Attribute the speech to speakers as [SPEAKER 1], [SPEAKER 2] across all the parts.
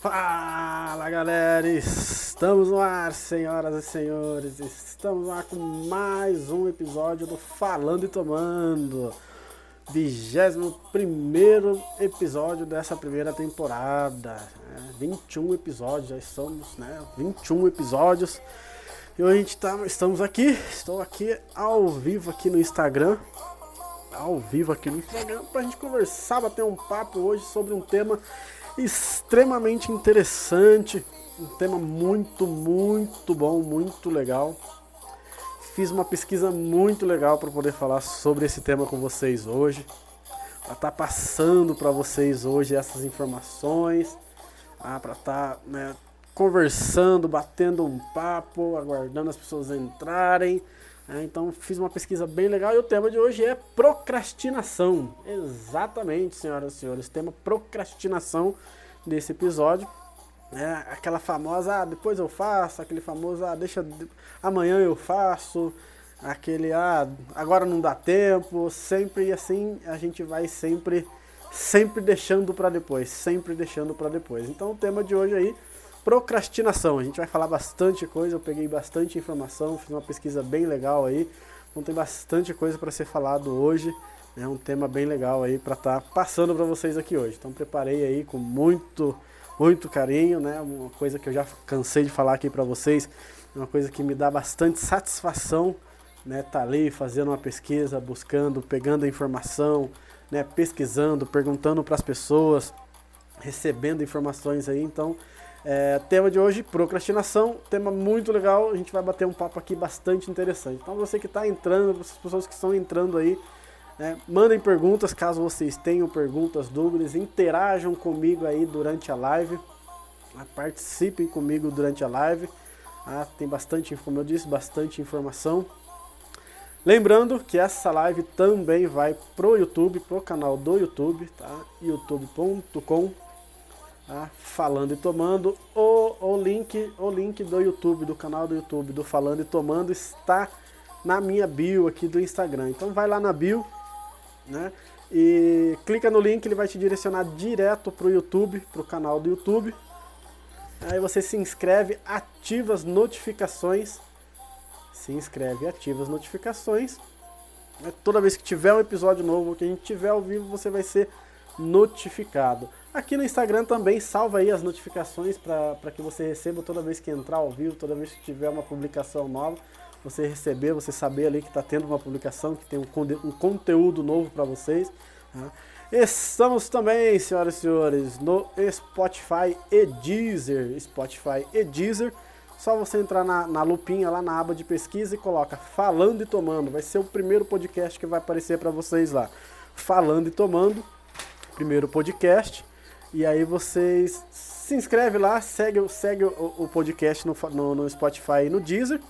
[SPEAKER 1] Fala galera, estamos no ar, senhoras e senhores. Estamos lá com mais um episódio do Falando e Tomando. 21 episódio dessa primeira temporada. Né? 21 episódios, já estamos, né? 21 episódios. E hoje a gente tá, estamos aqui, estou aqui ao vivo aqui no Instagram. Ao vivo aqui no Instagram, pra gente conversar, bater um papo hoje sobre um tema extremamente interessante, um tema muito, muito bom, muito legal. Fiz uma pesquisa muito legal para poder falar sobre esse tema com vocês hoje. Para estar tá passando para vocês hoje essas informações, ah, para estar tá, né, conversando, batendo um papo, aguardando as pessoas entrarem. Né. então fiz uma pesquisa bem legal e o tema de hoje é procrastinação. Exatamente, senhoras e senhores, tema procrastinação desse episódio. É aquela famosa, ah, depois eu faço, aquele famoso, ah, deixa, amanhã eu faço, aquele, ah, agora não dá tempo, sempre assim a gente vai sempre, sempre deixando para depois, sempre deixando para depois. Então o tema de hoje aí, procrastinação, a gente vai falar bastante coisa, eu peguei bastante informação, fiz uma pesquisa bem legal aí, então tem bastante coisa para ser falado hoje. É um tema bem legal aí para estar tá passando para vocês aqui hoje. Então preparei aí com muito, muito carinho, né? Uma coisa que eu já cansei de falar aqui para vocês, uma coisa que me dá bastante satisfação, né? Tá ali fazendo uma pesquisa, buscando, pegando informação, né? Pesquisando, perguntando para as pessoas, recebendo informações aí. Então, é, tema de hoje, procrastinação, tema muito legal. A gente vai bater um papo aqui bastante interessante. Então, você que está entrando, as pessoas que estão entrando aí né? Mandem perguntas caso vocês tenham perguntas, dúvidas, interajam comigo aí durante a live. Ah, participem comigo durante a live. Ah, tem bastante, como eu disse, bastante informação. Lembrando que essa live também vai pro YouTube, pro canal do YouTube, tá? youtube.com tá? falando e tomando. O, o, link, o link do YouTube, do canal do YouTube do Falando e Tomando está na minha bio aqui do Instagram. Então vai lá na bio, né? E clica no link, ele vai te direcionar direto para o YouTube, para o canal do YouTube. Aí você se inscreve, ativa as notificações. Se inscreve, ativa as notificações. Toda vez que tiver um episódio novo, que a gente tiver ao vivo, você vai ser notificado. Aqui no Instagram também salva aí as notificações para que você receba toda vez que entrar ao vivo, toda vez que tiver uma publicação nova você receber, você saber ali que está tendo uma publicação, que tem um, um conteúdo novo para vocês. Tá? Estamos também, senhoras e senhores, no Spotify e Deezer. Spotify e Deezer. Só você entrar na, na lupinha lá na aba de pesquisa e coloca Falando e Tomando. Vai ser o primeiro podcast que vai aparecer para vocês lá. Falando e Tomando, primeiro podcast. E aí vocês se inscreve lá, segue, segue o, o podcast no, no, no Spotify e no Deezer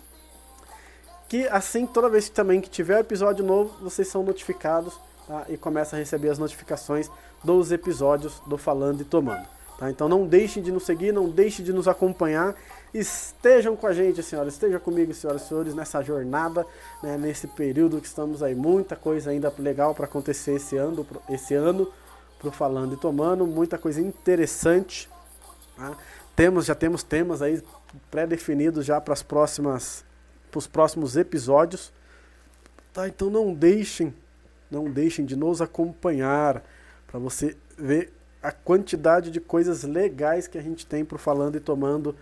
[SPEAKER 1] que assim toda vez que também que tiver episódio novo, vocês são notificados tá? e começa a receber as notificações dos episódios do Falando e Tomando. Tá? Então não deixem de nos seguir, não deixem de nos acompanhar. Estejam com a gente, senhoras, esteja comigo, senhoras e senhores, nessa jornada, né, nesse período que estamos aí. Muita coisa ainda legal para acontecer esse ano, esse ano pro Falando e Tomando, muita coisa interessante. Tá? Temos, já temos temas aí pré-definidos já para as próximas para os próximos episódios. Tá, então não deixem, não deixem de nos acompanhar para você ver a quantidade de coisas legais que a gente tem pro falando e tomando,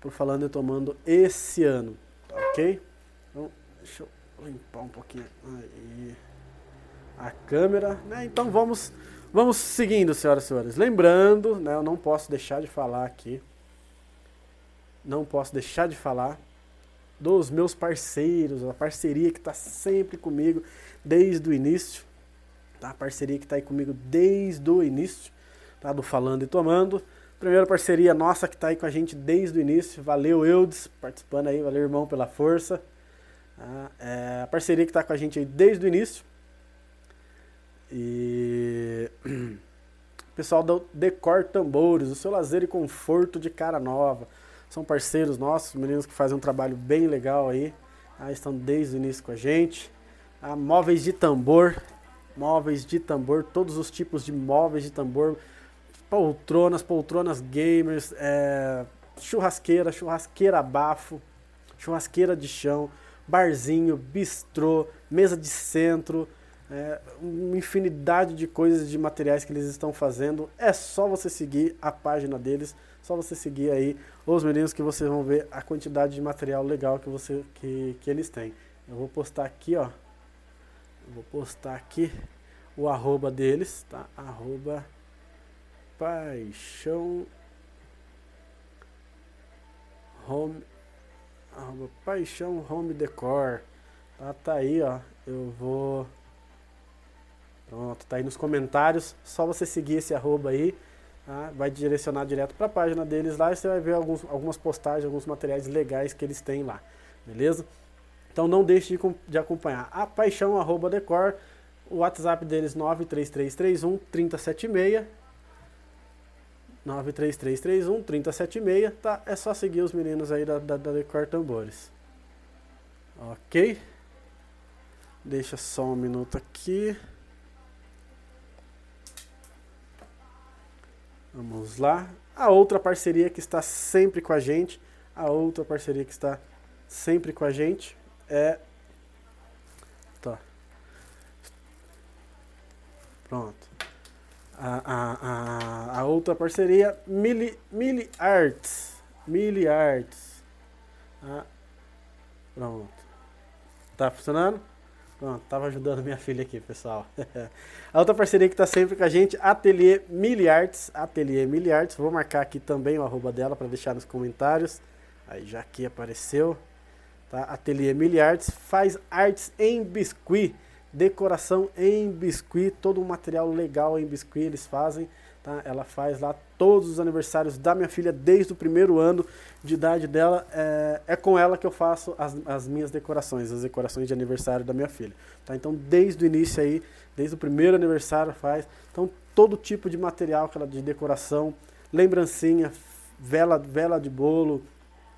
[SPEAKER 1] pro falando e tomando esse ano, tá ok? Então, deixa eu limpar um pouquinho aí a câmera, né? Então vamos vamos seguindo, senhoras e senhores. Lembrando, né, eu não posso deixar de falar aqui. Não posso deixar de falar dos meus parceiros, a parceria que está sempre comigo desde o início, tá? A parceria que está aí comigo desde o início, tá? Do Falando e Tomando. Primeira parceria nossa que está aí com a gente desde o início. Valeu, Eudes, participando aí. Valeu, irmão, pela força. Tá? É a parceria que está com a gente aí desde o início. E pessoal do Decor Tambores, o seu lazer e conforto de cara nova. São parceiros nossos, meninos que fazem um trabalho bem legal aí, ah, estão desde o início com a gente. Ah, móveis de tambor, móveis de tambor, todos os tipos de móveis de tambor, poltronas, poltronas gamers, é, churrasqueira, churrasqueira bafo, churrasqueira de chão, barzinho, bistrô, mesa de centro, é, uma infinidade de coisas, de materiais que eles estão fazendo. É só você seguir a página deles, só você seguir aí os meninos que vocês vão ver a quantidade de material legal que, você, que, que eles têm. Eu vou postar aqui, ó. Eu vou postar aqui o arroba deles, tá? Arroba paixão home arroba paixão home decor tá, tá aí ó eu vou pronto tá aí nos comentários só você seguir esse arroba aí tá? vai direcionar direto para a página deles lá e você vai ver alguns, algumas postagens alguns materiais legais que eles têm lá beleza então não deixe de, de acompanhar a paixão arroba decor o WhatsApp deles 93331 3076 93331 3076, tá? É só seguir os meninos aí da, da, da Decor Tambores. Ok? Deixa só um minuto aqui. Vamos lá. A outra parceria que está sempre com a gente, a outra parceria que está sempre com a gente é tá. Pronto a, a, a, outra parceria, Mili, Mili Arts. Mili Arts. Ah, pronto. Tá funcionando? Pronto, tava ajudando minha filha aqui, pessoal. a outra parceria que tá sempre com a gente, Ateliê Mili Arts. Ateliê Mili Arts. Vou marcar aqui também o arroba dela para deixar nos comentários. Aí já aqui apareceu. Tá? Ateliê Mili Arts faz artes em biscuit decoração em biscuit, todo um material legal em biscuit eles fazem, tá? Ela faz lá todos os aniversários da minha filha desde o primeiro ano de idade dela. É, é com ela que eu faço as, as minhas decorações, as decorações de aniversário da minha filha, tá? Então desde o início aí, desde o primeiro aniversário faz, então todo tipo de material que ela de decoração, lembrancinha, vela, vela de bolo,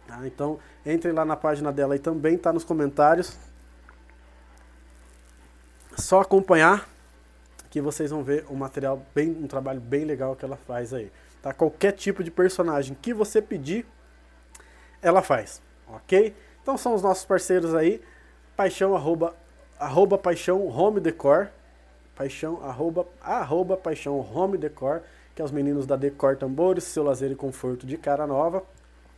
[SPEAKER 1] tá? Então entre lá na página dela e também tá nos comentários só acompanhar que vocês vão ver um material bem, um trabalho bem legal que ela faz aí. Tá? Qualquer tipo de personagem que você pedir, ela faz, ok? Então são os nossos parceiros aí, paixão arroba, arroba paixão home decor, paixão arroba, arroba paixão home decor, que é os meninos da Decor Tambores, seu lazer e conforto de cara nova,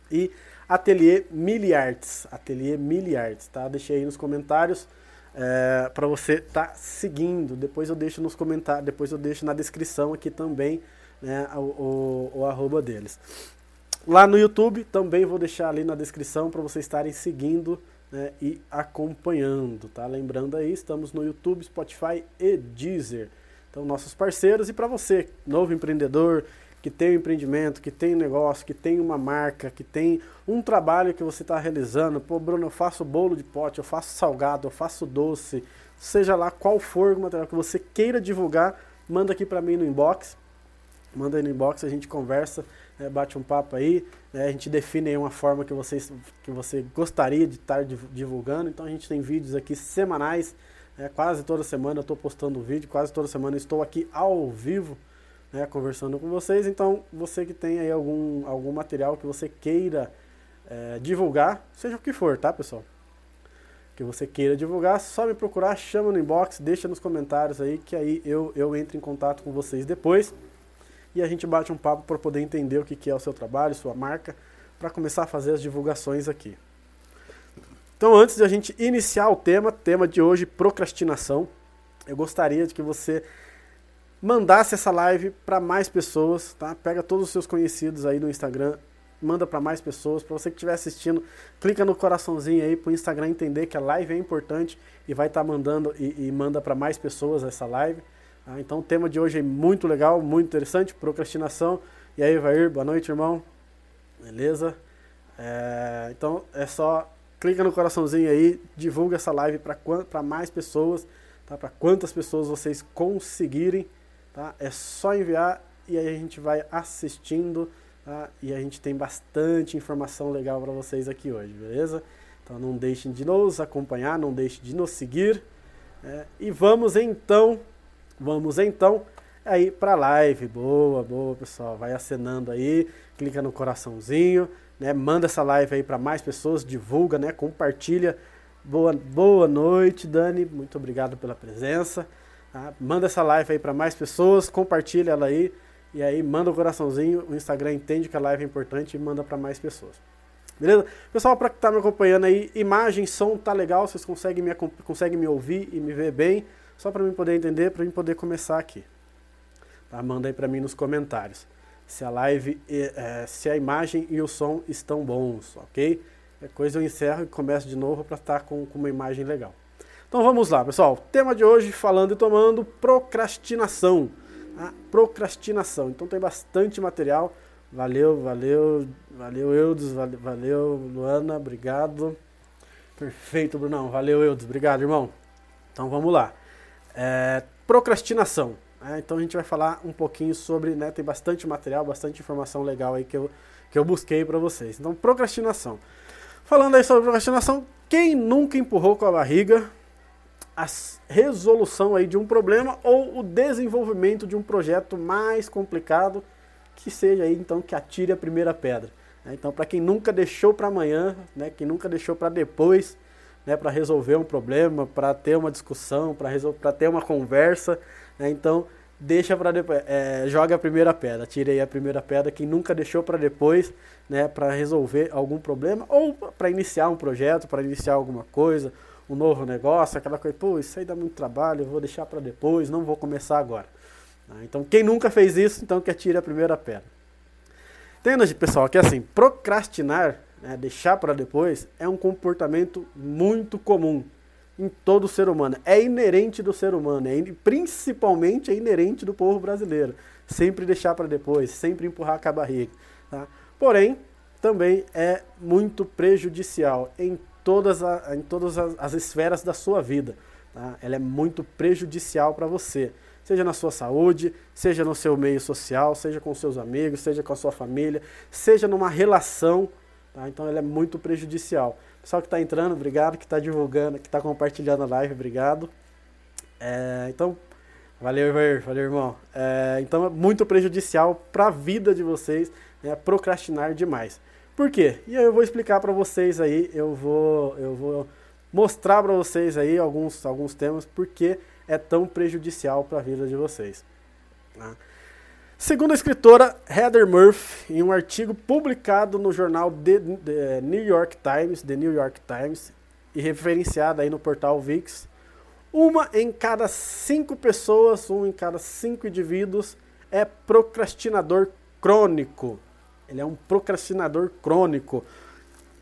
[SPEAKER 1] e Ateliê Miliartes, Ateliê Miliartes, tá? Deixei aí nos comentários é, para você estar tá seguindo. Depois eu deixo nos comentários, depois eu deixo na descrição aqui também né, o, o, o arroba deles. Lá no YouTube também vou deixar ali na descrição para vocês estarem seguindo né, e acompanhando, tá? Lembrando aí, estamos no YouTube, Spotify e Deezer. Então, nossos parceiros e para você, novo empreendedor, que tem um empreendimento, que tem um negócio, que tem uma marca, que tem um trabalho que você está realizando. Pô, Bruno, eu faço bolo de pote, eu faço salgado, eu faço doce, seja lá qual for o material que você queira divulgar, manda aqui para mim no inbox. Manda aí no inbox, a gente conversa, né, bate um papo aí, né, a gente define aí uma forma que, vocês, que você gostaria de estar divulgando. Então a gente tem vídeos aqui semanais, né, quase toda semana eu estou postando vídeo, quase toda semana estou aqui ao vivo né, conversando com vocês. Então, você que tem aí algum, algum material que você queira é, divulgar, seja o que for, tá, pessoal? Que você queira divulgar, só me procurar, chama no inbox, deixa nos comentários aí, que aí eu, eu entro em contato com vocês depois e a gente bate um papo para poder entender o que, que é o seu trabalho, sua marca, para começar a fazer as divulgações aqui. Então, antes de a gente iniciar o tema, tema de hoje, procrastinação, eu gostaria de que você mandasse essa live para mais pessoas, tá? Pega todos os seus conhecidos aí no Instagram, manda para mais pessoas. Para você que estiver assistindo, clica no coraçãozinho aí para o Instagram entender que a live é importante e vai estar tá mandando e, e manda para mais pessoas essa live. Tá? Então o tema de hoje é muito legal, muito interessante, procrastinação. E aí, Vair, boa noite, irmão. Beleza? É, então é só clica no coraçãozinho aí, divulga essa live para mais pessoas, tá? Para quantas pessoas vocês conseguirem. Tá? É só enviar e aí a gente vai assistindo tá? e a gente tem bastante informação legal para vocês aqui hoje, beleza? Então não deixem de nos acompanhar, não deixem de nos seguir. É, e vamos então, vamos então aí para live. Boa, boa, pessoal. Vai acenando aí, clica no coraçãozinho, né? Manda essa live aí para mais pessoas, divulga, né? Compartilha. Boa, boa noite, Dani. Muito obrigado pela presença. Tá? Manda essa live aí para mais pessoas, compartilha ela aí e aí manda o um coraçãozinho. O Instagram entende que a live é importante e manda para mais pessoas. Beleza? Pessoal, para que tá me acompanhando aí, imagem, som, tá legal? Vocês conseguem me, conseguem me ouvir e me ver bem? Só para mim poder entender, para mim poder começar aqui. Tá? Manda aí para mim nos comentários se a live, é, se a imagem e o som estão bons, ok? É coisa eu encerro e começo de novo para estar tá com, com uma imagem legal. Então vamos lá, pessoal. Tema de hoje, falando e tomando, procrastinação. A procrastinação. Então tem bastante material. Valeu, valeu, valeu, Eudes, valeu, valeu, Luana, obrigado. Perfeito, Brunão. Valeu, Eudes, obrigado, irmão. Então vamos lá. É, procrastinação. É, então a gente vai falar um pouquinho sobre, né, tem bastante material, bastante informação legal aí que eu, que eu busquei para vocês. Então, procrastinação. Falando aí sobre procrastinação, quem nunca empurrou com a barriga a resolução aí de um problema ou o desenvolvimento de um projeto mais complicado que seja aí então que atire a primeira pedra. Né? Então, para quem nunca deixou para amanhã, né, quem nunca deixou para depois, né, para resolver um problema, para ter uma discussão, para ter uma conversa, né, então deixa para depois, é, joga a primeira pedra, tire aí a primeira pedra, quem nunca deixou para depois, né, para resolver algum problema ou para iniciar um projeto, para iniciar alguma coisa, um novo negócio, aquela coisa, pô, isso aí dá muito trabalho, eu vou deixar para depois, não vou começar agora. Né? Então, quem nunca fez isso, então que atire a primeira pedra. Entenda, pessoal, que assim, procrastinar, né, deixar para depois, é um comportamento muito comum em todo ser humano. É inerente do ser humano, é principalmente é inerente do povo brasileiro. Sempre deixar para depois, sempre empurrar com a barriga. Tá? Porém, também é muito prejudicial em todas, a, em todas as, as esferas da sua vida. Tá? Ela é muito prejudicial para você seja na sua saúde, seja no seu meio social, seja com seus amigos, seja com a sua família, seja numa relação, tá? Então ela é muito prejudicial. Pessoal que está entrando, obrigado, que está divulgando, que está compartilhando a live, obrigado. É, então, valeu, valeu, irmão. É, então é muito prejudicial para a vida de vocês né, procrastinar demais. Por quê? E eu vou explicar para vocês aí, eu vou, eu vou mostrar para vocês aí alguns, alguns temas, porque é tão prejudicial para a vida de vocês. Tá? Segundo a escritora Heather Murphy, em um artigo publicado no jornal The, The New York Times, The New York Times, e referenciado aí no portal VIX, uma em cada cinco pessoas, um em cada cinco indivíduos é procrastinador crônico. Ele é um procrastinador crônico.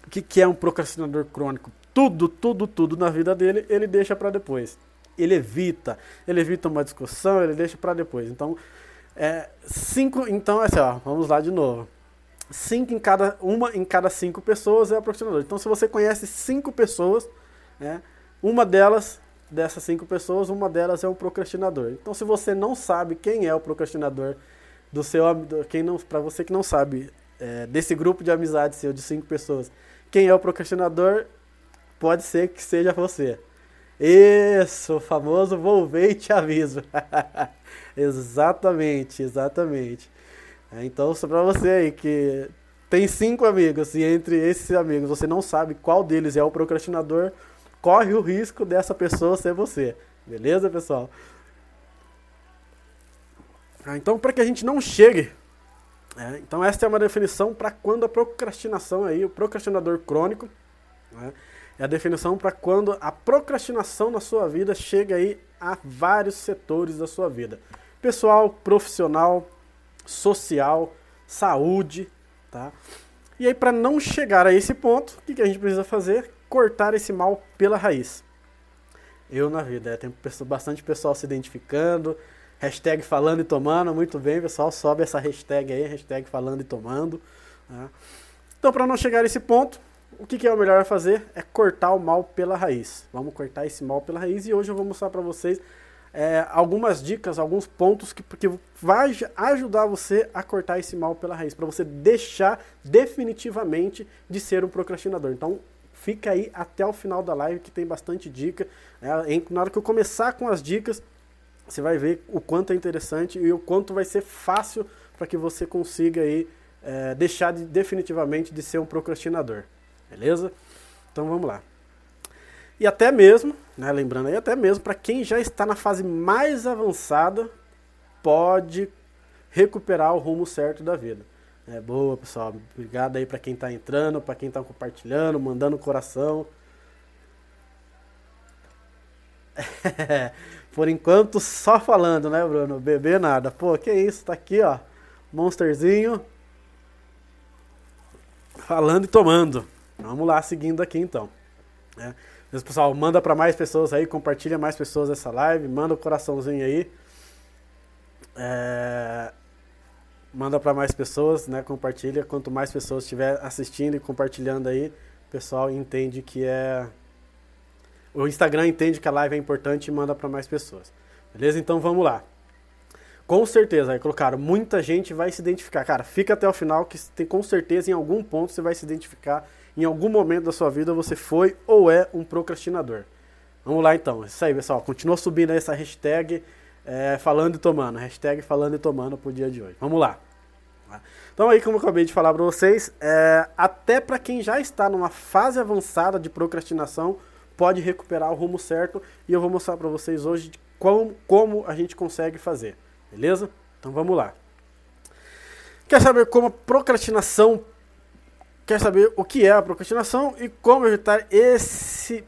[SPEAKER 1] O que, que é um procrastinador crônico? Tudo, tudo, tudo na vida dele ele deixa para depois ele evita. Ele evita uma discussão, ele deixa para depois. Então, é, cinco, então, assim, ó, vamos lá de novo. Cinco em cada, uma em cada cinco pessoas é procrastinador. Então, se você conhece cinco pessoas, né, uma delas, dessas cinco pessoas, uma delas é um procrastinador. Então, se você não sabe quem é o procrastinador do seu, quem não, para você que não sabe é, desse grupo de amizade seu de cinco pessoas, quem é o procrastinador, pode ser que seja você. Isso, famoso vou ver e te aviso. exatamente, exatamente. É, então, só para você aí que tem cinco amigos e entre esses amigos você não sabe qual deles é o procrastinador, corre o risco dessa pessoa ser você. Beleza, pessoal? Ah, então, para que a gente não chegue. É, então, essa é uma definição para quando a procrastinação aí, o procrastinador crônico. Né, é a definição para quando a procrastinação na sua vida chega aí a vários setores da sua vida. Pessoal, profissional, social, saúde, tá? E aí para não chegar a esse ponto, o que, que a gente precisa fazer? Cortar esse mal pela raiz. Eu na vida, é, tem bastante pessoal se identificando, hashtag falando e tomando, muito bem pessoal, sobe essa hashtag aí, hashtag falando e tomando. Tá? Então para não chegar a esse ponto, o que, que, é o melhor a fazer? É cortar o mal pela raiz. Vamos cortar esse mal pela raiz e hoje eu vou mostrar para vocês é, algumas dicas, alguns pontos que, que vai ajudar você a cortar esse mal pela raiz, para você deixar definitivamente de ser um procrastinador. Então, fica aí até o final da live que tem bastante dica. É, na hora que eu começar com as dicas, você vai ver o quanto é interessante e o quanto vai ser fácil para que você consiga aí é, deixar de, definitivamente de ser um procrastinador. Beleza? Então vamos lá. E até mesmo, né, lembrando aí, até mesmo para quem já está na fase mais avançada, pode recuperar o rumo certo da vida. É boa, pessoal. Obrigado aí para quem está entrando, para quem está compartilhando, mandando coração. Por enquanto, só falando, né, Bruno? Beber nada. Pô, que isso, tá aqui, ó. Monsterzinho. Falando e tomando. Vamos lá, seguindo aqui então. É. pessoal, manda para mais pessoas aí, compartilha mais pessoas essa live, manda o um coraçãozinho aí. É, manda para mais pessoas, né? Compartilha. Quanto mais pessoas estiver assistindo e compartilhando aí, o pessoal entende que é. O Instagram entende que a live é importante e manda para mais pessoas. Beleza? Então vamos lá. Com certeza, aí colocaram, muita gente vai se identificar. Cara, fica até o final que tem, com certeza em algum ponto você vai se identificar. Em algum momento da sua vida você foi ou é um procrastinador. Vamos lá então. Isso aí, pessoal. Continua subindo essa hashtag é, falando e tomando. Hashtag falando e tomando pro dia de hoje. Vamos lá. Então aí, como eu acabei de falar para vocês, é, até para quem já está numa fase avançada de procrastinação, pode recuperar o rumo certo. E eu vou mostrar para vocês hoje como, como a gente consegue fazer. Beleza? Então vamos lá. Quer saber como a procrastinação quer saber o que é a procrastinação e como evitar esse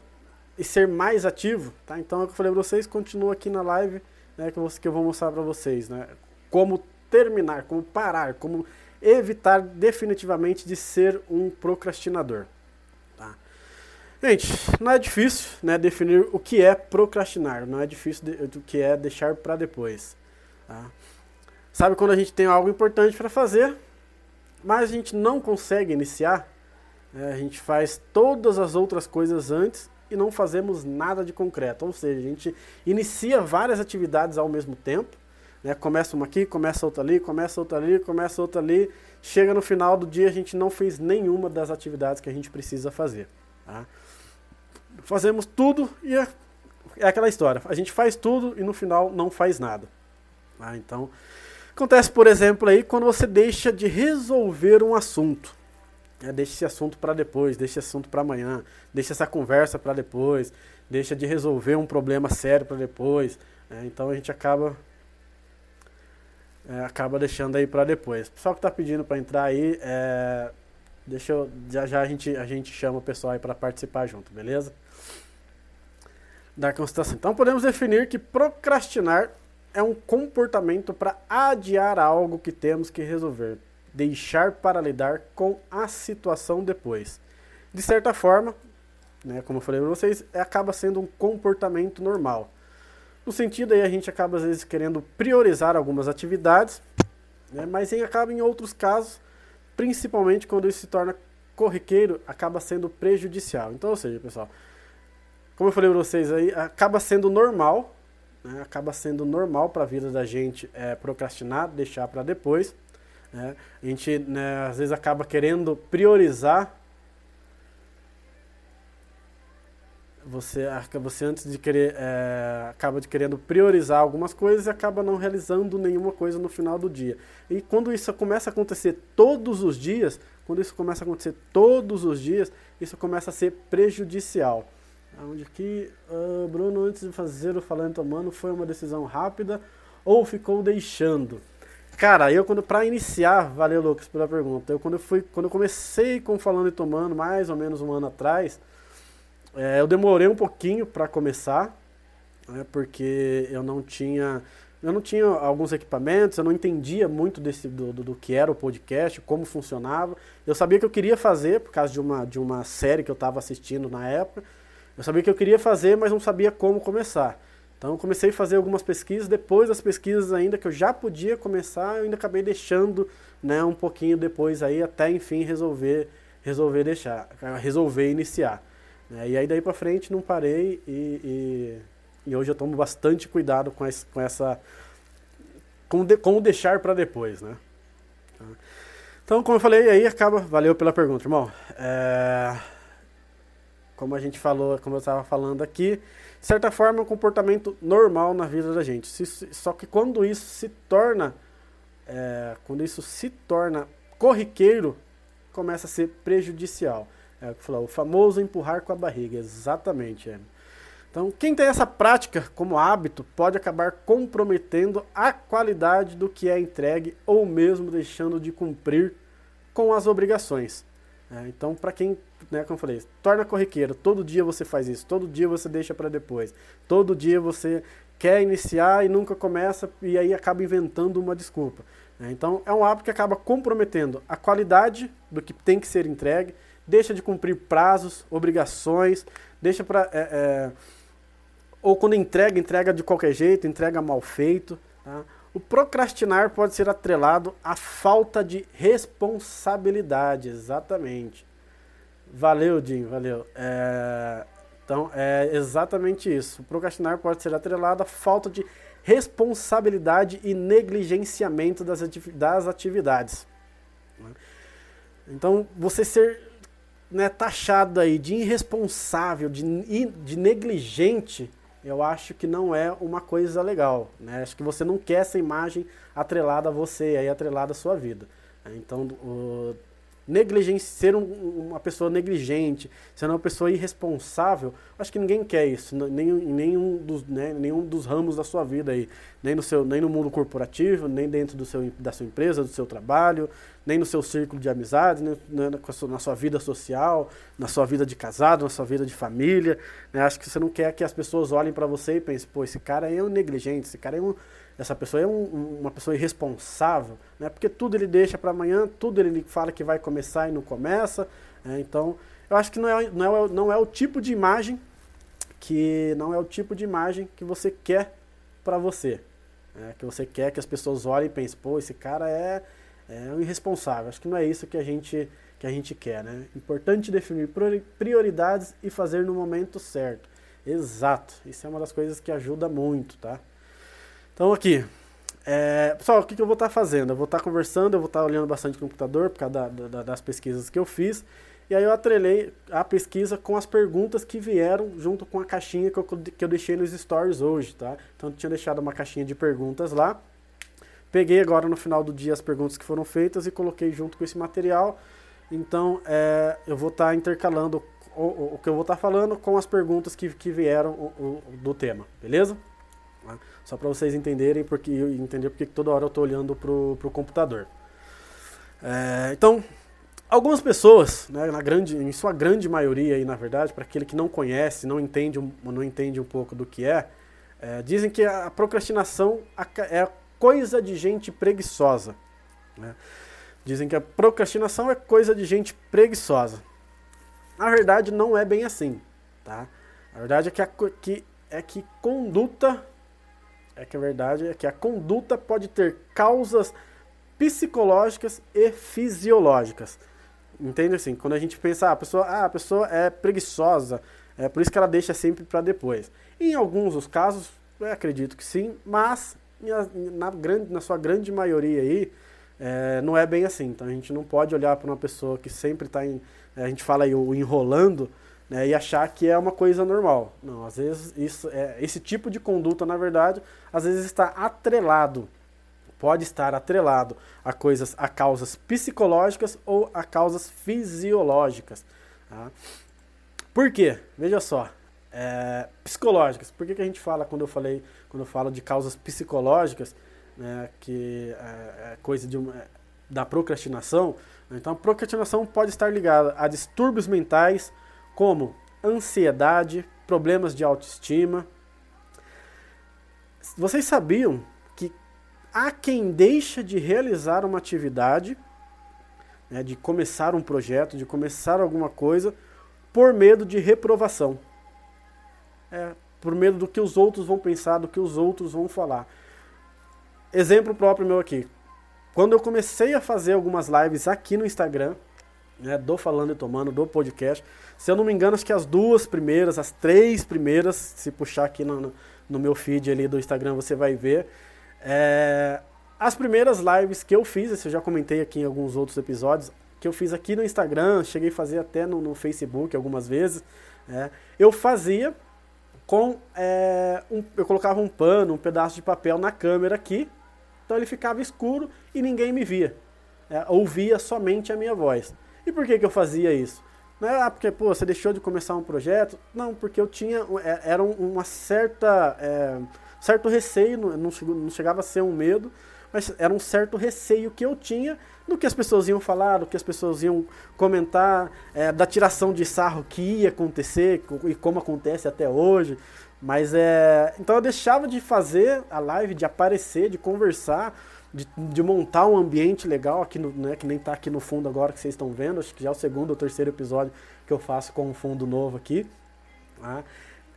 [SPEAKER 1] e ser mais ativo, tá? Então é o que eu falei para vocês, continua aqui na live né, que, eu, que eu vou mostrar para vocês, né? Como terminar, como parar, como evitar definitivamente de ser um procrastinador. Gente, não é difícil né, definir o que é procrastinar, não é difícil o que é deixar para depois. Tá? Sabe quando a gente tem algo importante para fazer, mas a gente não consegue iniciar? Né, a gente faz todas as outras coisas antes e não fazemos nada de concreto. Ou seja, a gente inicia várias atividades ao mesmo tempo, né? começa uma aqui, começa outra ali, começa outra ali, começa outra ali, chega no final do dia a gente não fez nenhuma das atividades que a gente precisa fazer. Tá? Fazemos tudo e é, é, aquela história, a gente faz tudo e no final não faz nada. Tá? Então, acontece, por exemplo, aí quando você deixa de resolver um assunto. É, deixa esse assunto para depois, deixa esse assunto para amanhã, deixa essa conversa para depois, deixa de resolver um problema sério para depois. É, então a gente acaba é, acaba deixando aí para depois. O pessoal que está pedindo para entrar aí, é, deixa eu, já já a gente a gente chama o pessoal aí para participar junto, beleza? Da constatação. Então podemos definir que procrastinar é um comportamento para adiar algo que temos que resolver deixar para lidar com a situação depois. De certa forma, né, como eu falei para vocês, é, acaba sendo um comportamento normal. No sentido aí a gente acaba às vezes querendo priorizar algumas atividades, né, mas em, acaba em outros casos, principalmente quando isso se torna corriqueiro, acaba sendo prejudicial. Então, ou seja, pessoal, como eu falei para vocês aí, acaba sendo normal, né, acaba sendo normal para a vida da gente é, procrastinar, deixar para depois. Né? A gente né, às vezes acaba querendo priorizar. Você, você antes de querer, é, acaba de querendo priorizar algumas coisas e acaba não realizando nenhuma coisa no final do dia. E quando isso começa a acontecer todos os dias, quando isso começa a acontecer todos os dias, isso começa a ser prejudicial. Onde que uh, Bruno, antes de fazer o falando tomando, foi uma decisão rápida ou ficou deixando? Cara, eu quando para iniciar, valeu Lucas pela pergunta. Eu quando eu fui, quando eu comecei com falando e tomando, mais ou menos um ano atrás, é, eu demorei um pouquinho para começar, né, porque eu não tinha, eu não tinha alguns equipamentos, eu não entendia muito desse do, do, do, que era o podcast, como funcionava. Eu sabia que eu queria fazer por causa de uma de uma série que eu estava assistindo na época. Eu sabia que eu queria fazer, mas não sabia como começar. Então comecei a fazer algumas pesquisas, depois das pesquisas ainda que eu já podia começar, eu ainda acabei deixando né, um pouquinho depois aí até enfim resolver resolver deixar, resolver iniciar. Né? E aí daí para frente não parei e, e, e, hoje eu tomo bastante cuidado com, esse, com essa com, de, com o deixar para depois, né? Então como eu falei aí acaba, valeu pela pergunta, irmão. É... como a gente falou, como eu estava falando aqui, de certa forma é um comportamento normal na vida da gente. Só que quando isso se torna, é, quando isso se torna corriqueiro, começa a ser prejudicial. É o que falou, o famoso empurrar com a barriga, exatamente. É. Então, quem tem essa prática como hábito pode acabar comprometendo a qualidade do que é entregue ou mesmo deixando de cumprir com as obrigações. É, então, para quem, né, como eu falei, torna corriqueiro, todo dia você faz isso, todo dia você deixa para depois, todo dia você quer iniciar e nunca começa e aí acaba inventando uma desculpa. É, então, é um hábito que acaba comprometendo a qualidade do que tem que ser entregue, deixa de cumprir prazos, obrigações, deixa para é, é ou quando entrega, entrega de qualquer jeito, entrega mal feito. Tá? O procrastinar pode ser atrelado à falta de responsabilidade, exatamente. Valeu, Jim, valeu. É, então, é exatamente isso. Procrastinar pode ser atrelado à falta de responsabilidade e negligenciamento das, das atividades. Né? Então, você ser né, taxado aí de irresponsável, de, de negligente, eu acho que não é uma coisa legal. Né? Acho que você não quer essa imagem atrelada a você, aí atrelada à sua vida. Então, o, negligência, ser um, uma pessoa negligente, ser uma pessoa irresponsável, acho que ninguém quer isso, nem, nenhum, dos, né, nenhum dos ramos da sua vida aí, nem no, seu, nem no mundo corporativo, nem dentro do seu, da sua empresa, do seu trabalho, nem no seu círculo de amizades, nem, né, na sua vida social, na sua vida de casado, na sua vida de família. Né? Acho que você não quer que as pessoas olhem para você e pensem, pô, esse cara é um negligente, esse cara é um, essa pessoa é um, uma pessoa irresponsável, né? Porque tudo ele deixa para amanhã, tudo ele fala que vai começar e não começa. Né? Então, eu acho que não é, não, é, não é o tipo de imagem que não é o tipo de imagem que você quer para você. Né? Que você quer que as pessoas olhem e pensem, pô, esse cara é é um irresponsável. Acho que não é isso que a gente, que a gente quer, né? Importante definir prioridades e fazer no momento certo. Exato. Isso é uma das coisas que ajuda muito, tá? Então aqui, é, pessoal, o que, que eu vou estar tá fazendo? Eu vou estar tá conversando, eu vou estar tá olhando bastante no computador por causa da, da, das pesquisas que eu fiz. E aí eu atrelei a pesquisa com as perguntas que vieram junto com a caixinha que eu, que eu deixei nos stories hoje, tá? Então eu tinha deixado uma caixinha de perguntas lá. Peguei agora no final do dia as perguntas que foram feitas e coloquei junto com esse material. Então é, eu vou estar tá intercalando o, o, o, que eu vou estar tá falando com as perguntas que, que vieram o, do tema, beleza? Só para vocês entenderem porque entender porque toda hora eu estou olhando para o computador. É, então, algumas pessoas, né, na grande, em sua grande maioria, aí, na verdade, para aquele que não conhece, não entende, não entende um pouco do que é, é dizem que a procrastinação é coisa de gente preguiçosa. Né? Dizem que a procrastinação é coisa de gente preguiçosa. Na verdade, não é bem assim. Tá? A verdade é que, a, que, é que conduta. É que a verdade é que a conduta pode ter causas psicológicas e fisiológicas. Entende assim? Quando a gente pensa, ah, a pessoa, ah, a pessoa é preguiçosa, é por isso que ela deixa sempre para depois. Em alguns dos casos, acredito que sim, mas na, grande, na sua grande maioria aí, é, não é bem assim. Então a gente não pode olhar para uma pessoa que sempre está. É, a gente fala aí o enrolando né, e achar que é uma coisa normal. Não, às vezes isso, é, esse tipo de conduta, na verdade, às vezes está atrelado. Pode estar atrelado a coisas, a causas psicológicas ou a causas fisiológicas. Tá? Por quê? Veja só, é, psicológicas. Por que, que a gente fala quando eu falei, quando eu falo de causas psicológicas, né, que é, é coisa de uma, é, da procrastinação? Então, a procrastinação pode estar ligada a distúrbios mentais, como ansiedade, problemas de autoestima. Vocês sabiam há quem deixa de realizar uma atividade, né, de começar um projeto, de começar alguma coisa, por medo de reprovação é, por medo do que os outros vão pensar, do que os outros vão falar. Exemplo próprio meu aqui. Quando eu comecei a fazer algumas lives aqui no Instagram, né, do Falando e Tomando, do podcast, se eu não me engano, acho que as duas primeiras, as três primeiras, se puxar aqui no, no meu feed ali do Instagram, você vai ver. É, as primeiras lives que eu fiz, esse eu já comentei aqui em alguns outros episódios, que eu fiz aqui no Instagram, cheguei a fazer até no, no Facebook algumas vezes, É, eu fazia com é, um, eu colocava um pano, um pedaço de papel na câmera aqui, então ele ficava escuro e ninguém me via. É, ouvia somente a minha voz. E por que, que eu fazia isso? Não é ah, porque pô, você deixou de começar um projeto. Não, porque eu tinha. É, era uma certa. Certo receio, não, não chegava a ser um medo, mas era um certo receio que eu tinha do que as pessoas iam falar, do que as pessoas iam comentar, é, da tiração de sarro que ia acontecer e como acontece até hoje. Mas é. Então eu deixava de fazer a live, de aparecer, de conversar, de, de montar um ambiente legal aqui no, né, que nem está aqui no fundo agora que vocês estão vendo. Acho que já é o segundo ou terceiro episódio que eu faço com um fundo novo aqui. Tá?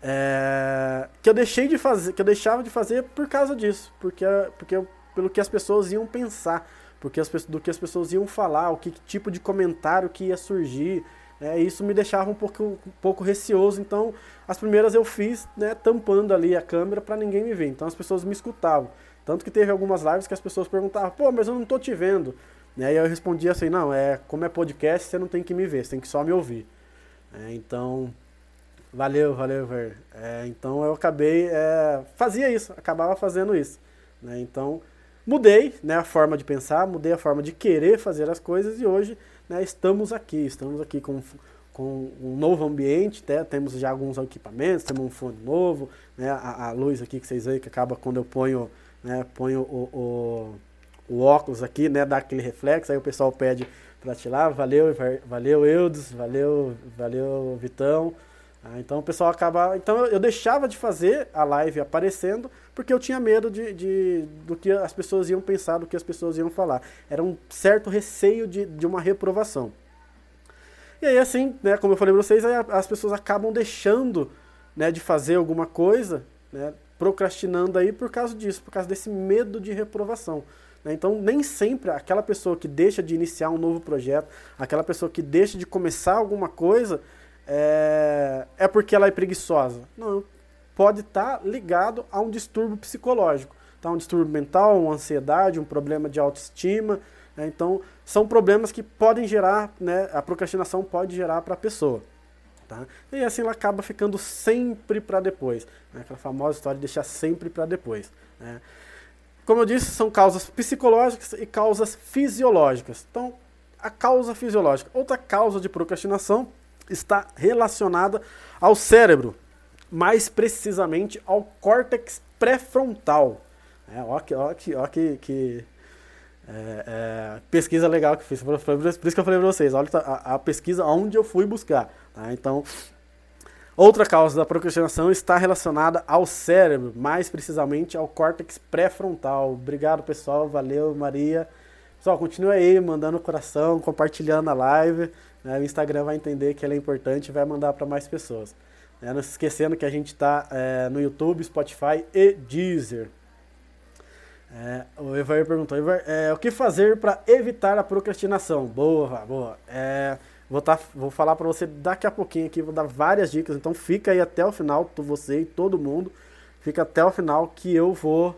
[SPEAKER 1] É, que eu deixei de fazer, que eu deixava de fazer por causa disso, porque, porque pelo que as pessoas iam pensar porque as, do que as pessoas iam falar, o que, que tipo de comentário que ia surgir. É, isso me deixava um pouco, um pouco receoso, então as primeiras eu fiz né, tampando ali a câmera para ninguém me ver, então as pessoas me escutavam. Tanto que teve algumas lives que as pessoas perguntavam, pô, mas eu não tô te vendo. E aí eu respondia assim, não, é como é podcast, você não tem que me ver, você tem que só me ouvir. É, então, valeu, valeu, Ver. É, então eu acabei, é, fazia isso, acabava fazendo isso. Né, então, mudei né, a forma de pensar, mudei a forma de querer fazer as coisas e hoje né, estamos aqui, estamos aqui com, com um novo ambiente, né, temos já alguns equipamentos, temos um fone novo, né, a, a, luz aqui que vocês veem que acaba quando eu ponho, né, ponho o, o, o, óculos aqui, né, dá aquele reflexo, aí o pessoal pede para tirar, valeu, valeu Eudes, valeu, valeu Vitão, ah, então o pessoal acaba. Então eu deixava de fazer a live aparecendo porque eu tinha medo de, de, do que as pessoas iam pensar, do que as pessoas iam falar. Era um certo receio de, de uma reprovação. E aí, assim, né, como eu falei para vocês, as pessoas acabam deixando né, de fazer alguma coisa, né, procrastinando aí por causa disso, por causa desse medo de reprovação. Né. Então, nem sempre aquela pessoa que deixa de iniciar um novo projeto, aquela pessoa que deixa de começar alguma coisa, é, é porque ela é preguiçosa. Não, pode estar tá ligado a um distúrbio psicológico. Tá? Um distúrbio mental, uma ansiedade, um problema de autoestima. Né? Então, são problemas que podem gerar, né, a procrastinação pode gerar para a pessoa. Tá? E assim ela acaba ficando sempre para depois. Né? Aquela famosa história de deixar sempre para depois. Né? Como eu disse, são causas psicológicas e causas fisiológicas. Então, a causa fisiológica. Outra causa de procrastinação está relacionada ao cérebro, mais precisamente ao córtex pré-frontal. É, ó que, ó que, ó que, que é, é, pesquisa legal que fiz. Por isso que eu falei para vocês, olha a, a, pesquisa onde eu fui buscar. Tá? Então, outra causa da procrastinação está relacionada ao cérebro, mais precisamente ao córtex pré-frontal. Obrigado, pessoal. Valeu, Maria. Pessoal, continue aí mandando coração, compartilhando a live. Né? O Instagram vai entender que ela é importante e vai mandar para mais pessoas. Né? Não se esquecendo que a gente está é, no YouTube, Spotify e Deezer. É, o Evair perguntou, Evair, é, o que fazer para evitar a procrastinação? Boa, boa. Vou, tá, vou falar para você daqui a pouquinho aqui, vou dar várias dicas, então fica aí até o final, você e todo mundo, fica até o final que eu vou,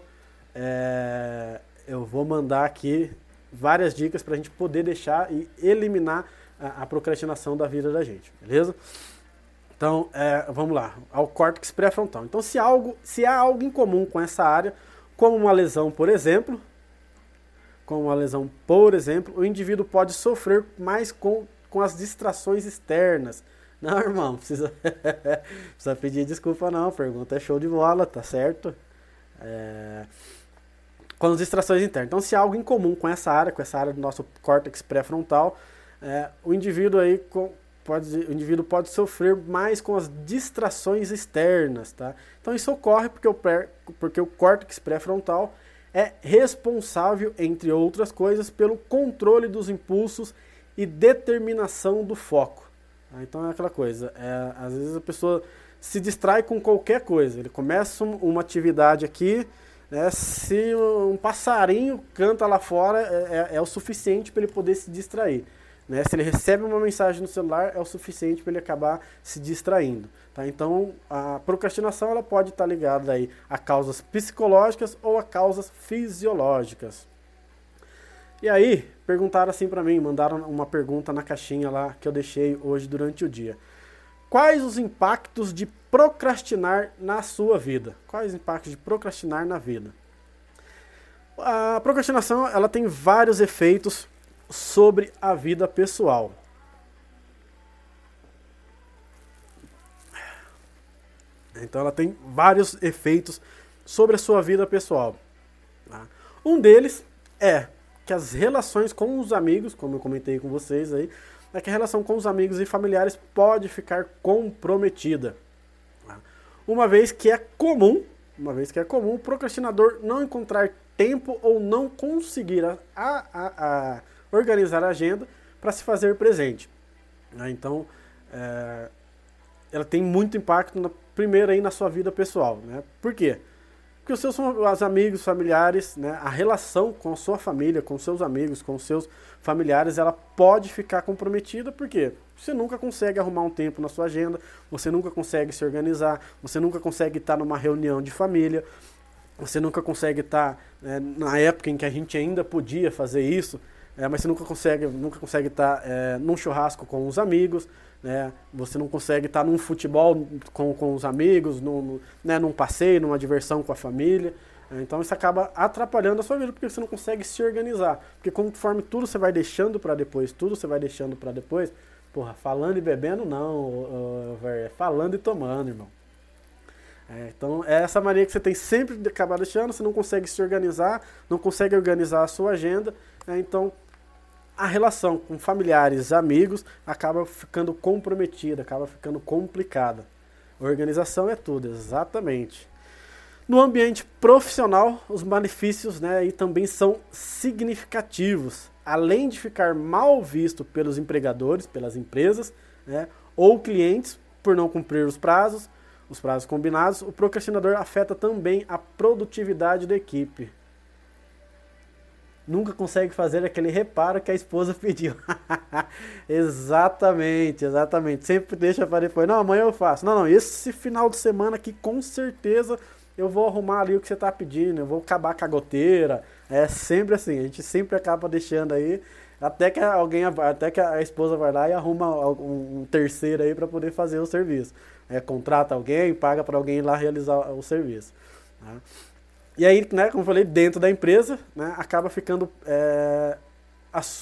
[SPEAKER 1] eu vou mandar aqui várias dicas para a gente poder deixar e eliminar a, a procrastinação da vida da gente, beleza? Então, é, vamos lá, ao córtex pré-frontal. Então, se, algo, se há algo em comum com essa área, como uma lesão, por exemplo, como uma lesão, por exemplo, o indivíduo pode sofrer mais com, com as distrações externas. Não, irmão, precisa, precisa pedir desculpa não, pergunta é show de bola, tá certo? É, com as distrações internas. Então, se há algo em comum com essa área, com essa área do nosso córtex pré-frontal, é, o indivíduo aí com, pode, o indivíduo pode sofrer mais com as distrações externas, tá? Então isso ocorre porque o, pré, porque o córtex pré-frontal é responsável, entre outras coisas, pelo controle dos impulsos e determinação do foco. Tá? Então é aquela coisa, é, às vezes a pessoa se distrai com qualquer coisa. Ele começa uma atividade aqui, né, se um passarinho canta lá fora, é, é, é o suficiente para ele poder se distrair. Né? Se ele recebe uma mensagem no celular, é o suficiente para ele acabar se distraindo. Tá? Então, a procrastinação ela pode estar tá ligada aí a causas psicológicas ou a causas fisiológicas. E aí, perguntaram assim para mim, mandaram uma pergunta na caixinha lá que eu deixei hoje durante o dia. quais os impactos de procrastinar na sua vida? Quais os impactos de procrastinar na vida? A procrastinação ela tem vários efeitos sobre a vida pessoal. Então ela tem vários efeitos sobre a sua vida pessoal. Tá? Um deles é que as relações com os amigos, como eu comentei com vocês aí, é que a relação com os amigos e familiares pode ficar comprometida. Tá? Uma vez que é comum, uma vez que é comum o procrastinador não encontrar tempo ou não conseguir a, a, a organizar a agenda para se fazer presente. Né? Então, é, ela tem muito impacto na, primeiro aí na sua vida pessoal. Né? Por quê? Porque os seus os amigos, familiares, né, a relação com a sua família, com seus amigos, com seus familiares, ela pode ficar comprometida, porque você nunca consegue arrumar um tempo na sua agenda, você nunca consegue se organizar, você nunca consegue estar numa reunião de família, você nunca consegue estar né, na época em que a gente ainda podia fazer isso, é, mas você nunca consegue, nunca consegue estar é, num churrasco com os amigos, né? Você não consegue estar num futebol com, com os amigos, num, né, num passeio, numa diversão com a família. É, então isso acaba atrapalhando a sua vida porque você não consegue se organizar. Porque conforme tudo você vai deixando para depois, tudo você vai deixando para depois, porra, falando e bebendo não, uh, falando e tomando, irmão. É, então é essa mania que você tem sempre de acabar deixando, você não consegue se organizar, não consegue organizar a sua agenda, é, então a relação com familiares, amigos, acaba ficando comprometida, acaba ficando complicada. Organização é tudo, exatamente. No ambiente profissional, os malefícios né, e também são significativos. Além de ficar mal visto pelos empregadores, pelas empresas né, ou clientes por não cumprir os prazos, os prazos combinados, o procrastinador afeta também a produtividade da equipe nunca consegue fazer aquele reparo que a esposa pediu. exatamente, exatamente. Sempre deixa para depois. Não, amanhã eu faço. Não, não, esse final de semana aqui com certeza eu vou arrumar ali o que você está pedindo, eu vou acabar com a goteira. É sempre assim, a gente sempre acaba deixando aí até que alguém até que a esposa vai lá e arruma um, terceiro aí para poder fazer o serviço. É, contrata alguém, paga para alguém ir lá realizar o serviço. Tá? E aí, né, como eu falei, dentro da empresa, né, acaba ficando. É,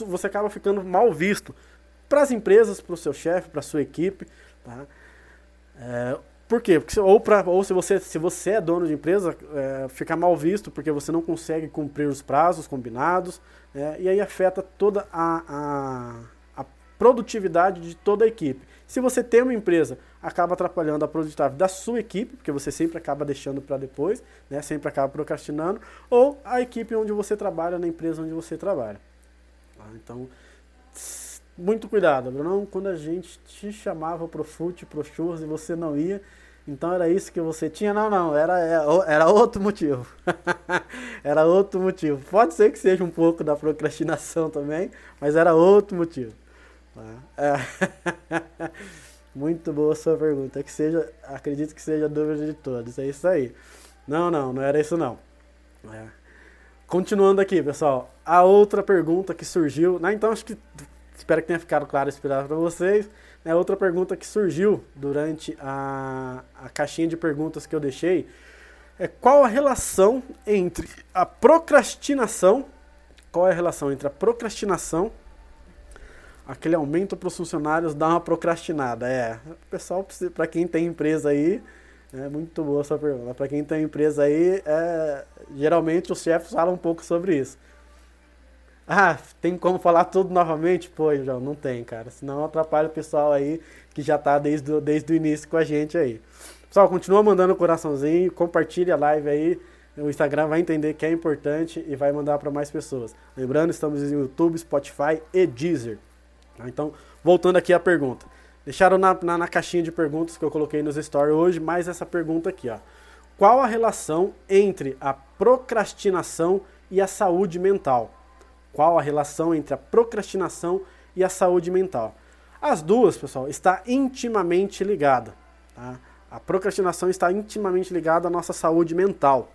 [SPEAKER 1] você acaba ficando mal visto para as empresas, para o seu chefe, para a sua equipe. Tá? É, por quê? Porque, ou, pra, ou se, você, se você é dono de empresa, é, fica mal visto porque você não consegue cumprir os prazos combinados, é, e aí afeta toda a, a, a produtividade de toda a equipe. Se você tem uma empresa, acaba atrapalhando a produtividade da sua equipe, porque você sempre acaba deixando para depois, né? sempre acaba procrastinando, ou a equipe onde você trabalha, na empresa onde você trabalha. Tá? Então, muito cuidado, Bruno. Quando a gente te chamava pro fute, pro churros e você não ia, então era isso que você tinha? Não, não, era, é, era outro motivo. era outro motivo. Pode ser que seja um pouco da procrastinação também, mas era outro motivo. Tá? É. Muito boa sua pergunta. Que seja, acredito que seja a dúvida de todos. É isso aí. Não, não, não era isso não. É. Continuando aqui, pessoal. A outra pergunta que surgiu. Né, então acho que espero que tenha ficado claro explicar para vocês. Né, outra pergunta que surgiu durante a, a caixinha de perguntas que eu deixei é qual a relação entre a procrastinação, qual é a relação entre a procrastinação aquele aumento para os funcionários dá uma procrastinada. É, pessoal, para quem tem empresa aí, é muito boa essa pergunta. Para quem tem empresa aí, é, geralmente os chefes falam um pouco sobre isso. Ah, tem como falar tudo novamente? Pô, João, não tem, cara. Senão atrapalha o pessoal aí que já está desde, desde o início com a gente aí. Pessoal, continua mandando o coraçãozinho, compartilha a live aí. O Instagram vai entender que é importante e vai mandar para mais pessoas. Lembrando, estamos no YouTube, Spotify e Deezer. Tá? Então, voltando aqui à pergunta. Deixaram na, na, na, caixinha de perguntas que eu coloquei nos stories hoje, mais essa pergunta aqui, ó. Qual a relação entre a procrastinação e a saúde mental? Qual a relação entre a procrastinação e a saúde mental? As duas, pessoal, está intimamente ligada. Tá? A procrastinação está intimamente ligada à nossa saúde mental.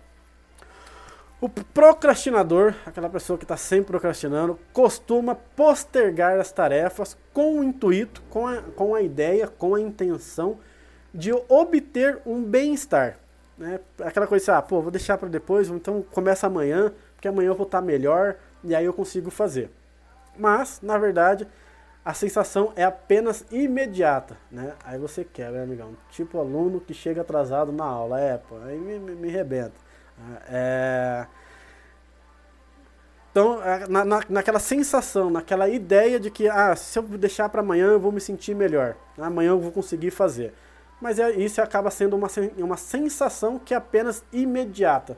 [SPEAKER 1] O procrastinador, aquela pessoa que está sempre procrastinando, costuma postergar as tarefas com o intuito, com a, com a ideia, com a intenção de obter um bem-estar. Né? Aquela coisa assim, ah, pô, vou deixar para depois, então começa amanhã, porque amanhã eu vou estar tá melhor e aí eu consigo fazer. Mas, na verdade, a sensação é apenas imediata, né? Aí você quebra, amigão. Tipo aluno que chega atrasado na aula, é, pô, aí me, me, me rebenta. É... Então, é, na, na, naquela sensação, naquela ideia de que, ah, se eu deixar para amanhã eu vou me sentir melhor, amanhã eu vou conseguir fazer. Mas é, isso acaba sendo uma, uma sensação que é apenas imediata.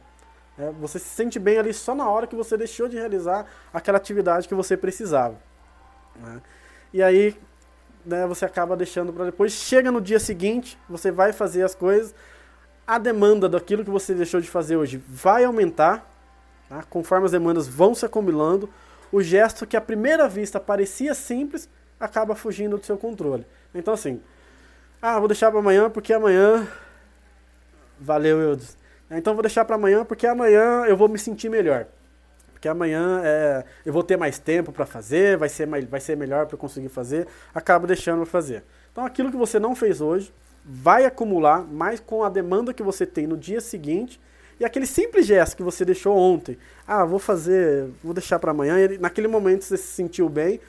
[SPEAKER 1] É, você se sente bem ali só na hora que você deixou de realizar aquela atividade que você precisava. Né? E aí né, você acaba deixando para depois. Chega no dia seguinte, você vai fazer as coisas, a demanda daquilo que você deixou de fazer hoje vai aumentar, tá? conforme as demandas vão se acumulando, o gesto que à primeira vista parecia simples acaba fugindo do seu controle. Então assim, ah, vou deixar para amanhã porque amanhã valeu Eudes. Então vou deixar para amanhã porque amanhã eu vou me sentir melhor. Porque amanhã é, eu vou ter mais tempo para fazer, vai ser, vai ser melhor para conseguir fazer, acabo deixando para fazer. Então aquilo que você não fez hoje, vai acumular mais com a demanda que você tem no dia seguinte e aquele simples gesto que você deixou ontem. Ah, vou fazer, vou deixar para amanhã. E naquele momento você se sentiu bem.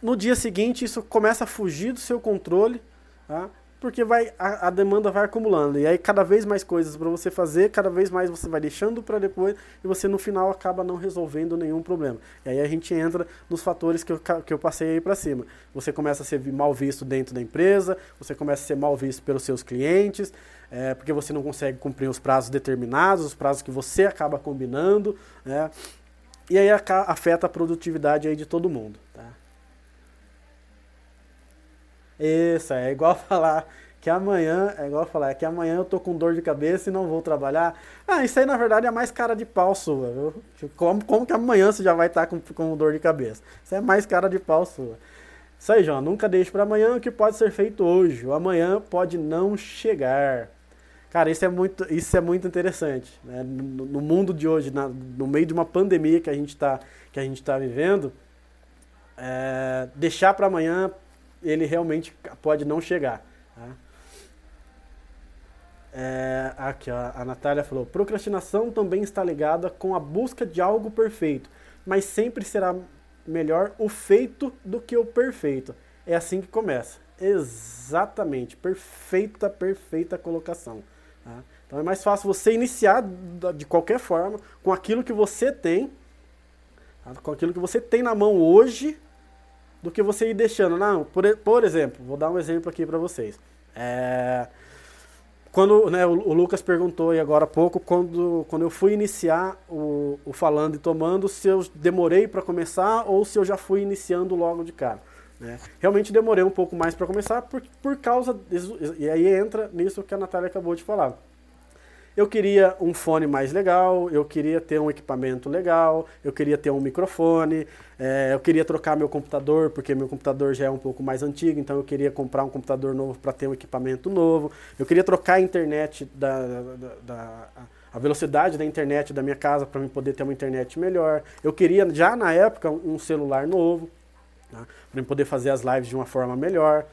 [SPEAKER 1] No dia seguinte isso começa a fugir do seu controle, tá? Porque vai a, a, demanda vai acumulando e aí cada vez mais coisas para você fazer, cada vez mais você vai deixando para depois e você no final acaba não resolvendo nenhum problema. E aí a gente entra nos fatores que eu, que eu passei aí para cima. Você começa a ser mal visto dentro da empresa, você começa a ser mal visto pelos seus clientes, é, porque você não consegue cumprir os prazos determinados, os prazos que você acaba combinando, né? E aí afeta a produtividade aí de todo mundo, tá? Isso, é igual falar que amanhã, é igual falar, que amanhã eu tô com dor de cabeça e não vou trabalhar. Ah, isso aí na verdade é mais cara de pau sua, viu? Como, como que amanhã você já vai estar tá com, com dor de cabeça? Isso é mais cara de pau sua. Isso aí, João, nunca deixe para amanhã o que pode ser feito hoje. O amanhã pode não chegar. Cara, isso é muito, isso é muito interessante. Né? No, no mundo de hoje, na, no meio de uma pandemia que a gente está tá vivendo, é, deixar para amanhã ele realmente pode não chegar. Tá? É, aqui, ó, a Natália falou: procrastinação também está ligada com a busca de algo perfeito, mas sempre será melhor o feito do que o perfeito. É assim que começa. Exatamente, perfeita, perfeita colocação. Tá? Então é mais fácil você iniciar de qualquer forma com aquilo que você tem, tá? com aquilo que você tem na mão hoje, do que você ir deixando. Não, por, por exemplo, vou dar um exemplo aqui para vocês. É, quando né, o, o, Lucas perguntou aí agora há pouco, quando, quando eu fui iniciar o, o Falando e Tomando, se eu demorei para começar ou se eu já fui iniciando logo de cara. Né? Realmente demorei um pouco mais para começar por, por causa. e aí entra nisso que a Natália acabou de falar. Eu queria um fone mais legal, eu queria ter um equipamento legal, eu queria ter um microfone, é, eu queria trocar meu computador, porque meu computador já é um pouco mais antigo, então eu queria comprar um computador novo para ter um equipamento novo. Eu queria trocar a internet, da, da, da a velocidade da internet da minha casa para eu poder ter uma internet melhor. Eu queria, já na época, um celular novo, tá? para eu poder fazer as lives de uma forma melhor.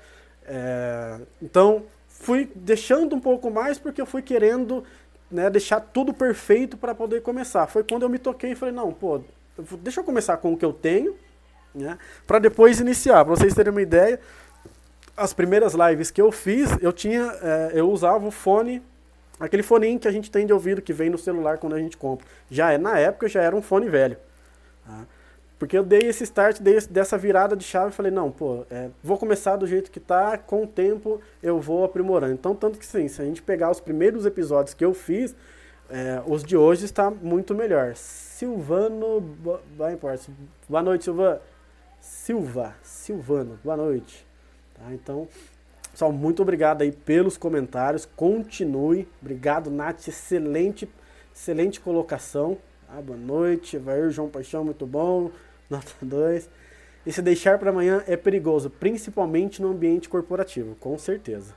[SPEAKER 1] É, então, fui deixando um pouco mais porque eu fui querendo né, deixar tudo perfeito para poder começar. Foi quando eu me toquei e falei, não, pô, deixa eu começar com o que eu tenho, né, para depois iniciar. Para vocês terem uma ideia, as primeiras lives que eu fiz, eu tinha, é, eu usava o fone, aquele fone que a gente tem de ouvido que vem no celular quando a gente compra. Já é na época já era um fone velho. Tá? Porque eu dei esse start, dei dessa virada de chave e falei, não, pô, é, vou começar do jeito que tá, com o tempo eu vou aprimorando. Então, tanto que sim, se a gente pegar os primeiros episódios que eu fiz, é, os de hoje está muito melhor. Silvano, vai importa. Boa noite, Silva. Silva, Silvano, boa noite. Tá, então, pessoal, muito obrigado aí pelos comentários. Continue. Obrigado, Nath. Excelente, excelente colocação. Ah, boa noite. Vai João Paixão, muito bom. Nota 2. E se deixar para amanhã é perigoso, principalmente no ambiente corporativo, com certeza.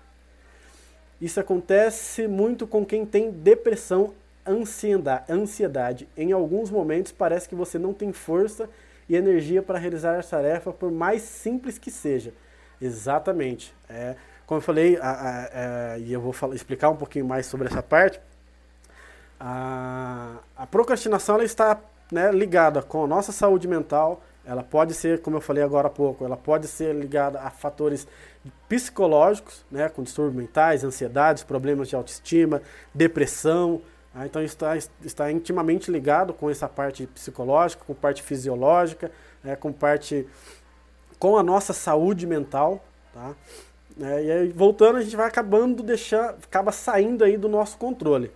[SPEAKER 1] Isso acontece muito com quem tem depressão ansiedade. Em alguns momentos parece que você não tem força e energia para realizar a tarefa, por mais simples que seja. Exatamente. É, como eu falei, a, a, a, é, e eu vou falar, explicar um pouquinho mais sobre essa parte, a, procrastinação ela está né, ligada com a nossa saúde mental, ela pode ser, como eu falei agora há pouco, ela pode ser ligada a fatores psicológicos, né, com distúrbios mentais, ansiedades, problemas de autoestima, depressão. Tá? Então está, está intimamente ligado com essa parte psicológica, com parte fisiológica, né, com parte com a nossa saúde mental, tá? É, e aí, voltando, a gente vai acabando deixar, acaba saindo aí do nosso controle.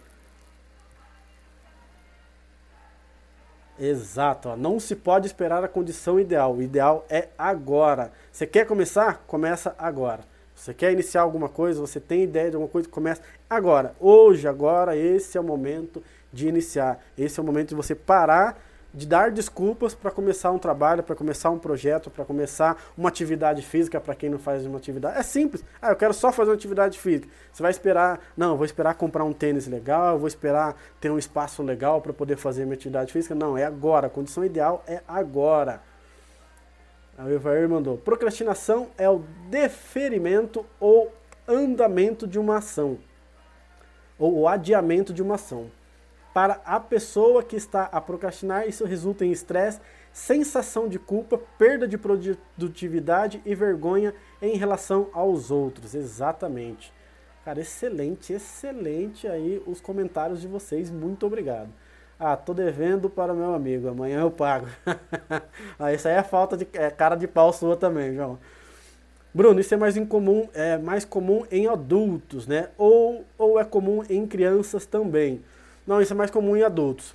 [SPEAKER 1] Exato, ó. não se pode esperar a condição ideal. O ideal é agora. Você quer começar? Começa agora. Você quer iniciar alguma coisa? Você tem ideia de alguma coisa? Começa agora. Hoje, agora, esse é o momento de iniciar. Esse é o momento de você parar de dar desculpas para começar um trabalho, para começar um projeto, para começar uma atividade física para quem não faz uma atividade. É simples. Ah, eu quero só fazer uma atividade física. Você vai esperar, não, vou esperar comprar um tênis legal, vou esperar ter um espaço legal para poder fazer minha atividade física. Não, é agora. A condição ideal é agora. A Evair mandou: procrastinação é o deferimento ou andamento de uma ação, ou o adiamento de uma ação. Para a pessoa que está a procrastinar, isso resulta em estresse, sensação de culpa, perda de produtividade e vergonha em relação aos outros. Exatamente. Cara, excelente, excelente aí os comentários de vocês. Muito obrigado. Ah, tô devendo para meu amigo, amanhã eu pago. ah, isso aí é falta de é, cara de pau sua também, João. Bruno, isso é mais incomum, é mais comum em adultos, né? Ou, ou é comum em crianças também. Não, isso é mais comum em adultos.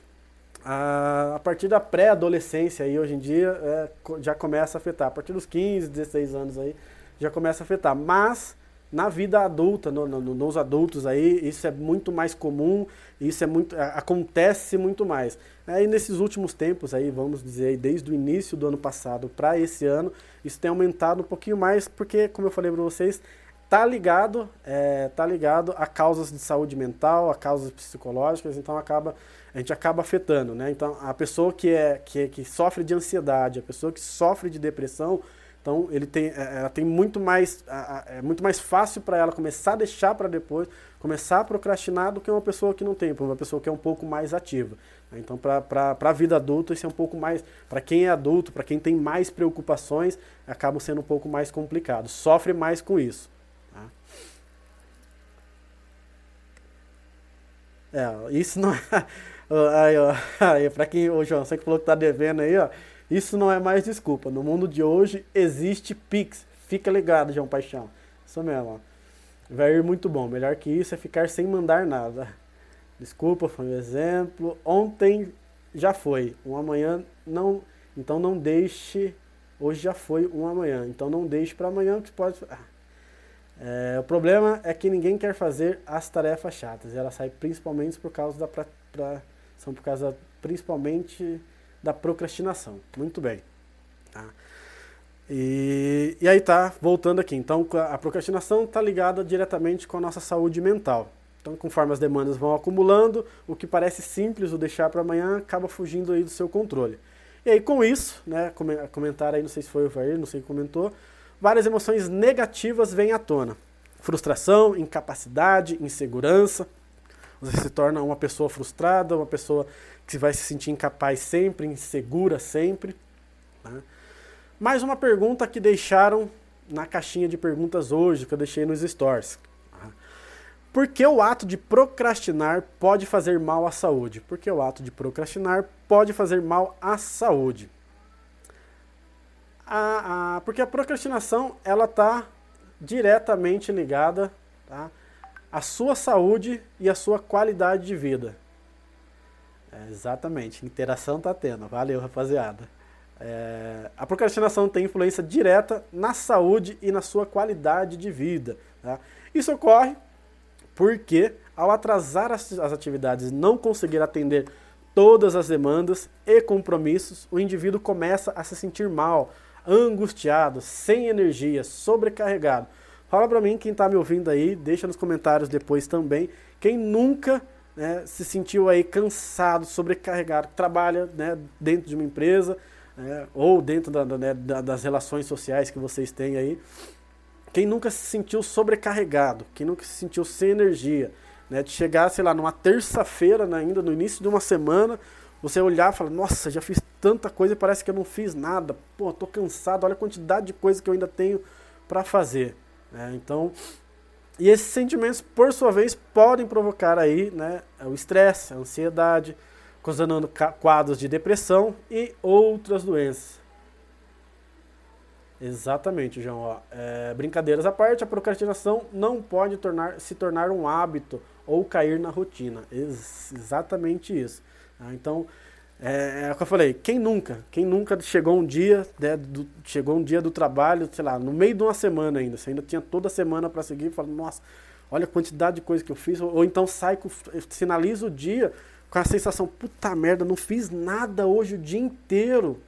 [SPEAKER 1] A, partir da pré-adolescência aí, hoje em dia, é, já começa a afetar. A partir dos 15, 16 anos aí, já começa a afetar. Mas na vida adulta, no, no, nos adultos aí, isso é muito mais comum, isso é muito, acontece muito mais. É, e nesses últimos tempos aí, vamos dizer, aí, desde o início do ano passado para esse ano, isso tem aumentado um pouquinho mais, porque, como eu falei para vocês, tá ligado, é, tá ligado a causas de saúde mental, a causas psicológicas, então acaba a gente acaba afetando, né? Então a pessoa que é que, que sofre de ansiedade, a pessoa que sofre de depressão, então ele tem, é, ela tem muito mais, é muito mais fácil para ela começar a deixar para depois, começar a procrastinar do que uma pessoa que não tem, uma pessoa que é um pouco mais ativa. Né? Então para a vida adulta isso é um pouco mais, para quem é adulto, para quem tem mais preocupações, acaba sendo um pouco mais complicado, sofre mais com isso. É, isso não é. Aí, ó, aí, pra quem, ô João, você que falou que tá devendo aí, ó. Isso não é mais desculpa. No mundo de hoje existe Pix. Fica ligado, João Paixão. Isso mesmo, ó. Vai ir muito bom. Melhor que isso é ficar sem mandar nada. Desculpa, foi um exemplo. Ontem já foi. Um amanhã não. Então não deixe. Hoje já foi um amanhã. Então não deixe para amanhã que pode. Ah. É, o problema é que ninguém quer fazer as tarefas chatas. E ela sai principalmente por causa da pra, pra, são por causa principalmente da procrastinação. Muito bem. Tá? E, e aí tá, voltando aqui. Então a procrastinação está ligada diretamente com a nossa saúde mental. Então, conforme as demandas vão acumulando, o que parece simples, o deixar para amanhã, acaba fugindo aí do seu controle. E aí, com isso, né, comentário aí, não sei se foi o Vair, não sei quem comentou, várias emoções negativas vêm à tona. Frustração, incapacidade, insegurança. Você se torna uma pessoa frustrada, uma pessoa que vai se sentir incapaz sempre, insegura sempre. Né? Mais uma pergunta que deixaram na caixinha de perguntas hoje, que eu deixei nos stores. Tá? Por que o ato de procrastinar pode fazer mal à saúde? Porque o ato de procrastinar pode fazer mal à saúde a, a, porque a procrastinação ela está diretamente ligada tá, à sua saúde e à sua qualidade de vida. É, exatamente, interação está tendo. Valeu, rapaziada. É, a procrastinação tem influência direta na saúde e na sua qualidade de vida. Tá? Isso ocorre porque, ao atrasar as, as atividades e não conseguir atender todas as demandas e compromissos, o indivíduo começa a se sentir mal, angustiado, sem energia, sobrecarregado. Fala para mim quem está me ouvindo aí, deixa nos comentários depois também, quem nunca né, se sentiu aí cansado, sobrecarregado, trabalha né, dentro de uma empresa né, ou dentro da, né, das relações sociais que vocês têm aí. Quem nunca se sentiu sobrecarregado, quem nunca se sentiu sem energia, né, de chegar, sei lá, numa terça-feira né, ainda, no início de uma semana, você olhar e falar, nossa, já fiz tanta coisa e parece que eu não fiz nada. Pô, tô cansado, olha a quantidade de coisa que eu ainda tenho para fazer. Né? Então, e esses sentimentos, por sua vez, podem provocar aí, né, o estresse, a ansiedade, causando quadros de depressão e outras doenças. Exatamente, João. Ó, é, brincadeiras à parte, a procrastinação não pode tornar, se tornar um hábito ou cair na rotina. Ex exatamente isso. Tá? Então, é, é, o que eu falei, quem nunca? Quem nunca chegou um dia, né, do, chegou um dia do trabalho, sei lá, no meio de uma semana ainda, você ainda tinha toda semana para seguir, fala, nossa, olha a quantidade de coisa que eu fiz, ou, ou então sai, com, finaliza o dia com a sensação, puta merda, não fiz nada hoje o dia inteiro.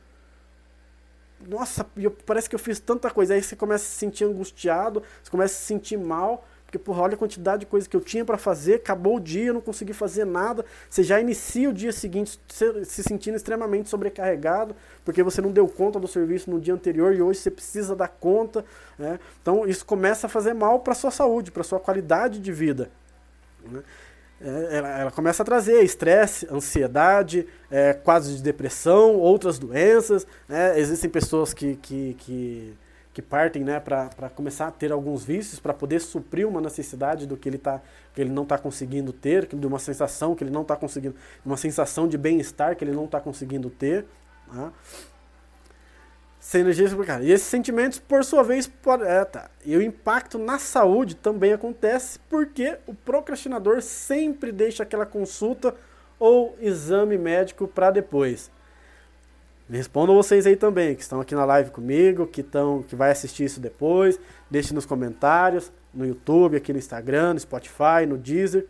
[SPEAKER 1] Nossa, eu, parece que eu fiz tanta coisa. Aí você começa a se sentir angustiado, você começa a se sentir mal, porque, porra, olha a quantidade de coisas que eu tinha para fazer, acabou o dia, eu não consegui fazer nada. Você já inicia o dia seguinte se, se sentindo extremamente sobrecarregado, porque você não deu conta do serviço no dia anterior e hoje você precisa dar conta. Né? Então, isso começa a fazer mal para sua saúde, para sua qualidade de vida. Né? É, ela, ela, começa a trazer estresse, ansiedade, é, quadros de depressão, outras doenças. Né? Existem pessoas que, que, que que partem né, para começar a ter alguns vícios, para poder suprir uma necessidade do que ele, tá, que ele não está conseguindo ter, de uma sensação que ele não está conseguindo, uma sensação de bem-estar que ele não está conseguindo ter. Né? Sem energia explicada. E esses sentimentos, por sua vez, pode, é, tá. e o impacto na saúde também acontece porque o procrastinador sempre deixa aquela consulta ou exame médico para depois. Respondam vocês aí também, que estão aqui na live comigo, que, estão, que vai assistir isso depois. Deixe nos comentários, no YouTube, aqui no Instagram, no Spotify, no Deezer.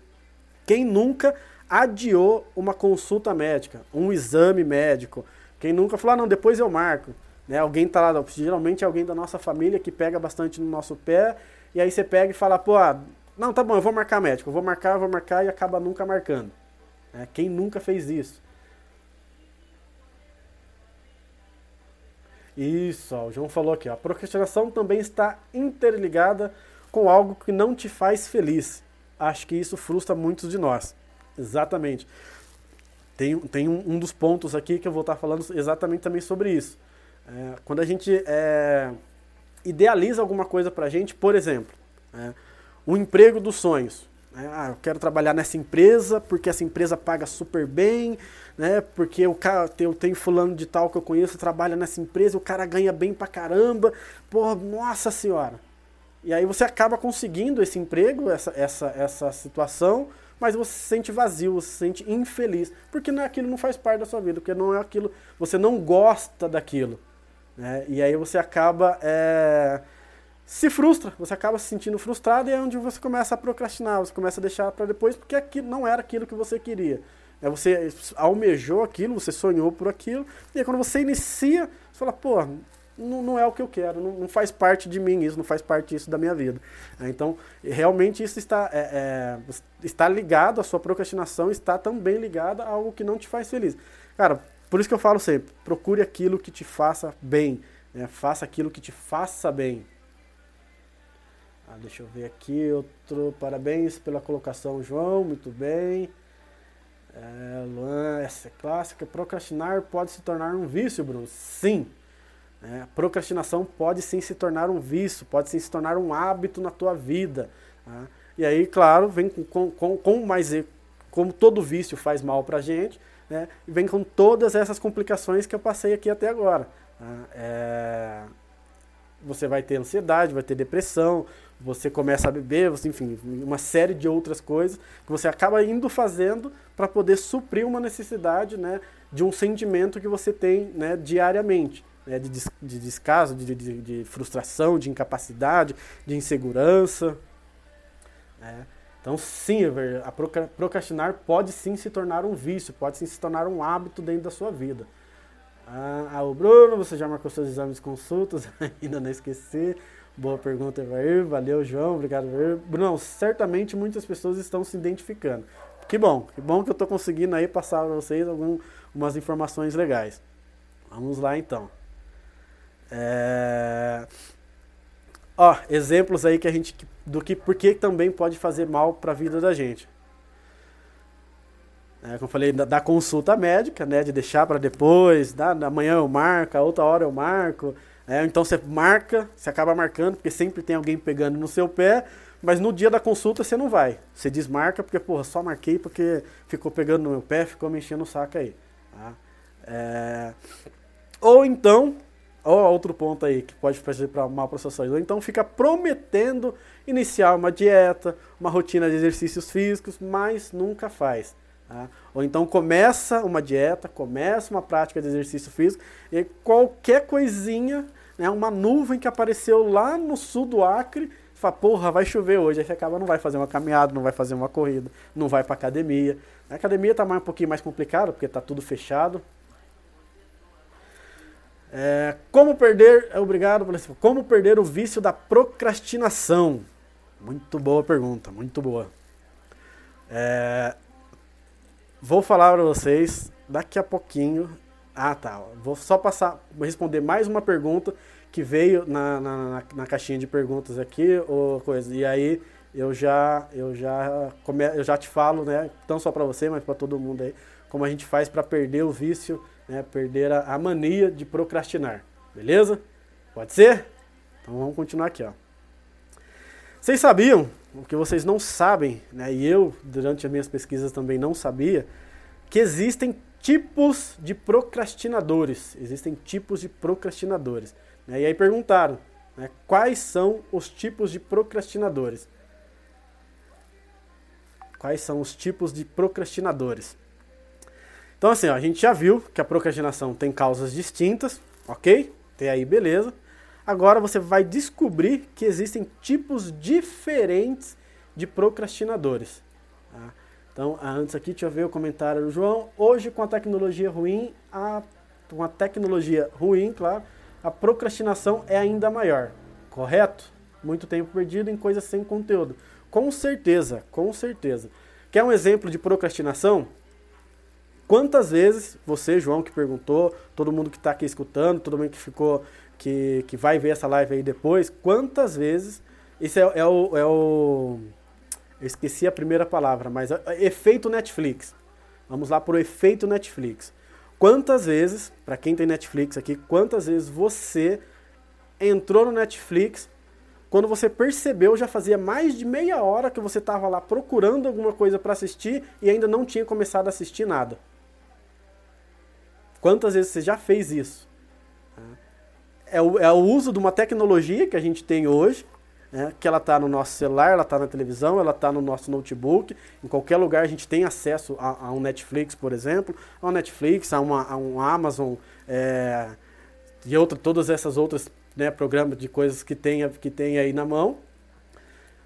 [SPEAKER 1] Quem nunca adiou uma consulta médica, um exame médico? Quem nunca falou, ah, não, depois eu marco. Né? Alguém tá lá, geralmente é alguém da nossa família que pega bastante no nosso pé, e aí você pega e fala, pô, ah, não, tá bom, eu vou marcar médico, eu vou marcar, eu vou marcar e acaba nunca marcando. Né? Quem nunca fez isso? Isso, o João falou aqui. A procrastinação também está interligada com algo que não te faz feliz. Acho que isso frustra muitos de nós. Exatamente. Tem, tem um, um dos pontos aqui que eu vou estar falando exatamente também sobre isso. É, quando a gente é, idealiza alguma coisa pra gente, por exemplo, é, o emprego dos sonhos. Né? Ah, eu quero trabalhar nessa empresa porque essa empresa paga super bem, né? Porque cara, eu tenho fulano de tal que eu conheço, trabalha nessa empresa, o cara ganha bem pra caramba. Porra, nossa senhora. E aí você acaba conseguindo esse emprego, essa, essa, essa situação, mas você se sente vazio, você se sente infeliz, porque não, é aquilo não faz parte da sua vida, porque não é aquilo, você não gosta daquilo. Né? E aí você acaba é, se frustra, você acaba se sentindo frustrado e é onde você começa a procrastinar, você começa a deixar para depois porque aquilo não era aquilo que você queria. É, você almejou aquilo, você sonhou por aquilo, e aí quando você inicia, você fala, pô, não, não é o que eu quero, não, não, faz parte de mim isso, não faz parte disso da minha vida. É, então, realmente isso está, é, é, está ligado, a sua procrastinação está também ligada a algo que não te faz feliz. Cara, por isso que eu falo sempre, procure aquilo que te faça bem, né? faça aquilo que te faça bem. Ah, deixa eu ver aqui, outro. Parabéns pela colocação, João. Muito bem. É, Luan, essa é clássica. Procrastinar pode se tornar um vício, Bruno? Sim. É, procrastinação pode sim se tornar um vício, pode sim se tornar um hábito na tua vida. Tá? E aí, claro, vem com, com, com mais. Como todo vício faz mal pra gente, né? E vem com todas essas complicações que eu passei aqui até agora. Tá? É, você vai ter ansiedade, vai ter depressão, você começa a beber, você, enfim, uma série de outras coisas que você acaba indo fazendo para poder suprir uma necessidade né, de um sentimento que você tem né, diariamente. Né, de, des, de descaso, de, de, de, frustração, de incapacidade, de insegurança. Né. Então, sim, a procrastinar pode sim se tornar um vício, pode sim se tornar um hábito dentro da sua vida. Ah, ah o Bruno, você já marcou seus exames de consultas? Ainda não esqueci. Boa pergunta, Evair. Valeu, João. Obrigado, Evair. Bruno, certamente muitas pessoas estão se identificando. Que bom, que bom que eu estou conseguindo aí passar para vocês algumas informações legais. Vamos lá então. É... Ó, exemplos aí que a gente do que por que também pode fazer mal para a vida da gente. É, como eu falei, da, da, consulta médica, né, de deixar para depois, da, da manhã eu marco, a outra hora eu marco. É, então você marca, você acaba marcando, porque sempre tem alguém pegando no seu pé, mas no dia da consulta você não vai. Você desmarca porque, porra, só marquei porque ficou pegando no meu pé, ficou me enchendo o saco aí. Tá? É... Ou então, ou outro ponto aí que pode fazer para mal processões, ou então fica prometendo iniciar uma dieta, uma rotina de exercícios físicos, mas nunca faz. Tá? Ou então começa uma dieta, começa uma prática de exercício físico e qualquer coisinha, né, uma nuvem que apareceu lá no sul do Acre, fala, porra, vai chover hoje. Aí você acaba, não vai fazer uma caminhada, não vai fazer uma corrida, não vai para academia. A academia está mais, um pouquinho mais complicado, porque está tudo fechado. É, como perder, é, obrigado, como perder o vício da procrastinação? Muito boa pergunta, muito boa. É, vou falar para vocês daqui a pouquinho. Ah, tá. Vou só passar, vou responder mais uma pergunta que veio na, na, na caixinha de perguntas aqui, ou coisa. E aí eu já eu já come, eu já te falo, né, não só para você, mas para todo mundo aí, como a gente faz para perder o vício, né, perder a, a mania de procrastinar. Beleza? Pode ser? Então vamos continuar aqui, ó. Vocês sabiam, o que vocês não sabem, né, e eu durante as minhas pesquisas também não sabia, que existem tipos de procrastinadores. Existem tipos de procrastinadores. Né? E aí perguntaram, né, quais são os tipos de procrastinadores? Quais são os tipos de procrastinadores? Então assim, ó, a gente já viu que a procrastinação tem causas distintas, ok? Tem aí beleza. Agora você vai descobrir que existem tipos diferentes de procrastinadores. Tá? Então, antes aqui, deixa eu ver o comentário do João. Hoje, com a tecnologia ruim, a, com a tecnologia ruim, claro, a procrastinação é ainda maior. Correto? Muito tempo perdido em coisas sem conteúdo. Com certeza, com certeza. Quer um exemplo de procrastinação? Quantas vezes você, João, que perguntou, todo mundo que está aqui escutando, todo mundo que ficou, que, que vai ver essa live aí depois, quantas vezes, isso é, é, o, é o, eu esqueci a primeira palavra, mas é efeito Netflix. Vamos lá para o efeito Netflix. Quantas vezes, para quem tem Netflix aqui, quantas vezes você entrou no Netflix, quando você percebeu, já fazia mais de meia hora que você estava lá procurando alguma coisa para assistir e ainda não tinha começado a assistir nada? Quantas vezes você já fez isso? É o, é o uso de uma tecnologia que a gente tem hoje, né, que ela está no nosso celular, ela está na televisão, ela está no nosso notebook. Em qualquer lugar a gente tem acesso a, a um Netflix, por exemplo, a um Netflix, a, uma, a um Amazon é, e outra, todas essas outras né, programas de coisas que tem, que tem aí na mão.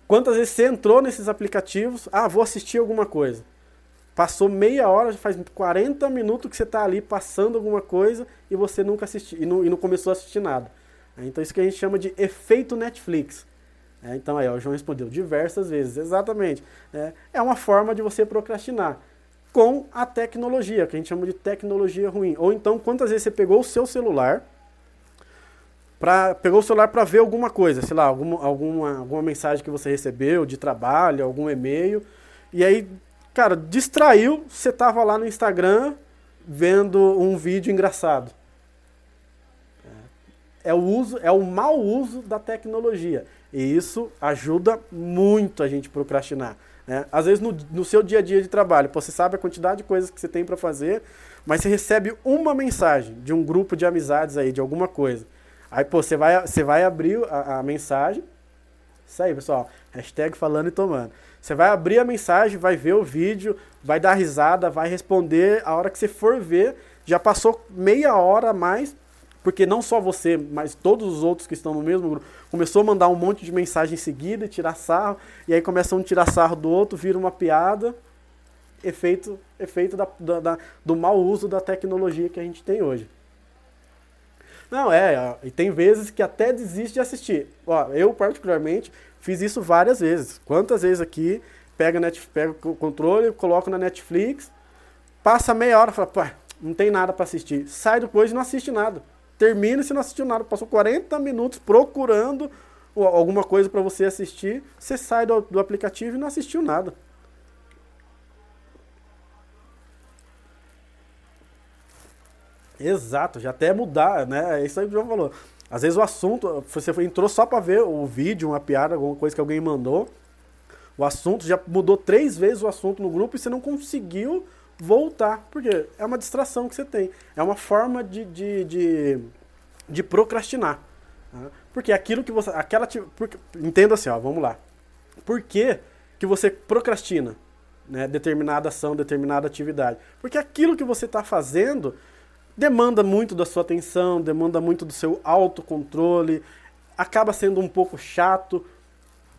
[SPEAKER 1] Quantas vezes você entrou nesses aplicativos, ah, vou assistir alguma coisa. Passou meia hora, já faz 40 minutos que você está ali passando alguma coisa e você nunca assistiu, e não, e não começou a assistir nada. Então isso que a gente chama de efeito Netflix. É, então aí, ó, o João respondeu diversas vezes, exatamente. É, é uma forma de você procrastinar com a tecnologia, que a gente chama de tecnologia ruim. Ou então, quantas vezes você pegou o seu celular, pra, pegou o celular para ver alguma coisa, sei lá, alguma, alguma, alguma mensagem que você recebeu de trabalho, algum e-mail, e aí, cara, distraiu, você tava lá no Instagram vendo um vídeo engraçado. É, é o uso, é o mau uso da tecnologia. E isso ajuda muito a gente procrastinar. Né? Às vezes no, no seu dia a dia de trabalho, você sabe a quantidade de coisas que você tem para fazer, mas você recebe uma mensagem de um grupo de amizades aí, de alguma coisa. Aí, pô, você vai, você vai abrir a, a mensagem. Isso aí, pessoal. Hashtag falando e tomando. Você vai abrir a mensagem, vai ver o vídeo, vai dar risada, vai responder. A hora que você for ver, já passou meia hora a mais porque não só você, mas todos os outros que estão no mesmo grupo, começou a mandar um monte de mensagem em seguida, tirar sarro, e aí começa um tirar sarro do outro, vira uma piada, efeito, efeito da, da, da, do mau uso da tecnologia que a gente tem hoje. Não, é, e tem vezes que até desiste de assistir. Ó, eu, particularmente, fiz isso várias vezes. Quantas vezes aqui pega, net, pega o controle, coloca na Netflix, passa meia hora, fala, pô, não tem nada para assistir. Sai depois e não assiste nada. Termina e você não assistiu nada. Passou 40 minutos procurando alguma coisa para você assistir, você sai do, do aplicativo e não assistiu nada. Exato, já até mudar, né? É isso aí que o João falou. Às vezes o assunto, você entrou só para ver o vídeo, uma piada, alguma coisa que alguém mandou. O assunto já mudou três vezes o assunto no grupo e você não conseguiu voltar. Porque é uma distração que você tem. É uma forma de, de, de, de procrastinar. Né? Porque aquilo que você. Aquela, porque, entenda assim, ó, vamos lá. Por que, que você procrastina né, determinada ação, determinada atividade? Porque aquilo que você está fazendo demanda muito da sua atenção, demanda muito do seu autocontrole, acaba sendo um pouco chato,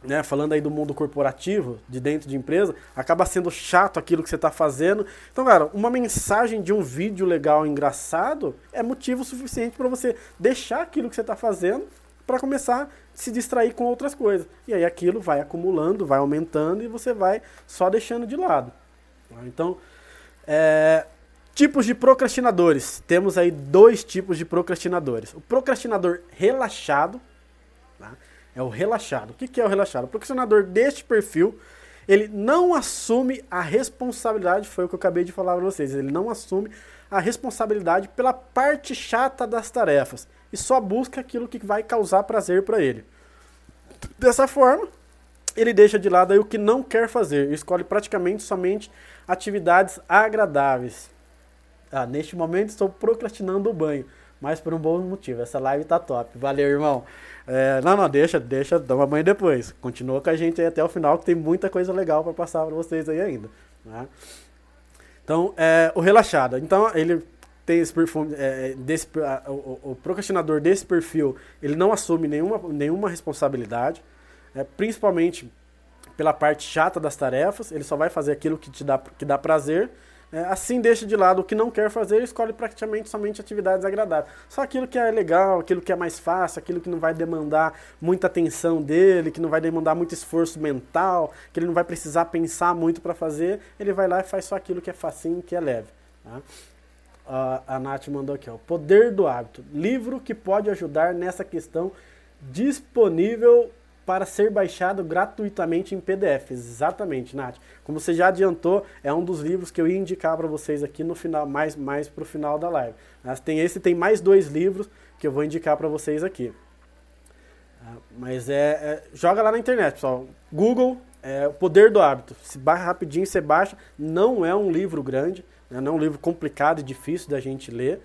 [SPEAKER 1] né, falando aí do mundo corporativo, de dentro de empresa, acaba sendo chato aquilo que você está fazendo. Então, cara, uma mensagem de um vídeo legal, engraçado, é motivo suficiente para você deixar aquilo que você está fazendo para começar a se distrair com outras coisas. E aí aquilo vai acumulando, vai aumentando e você vai só deixando de lado. Então, é, tipos de procrastinadores. Temos aí dois tipos de procrastinadores. O procrastinador relaxado, tá? É o relaxado. O que é o relaxado? O procrastinador deste perfil, ele não assume a responsabilidade, foi o que eu acabei de falar para vocês, ele não assume a responsabilidade pela parte chata das tarefas e só busca aquilo que vai causar prazer para ele. Dessa forma, ele deixa de lado o que não quer fazer e escolhe praticamente somente atividades agradáveis. Ah, neste momento estou procrastinando o banho, mas por um bom motivo. Essa live tá top. Valeu, irmão. É, não, não, deixa, deixa, dá uma banho depois. Continua com a gente aí até o final, que tem muita coisa legal para passar para vocês aí ainda. Né? Então, é, o relaxado. Então, ele tem esse perfume, é, desse, a, o, o, procrastinador desse perfil, ele não assume nenhuma, nenhuma responsabilidade, é, principalmente pela parte chata das tarefas, ele só vai fazer aquilo que te dá, que dá prazer, assim deixa de lado o que não quer fazer e escolhe praticamente somente atividades agradáveis. Só aquilo que é legal, aquilo que é mais fácil, aquilo que não vai demandar muita atenção dele, que não vai demandar muito esforço mental, que ele não vai precisar pensar muito para fazer, ele vai lá e faz só aquilo que é facinho, que é leve. Tá? a Nath mandou aqui, ó. Poder do hábito. Livro que pode ajudar nessa questão disponível para ser baixado gratuitamente em PDF. Exatamente, Nath. Como você já adiantou, é um dos livros que eu ia indicar para vocês aqui no final, mais, mais para o final da live. Mas tem esse tem mais dois livros que eu vou indicar para vocês aqui. Ah, mas é, é, Joga lá na internet, pessoal. Google, é, O Poder do Hábito. Se rapidinho, você baixa. Não é um livro grande. Né? Não é um livro complicado e difícil da gente ler.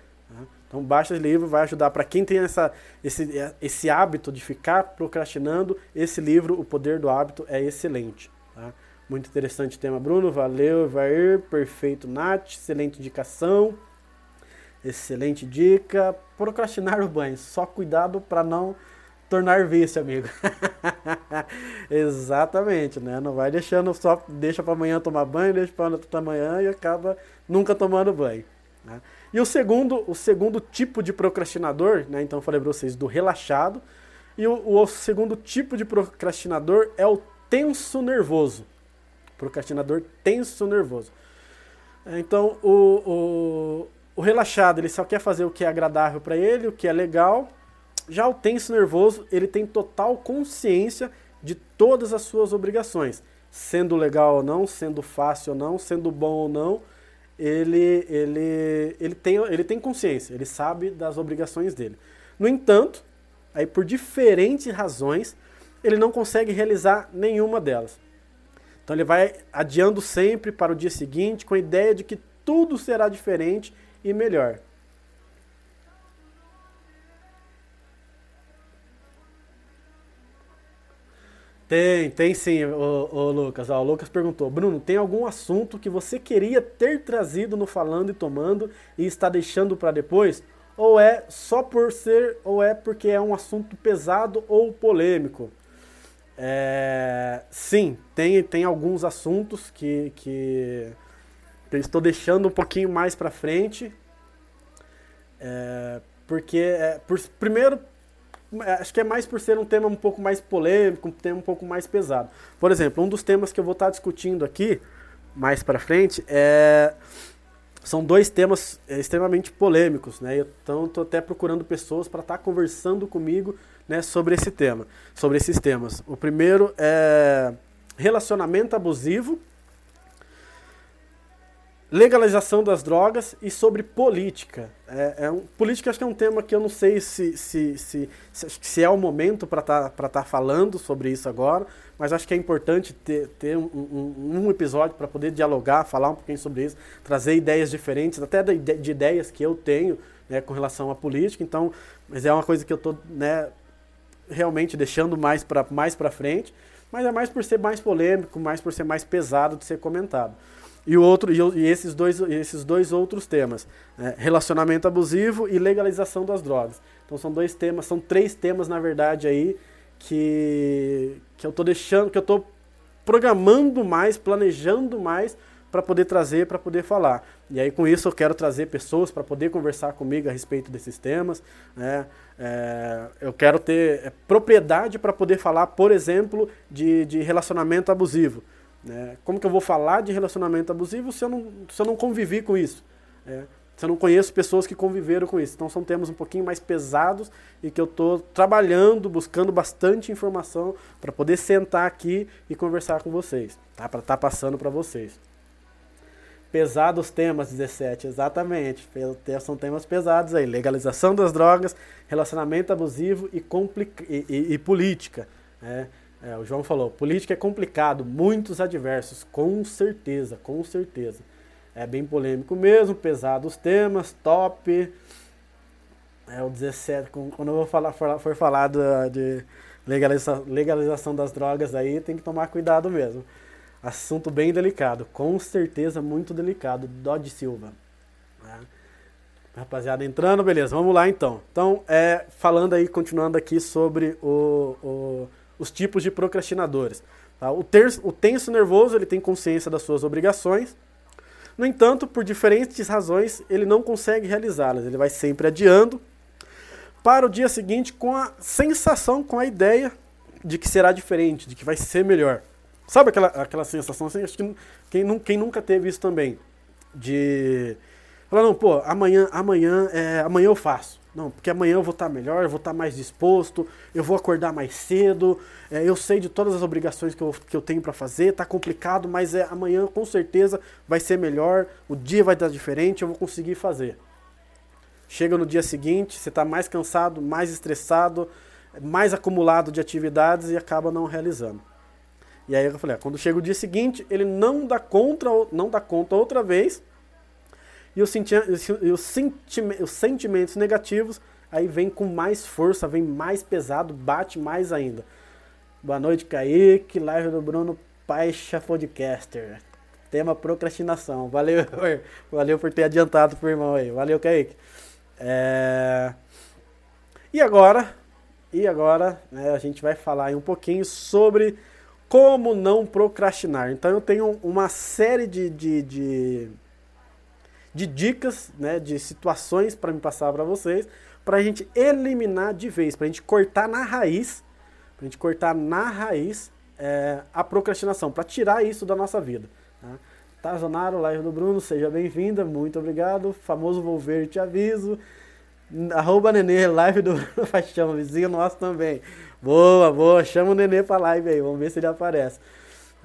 [SPEAKER 1] Então baixa esse livro, vai ajudar para quem tem essa, esse, esse hábito de ficar procrastinando. Esse livro, O Poder do Hábito, é excelente. Tá? Muito interessante o tema, Bruno. Valeu, Evair. Perfeito, Nath. Excelente indicação. Excelente dica. Procrastinar o banho. Só cuidado para não tornar vício, amigo. Exatamente, né? Não vai deixando só deixa para amanhã tomar banho, deixa para amanhã e acaba nunca tomando banho. Né? E o segundo, o segundo tipo de procrastinador, né? Então eu falei para vocês do relaxado. E o, o, segundo tipo de procrastinador é o tenso nervoso. Procrastinador tenso nervoso. Então o, o, o relaxado ele só quer fazer o que é agradável para ele, o que é legal já o tenso nervoso, ele tem total consciência de todas as suas obrigações, sendo legal ou não, sendo fácil ou não, sendo bom ou não, ele, ele, ele, tem, ele tem consciência, ele sabe das obrigações dele. No entanto, aí por diferentes razões, ele não consegue realizar nenhuma delas. Então ele vai adiando sempre para o dia seguinte com a ideia de que tudo será diferente e melhor. Tem, tem sim, o, o Lucas. O Lucas perguntou: Bruno, tem algum assunto que você queria ter trazido no Falando e Tomando e está deixando para depois? Ou é só por ser, ou é porque é um assunto pesado ou polêmico? É, sim, tem, tem alguns assuntos que, que, que eu estou deixando um pouquinho mais para frente. É, porque, é, por, primeiro, acho que é mais por ser um tema um pouco mais polêmico, um tema um pouco mais pesado. Por exemplo, um dos temas que eu vou estar discutindo aqui mais para frente é são dois temas é, extremamente polêmicos, né? Então estou até procurando pessoas para estar tá conversando comigo, né, sobre esse tema, sobre esses temas. O primeiro é relacionamento abusivo legalização das drogas e sobre política. É, é um, política acho que é um tema que eu não sei se, se, se, se é o momento para estar tá, tá falando sobre isso agora, mas acho que é importante ter, ter um, um, um episódio para poder dialogar, falar um pouquinho sobre isso, trazer ideias diferentes, até de, de ideias que eu tenho né, com relação à política. Então, mas é uma coisa que eu estou né, realmente deixando mais para mais frente, mas é mais por ser mais polêmico, mais por ser mais pesado de ser comentado. E, o outro, e, esses, dois, esses dois outros temas, né? relacionamento abusivo e legalização das drogas. Então são dois temas, são três temas, na verdade, aí, que, que eu estou deixando, que eu estou programando mais, planejando mais para poder trazer, para poder falar. E aí com isso eu quero trazer pessoas para poder conversar comigo a respeito desses temas. Né? É, eu quero ter é, propriedade para poder falar, por exemplo, de, de relacionamento abusivo. Né? Como que eu vou falar de relacionamento abusivo se eu não, se eu não convivi com isso? É, se eu não conheço pessoas que conviveram com isso. Então são temas um pouquinho mais pesados e que eu estou trabalhando, buscando bastante informação para poder sentar aqui e conversar com vocês, tá? para estar tá passando para vocês. Pesados temas 17, exatamente. São temas pesados aí. Legalização das drogas, relacionamento abusivo e, e, e, e política. Né? É, o João falou, política é complicado, muitos adversos, com certeza, com certeza. É bem polêmico mesmo, pesado os temas, top. É o 17, quando eu vou falar, for, falar de legaliza, legalização das drogas aí, tem que tomar cuidado mesmo. Assunto bem delicado, com certeza muito delicado. Dodge Silva. Né? Rapaziada, entrando, beleza, vamos lá então. Então, é, falando aí, continuando aqui sobre o, o os tipos de procrastinadores. Tá? O, terço, o tenso nervoso ele tem consciência das suas obrigações, no entanto, por diferentes razões, ele não consegue realizá-las. Ele vai sempre adiando para o dia seguinte com a sensação, com a ideia de que será diferente, de que vai ser melhor. Sabe aquela, aquela sensação assim? Acho que quem, quem nunca teve isso também? De falar, não, pô, amanhã, amanhã, é, amanhã eu faço. Não, porque amanhã eu vou estar melhor, eu vou estar mais disposto, eu vou acordar mais cedo, é, eu sei de todas as obrigações que eu, que eu tenho para fazer, tá complicado, mas é, amanhã com certeza vai ser melhor, o dia vai dar diferente, eu vou conseguir fazer. Chega no dia seguinte, você está mais cansado, mais estressado, mais acumulado de atividades e acaba não realizando. E aí eu falei, ah, quando chega o dia seguinte, ele não dá conta, não dá conta outra vez e os, senti os, senti os sentimentos negativos aí vem com mais força, vem mais pesado, bate mais ainda. Boa noite, Kaique, live do Bruno Paixa Podcaster. Tema procrastinação. Valeu, valeu por ter adiantado pro irmão aí. Valeu, Kaique. É... E agora, e agora né, a gente vai falar um pouquinho sobre como não procrastinar. Então eu tenho uma série de, de, de de dicas, né, de situações para me passar para vocês, para a gente eliminar de vez, para a gente cortar na raiz, para a gente cortar na raiz é, a procrastinação, para tirar isso da nossa vida. Tá? Tazonaro, live do Bruno, seja bem-vinda, muito obrigado. Famoso vou ver, te aviso. Arroba Nenê, live do Paixão, vizinho nosso também. Boa, boa, chama o Nenê pra live aí, vamos ver se ele aparece.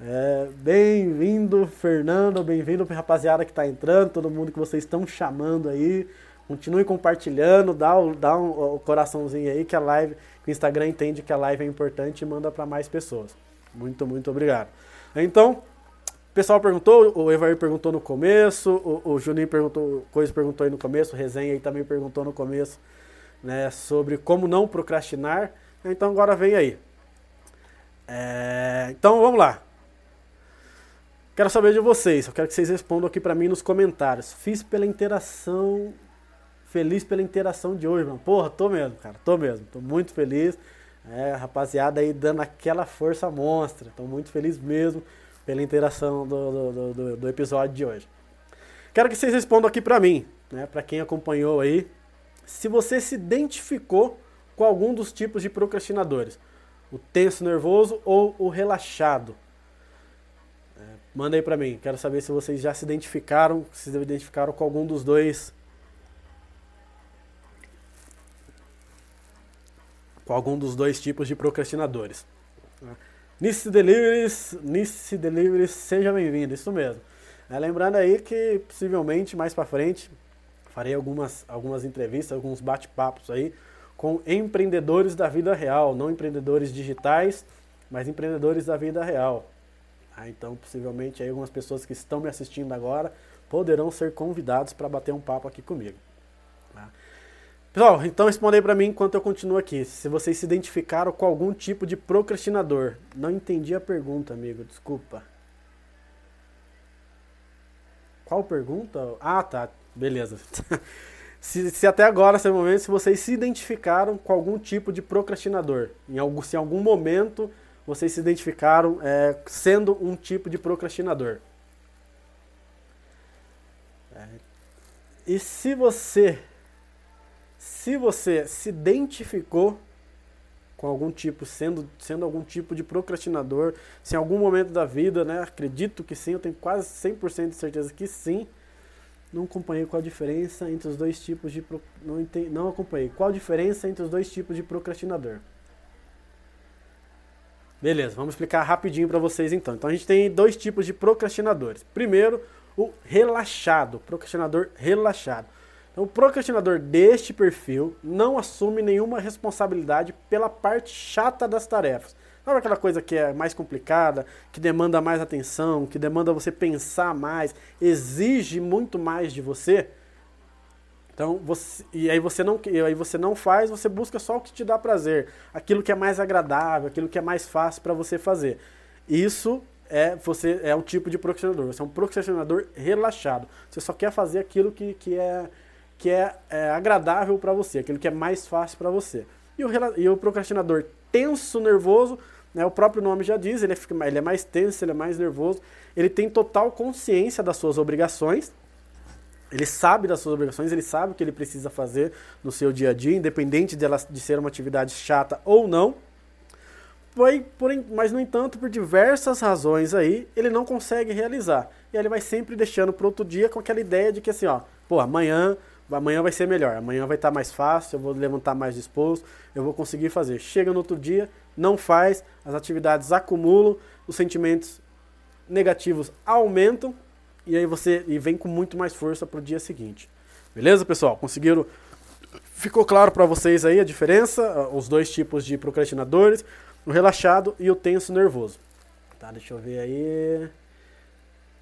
[SPEAKER 1] É, bem-vindo, Fernando, bem-vindo rapaziada que está entrando, todo mundo que vocês estão chamando aí. Continue compartilhando, dá, o, dá um, o coraçãozinho aí que a live, que o Instagram entende que a live é importante e manda para mais pessoas. Muito, muito obrigado. Então, o pessoal perguntou, o Evair perguntou no começo, o, o Juninho perguntou, Coisa perguntou aí no começo, o Resenha aí também perguntou no começo, né, sobre como não procrastinar. Então agora vem aí. É, então vamos lá. Quero saber de vocês, eu quero que vocês respondam aqui para mim nos comentários. Fiz pela interação, feliz pela interação de hoje, mano. Porra, tô mesmo, cara, tô mesmo, tô muito feliz. É, rapaziada aí dando aquela força monstra, tô muito feliz mesmo pela interação do, do, do, do episódio de hoje. Quero que vocês respondam aqui para mim, né, para quem acompanhou aí, se você se identificou com com algum dos tipos de procrastinadores? O tenso nervoso ou o relaxado? Manda aí pra mim, quero saber se vocês já se identificaram, se identificaram com algum dos dois. Com algum dos dois tipos de procrastinadores. Nice Deliveries, Nice Deliveries, seja bem-vindo, isso mesmo. É, lembrando aí que possivelmente mais para frente farei algumas, algumas entrevistas, alguns bate-papos aí com empreendedores da vida real, não empreendedores digitais, mas empreendedores da vida real. Ah, então, possivelmente aí algumas pessoas que estão me assistindo agora poderão ser convidados para bater um papo aqui comigo. Tá? Pessoal, então responde aí para mim enquanto eu continuo aqui. Se vocês se identificaram com algum tipo de procrastinador. Não entendi a pergunta, amigo, desculpa. Qual pergunta? Ah, tá. Beleza. se, se, até agora, nesse momento, se vocês se identificaram com algum tipo de procrastinador, em algum, se em algum momento vocês se identificaram é, sendo um tipo de procrastinador. É. E se você, se você se identificou com algum tipo, sendo, sendo algum tipo de procrastinador, se em algum momento da vida, né, acredito que sim, eu tenho quase 100% de certeza que sim, não acompanhei qual a diferença entre os dois tipos de. Não, entendi, não acompanhei. Qual a diferença entre os dois tipos de procrastinador? Beleza, vamos explicar rapidinho para vocês então. Então a gente tem dois tipos de procrastinadores. Primeiro, o relaxado, procrastinador relaxado. Então, o procrastinador deste perfil não assume nenhuma responsabilidade pela parte chata das tarefas. Sabe aquela coisa que é mais complicada, que demanda mais atenção, que demanda você pensar mais, exige muito mais de você? Então, você, e aí você não, aí você não faz, você busca só o que te dá prazer, aquilo que é mais agradável, aquilo que é mais fácil para você fazer. Isso é você é um tipo de procrastinador. Você é um procrastinador relaxado. Você só quer fazer aquilo que, que é que é, é agradável para você, aquilo que é mais fácil para você. E o, e o procrastinador tenso, nervoso, né, o próprio nome já diz, ele, é, ele é mais tenso, ele é mais nervoso, ele tem total consciência das suas obrigações, ele sabe das suas obrigações, ele sabe o que ele precisa fazer no seu dia a dia, independente de, ela, de ser uma atividade chata ou não. Porém, porém, mas, no entanto, por diversas razões aí, ele não consegue realizar. E ele vai sempre deixando para outro dia com aquela ideia de que assim, ó, pô, amanhã amanhã vai ser melhor, amanhã vai estar tá mais fácil, eu vou levantar mais disposto, eu vou conseguir fazer. Chega no outro dia, não faz, as atividades acumulam, os sentimentos negativos aumentam e aí você e vem com muito mais força para o dia seguinte. Beleza, pessoal? Conseguiram? Ficou claro para vocês aí a diferença, os dois tipos de procrastinadores, o relaxado e o tenso nervoso. Tá, deixa eu ver aí.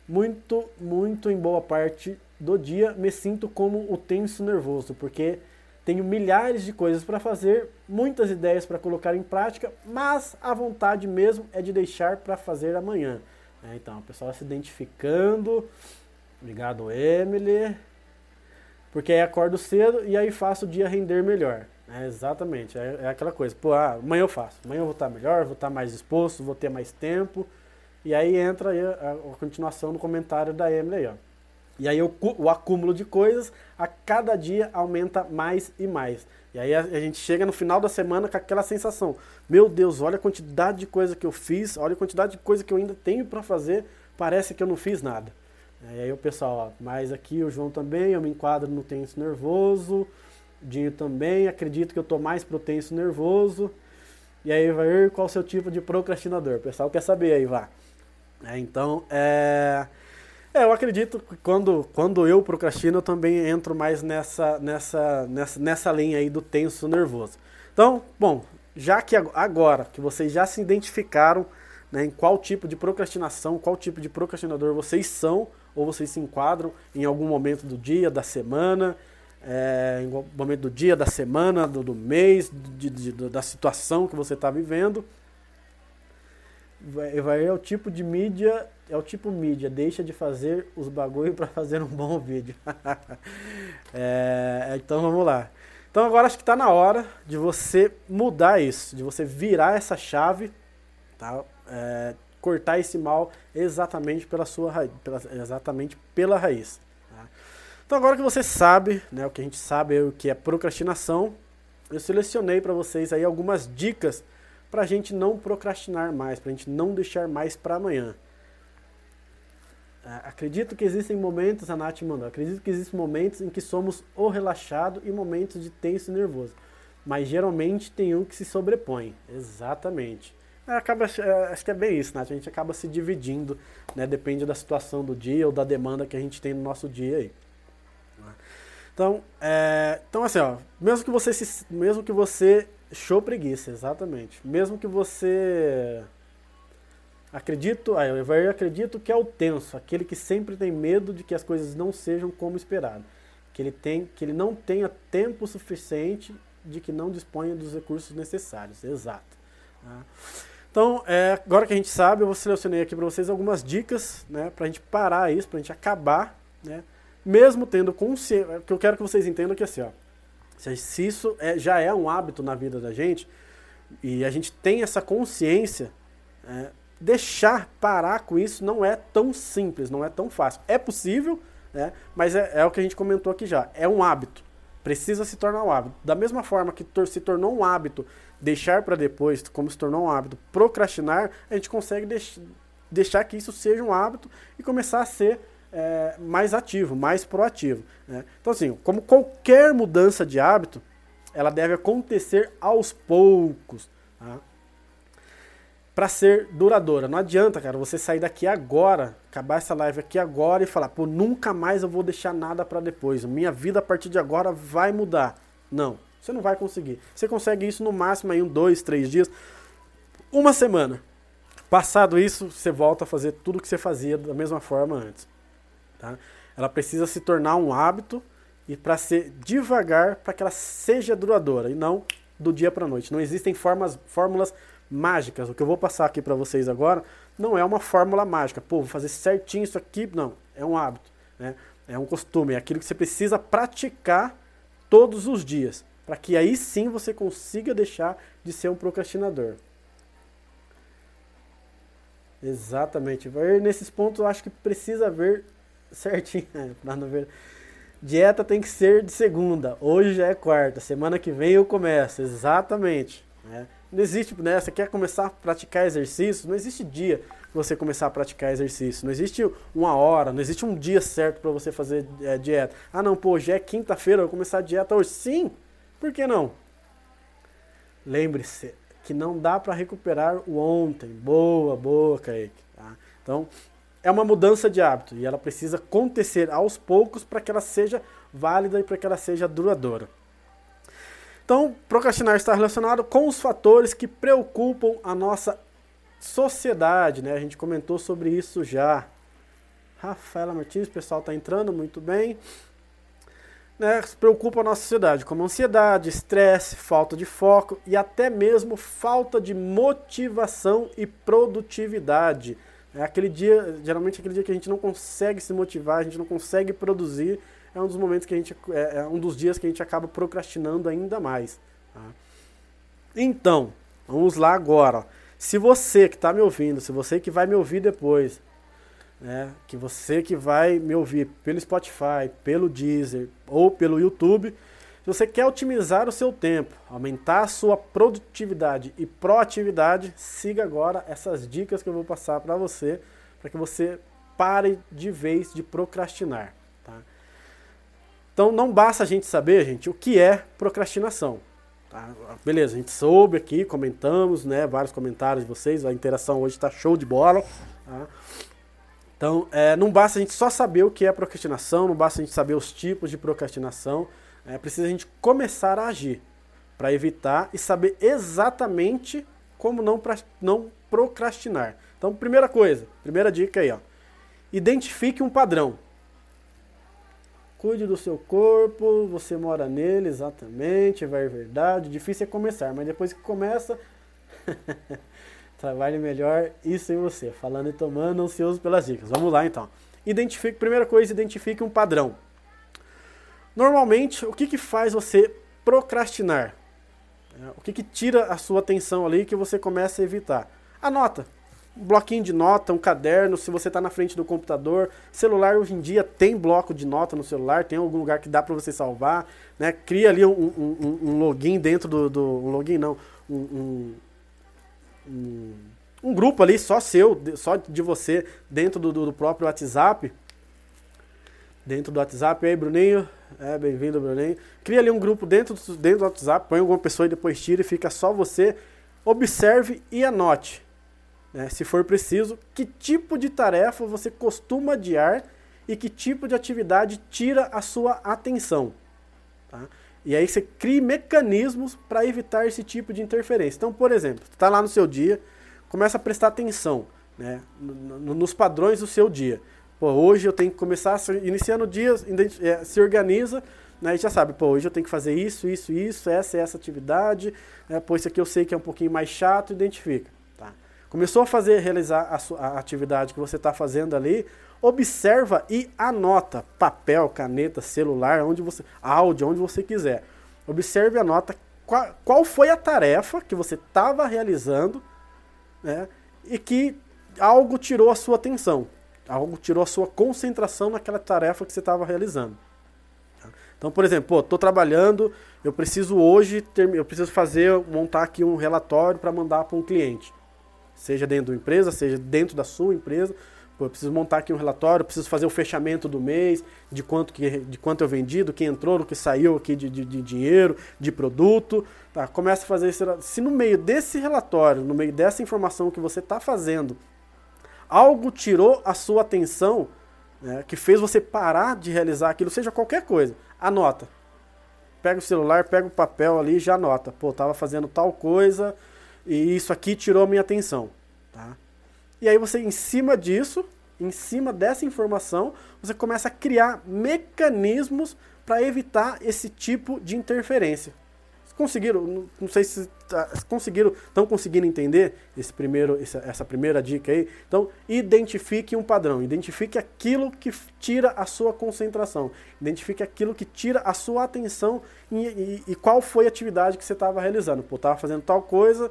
[SPEAKER 1] Muito, muito em boa parte do dia me sinto como o tenso nervoso, porque tenho milhares de coisas para fazer, muitas ideias para colocar em prática, mas a vontade mesmo é de deixar para fazer amanhã. É, então, o pessoal se identificando. Obrigado, Emily. Porque aí acordo cedo e aí faço o dia render melhor. É, exatamente, é, é, aquela coisa. Pô, ah, amanhã eu faço. Amanhã eu vou estar melhor, vou estar mais disposto, vou ter mais tempo. E aí entra aí a, a, continuação do comentário da Emily ó. E aí o, o, acúmulo de coisas a cada dia aumenta mais e mais. E aí a, a, gente chega no final da semana com aquela sensação: meu Deus, olha a quantidade de coisa que eu fiz, olha a quantidade de coisa que eu ainda tenho para fazer, parece que eu não fiz nada. E aí o pessoal, ó, mas aqui o João também, eu me enquadro no tenso nervoso, Dinho também, acredito que eu tô mais pro tenso nervoso. E aí vai qual o seu tipo de procrastinador. O pessoal quer saber aí, vá. É, então, é. É, eu acredito que quando, quando eu procrastino, eu também entro mais nessa, nessa, nessa, nessa linha aí do tenso nervoso. Então, bom, já que agora que vocês já se identificaram né, em qual tipo de procrastinação, qual tipo de procrastinador vocês são, ou vocês se enquadram em algum momento do dia, da semana, é, em algum momento do dia, da semana, do, do mês, de, de, da situação que você está vivendo, vai, é o tipo de mídia é o tipo mídia, deixa de fazer os bagulho para fazer um bom vídeo. é, então vamos lá. Então agora acho que está na hora de você mudar isso, de você virar essa chave, tá? É, cortar esse mal exatamente pela sua raiz, pela, exatamente pela raiz. Tá? Então agora que você sabe, né, o que a gente sabe é o que é procrastinação, eu selecionei para vocês aí algumas dicas para a gente não procrastinar mais, para a gente não deixar mais para amanhã. É, acredito que existem momentos, a Nath mandou, acredito que existem momentos em que somos o relaxado e momentos de tenso e nervoso. Mas geralmente tem um que se sobrepõe. Exatamente. É, acaba, é, acho que é bem isso, Nath. A gente acaba se dividindo, né? Depende da situação do dia ou da demanda que a gente tem no nosso dia aí. Então, é, então assim, ó, mesmo que você se, mesmo que você show preguiça, exatamente. Mesmo que você acredito, aí eu acredito que é o tenso, aquele que sempre tem medo de que as coisas não sejam como esperado, que ele tem, que ele não tenha tempo suficiente, de que não disponha dos recursos necessários, exato. Tá? Então, é, agora que a gente sabe, eu selecionei aqui para vocês algumas dicas, né, para a gente parar isso, para a gente acabar, né, mesmo tendo consciência, que eu quero que vocês entendam que assim, ó, se isso é, já é um hábito na vida da gente, e a gente tem essa consciência, é, deixar parar com isso não é tão simples, não é tão fácil. É possível, né, mas é, é o que a gente comentou aqui já, é um hábito. Precisa se tornar um hábito. Da mesma forma que se tornou um hábito deixar para depois, como se tornou um hábito procrastinar, a gente consegue deix deixar que isso seja um hábito e começar a ser é, mais ativo, mais proativo. Né? Então, assim, como qualquer mudança de hábito, ela deve acontecer aos poucos. Tá? Para ser duradoura. Não adianta, cara, você sair daqui agora, acabar essa live aqui agora e falar, pô, nunca mais eu vou deixar nada para depois. Minha vida a partir de agora vai mudar. Não, você não vai conseguir. Você consegue isso no máximo aí um, dois, três dias, uma semana. Passado isso, você volta a fazer tudo que você fazia da mesma forma antes. Tá? Ela precisa se tornar um hábito e para ser devagar, para que ela seja duradoura e não do dia para a noite. Não existem formas, fórmulas mágicas. O que eu vou passar aqui para vocês agora não é uma fórmula mágica. Pô, vou fazer certinho isso aqui. Não, é um hábito. Né? É um costume, é aquilo que você precisa praticar todos os dias, para que aí sim você consiga deixar de ser um procrastinador. Exatamente. Nesses pontos eu acho que precisa ver certinho, para não ver. Dieta tem que ser de segunda, hoje já é quarta, semana que vem eu começo, exatamente. Né? Não existe, né? Você quer começar a praticar exercício, não existe dia para você começar a praticar exercício, não existe uma hora, não existe um dia certo para você fazer é, dieta. Ah, não, pô, hoje é quinta-feira, eu vou começar a dieta hoje. Sim, por que não? Lembre-se que não dá para recuperar o ontem. Boa, boa, Kaique. Tá? Então, é uma mudança de hábito e ela precisa acontecer aos poucos para que ela seja válida e para que ela seja duradoura. Então, procrastinar está relacionado com os fatores que preocupam a nossa sociedade, né? A gente comentou sobre isso já. Rafaela Martins, o pessoal está entrando muito bem. Né, preocupa a nossa sociedade, como ansiedade, estresse, falta de foco e até mesmo falta de motivação e produtividade. É aquele dia, geralmente aquele dia que a gente não consegue se motivar, a gente não consegue produzir, é um dos momentos que a gente, é, é um dos dias que a gente acaba procrastinando ainda mais. Tá? Então, vamos lá agora. Se você que está me ouvindo, se você que vai me ouvir depois, né, que você que vai me ouvir pelo Spotify, pelo Deezer ou pelo YouTube, se você quer otimizar o seu tempo, aumentar a sua produtividade e proatividade, siga agora essas dicas que eu vou passar para você, para que você pare de vez de procrastinar. Tá? Então não basta a gente saber, gente, o que é procrastinação. Tá? Beleza, a gente soube aqui, comentamos, né, vários comentários de vocês, a interação hoje está show de bola. Tá? Então, é, não basta a gente só saber o que é procrastinação, não basta a gente saber os tipos de procrastinação, é, precisa a gente começar a agir para evitar e saber exatamente como não, pra, não procrastinar. Então, primeira coisa, primeira dica aí, ó. Identifique um padrão. Cuide do seu corpo, você mora nele, exatamente, vai verdade. Difícil é começar, mas depois que começa, trabalhe melhor isso em você. Falando e tomando, ansioso pelas dicas. Vamos lá então. Identifique, primeira coisa, identifique um padrão. Normalmente, o que, que faz você procrastinar? É, o que, que tira a sua atenção ali que você começa a evitar? Anota. um bloquinho de nota, um caderno, se você está na frente do computador. Celular hoje em dia tem bloco de nota no celular, tem algum lugar que dá para você salvar. Né? Cria ali um, um, um, login dentro do, do. Um login não. Um, um, um, grupo ali só seu, só de você, dentro do, do próprio WhatsApp. Dentro do WhatsApp. E aí, Bruninho? É, bem-vindo, Bruninho. Cria ali um grupo dentro, dentro do WhatsApp, põe alguma pessoa e depois tira e fica só você. Observe e anote né, se for preciso, que tipo de tarefa você costuma adiar e que tipo de atividade tira a sua atenção. Tá? E aí você cria mecanismos para evitar esse tipo de interferência. Então, por exemplo, está lá no seu dia, começa a prestar atenção né, nos padrões do seu dia. Pô, hoje eu tenho que começar, iniciando o dia, é, se organiza, né, e já sabe, pô, hoje eu tenho que fazer isso, isso, isso, essa e essa atividade, né, pô, isso aqui eu sei que é um pouquinho mais chato, identifica. Começou a fazer, realizar a, sua, a atividade que você está fazendo ali, observa e anota, papel, caneta, celular, onde você, áudio, onde você quiser. Observe e anota qual, qual foi a tarefa que você estava realizando, né, e que algo tirou a sua atenção, algo tirou a sua concentração naquela tarefa que você estava realizando. Então, por exemplo, estou trabalhando, eu preciso hoje, ter, eu preciso fazer, montar aqui um relatório para mandar para um cliente seja dentro da empresa, seja dentro da sua empresa. Pô, eu preciso montar aqui um relatório, preciso fazer o fechamento do mês, de quanto, que, de quanto eu vendi, do que entrou, do que saiu aqui de, de, de dinheiro, de produto. Tá, começa a fazer esse Se no meio desse relatório, no meio dessa informação que você está fazendo, algo tirou a sua atenção, né, que fez você parar de realizar aquilo, seja qualquer coisa, anota. Pega o celular, pega o papel ali e já anota. Pô, tava fazendo tal coisa, e isso aqui tirou a minha atenção. Tá? E aí você, em cima disso, em cima dessa informação, você começa a criar mecanismos para evitar esse tipo de interferência. Conseguiram, não sei se tá, conseguiram, estão conseguindo entender esse primeiro, essa primeira dica aí. Então, identifique um padrão, identifique aquilo que tira a sua concentração, identifique aquilo que tira a sua atenção e, e, e qual foi a atividade que você estava realizando. Pô, estava fazendo tal coisa,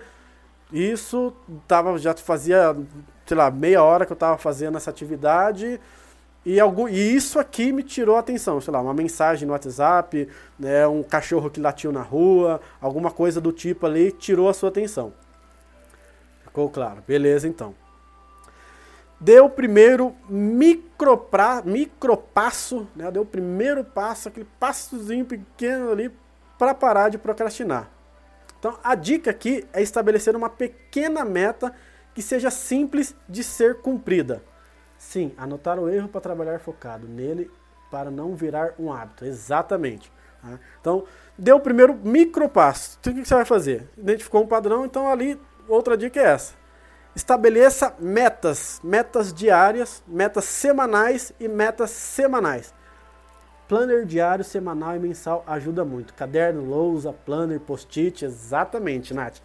[SPEAKER 1] isso tava, já fazia, sei lá, meia hora que eu estava fazendo essa atividade e, algum, e isso aqui me tirou a atenção, sei lá, uma mensagem no WhatsApp, né, um cachorro que latiu na rua, alguma coisa do tipo ali tirou a sua atenção. Ficou claro? Beleza, então. Deu o primeiro micropra, micropasso, né, deu o primeiro passo, aquele passozinho pequeno ali para parar de procrastinar. Então, a dica aqui é estabelecer uma pequena meta que seja simples de ser cumprida. Sim, anotar o erro para trabalhar focado nele para não virar um hábito. Exatamente. Tá? Então, deu o primeiro micro passo. Então, o que você vai fazer? Identificou um padrão, então ali outra dica é essa. Estabeleça metas, metas diárias, metas semanais e metas semanais. Planner diário, semanal e mensal ajuda muito. Caderno, lousa, planner, post-it, exatamente, Nath.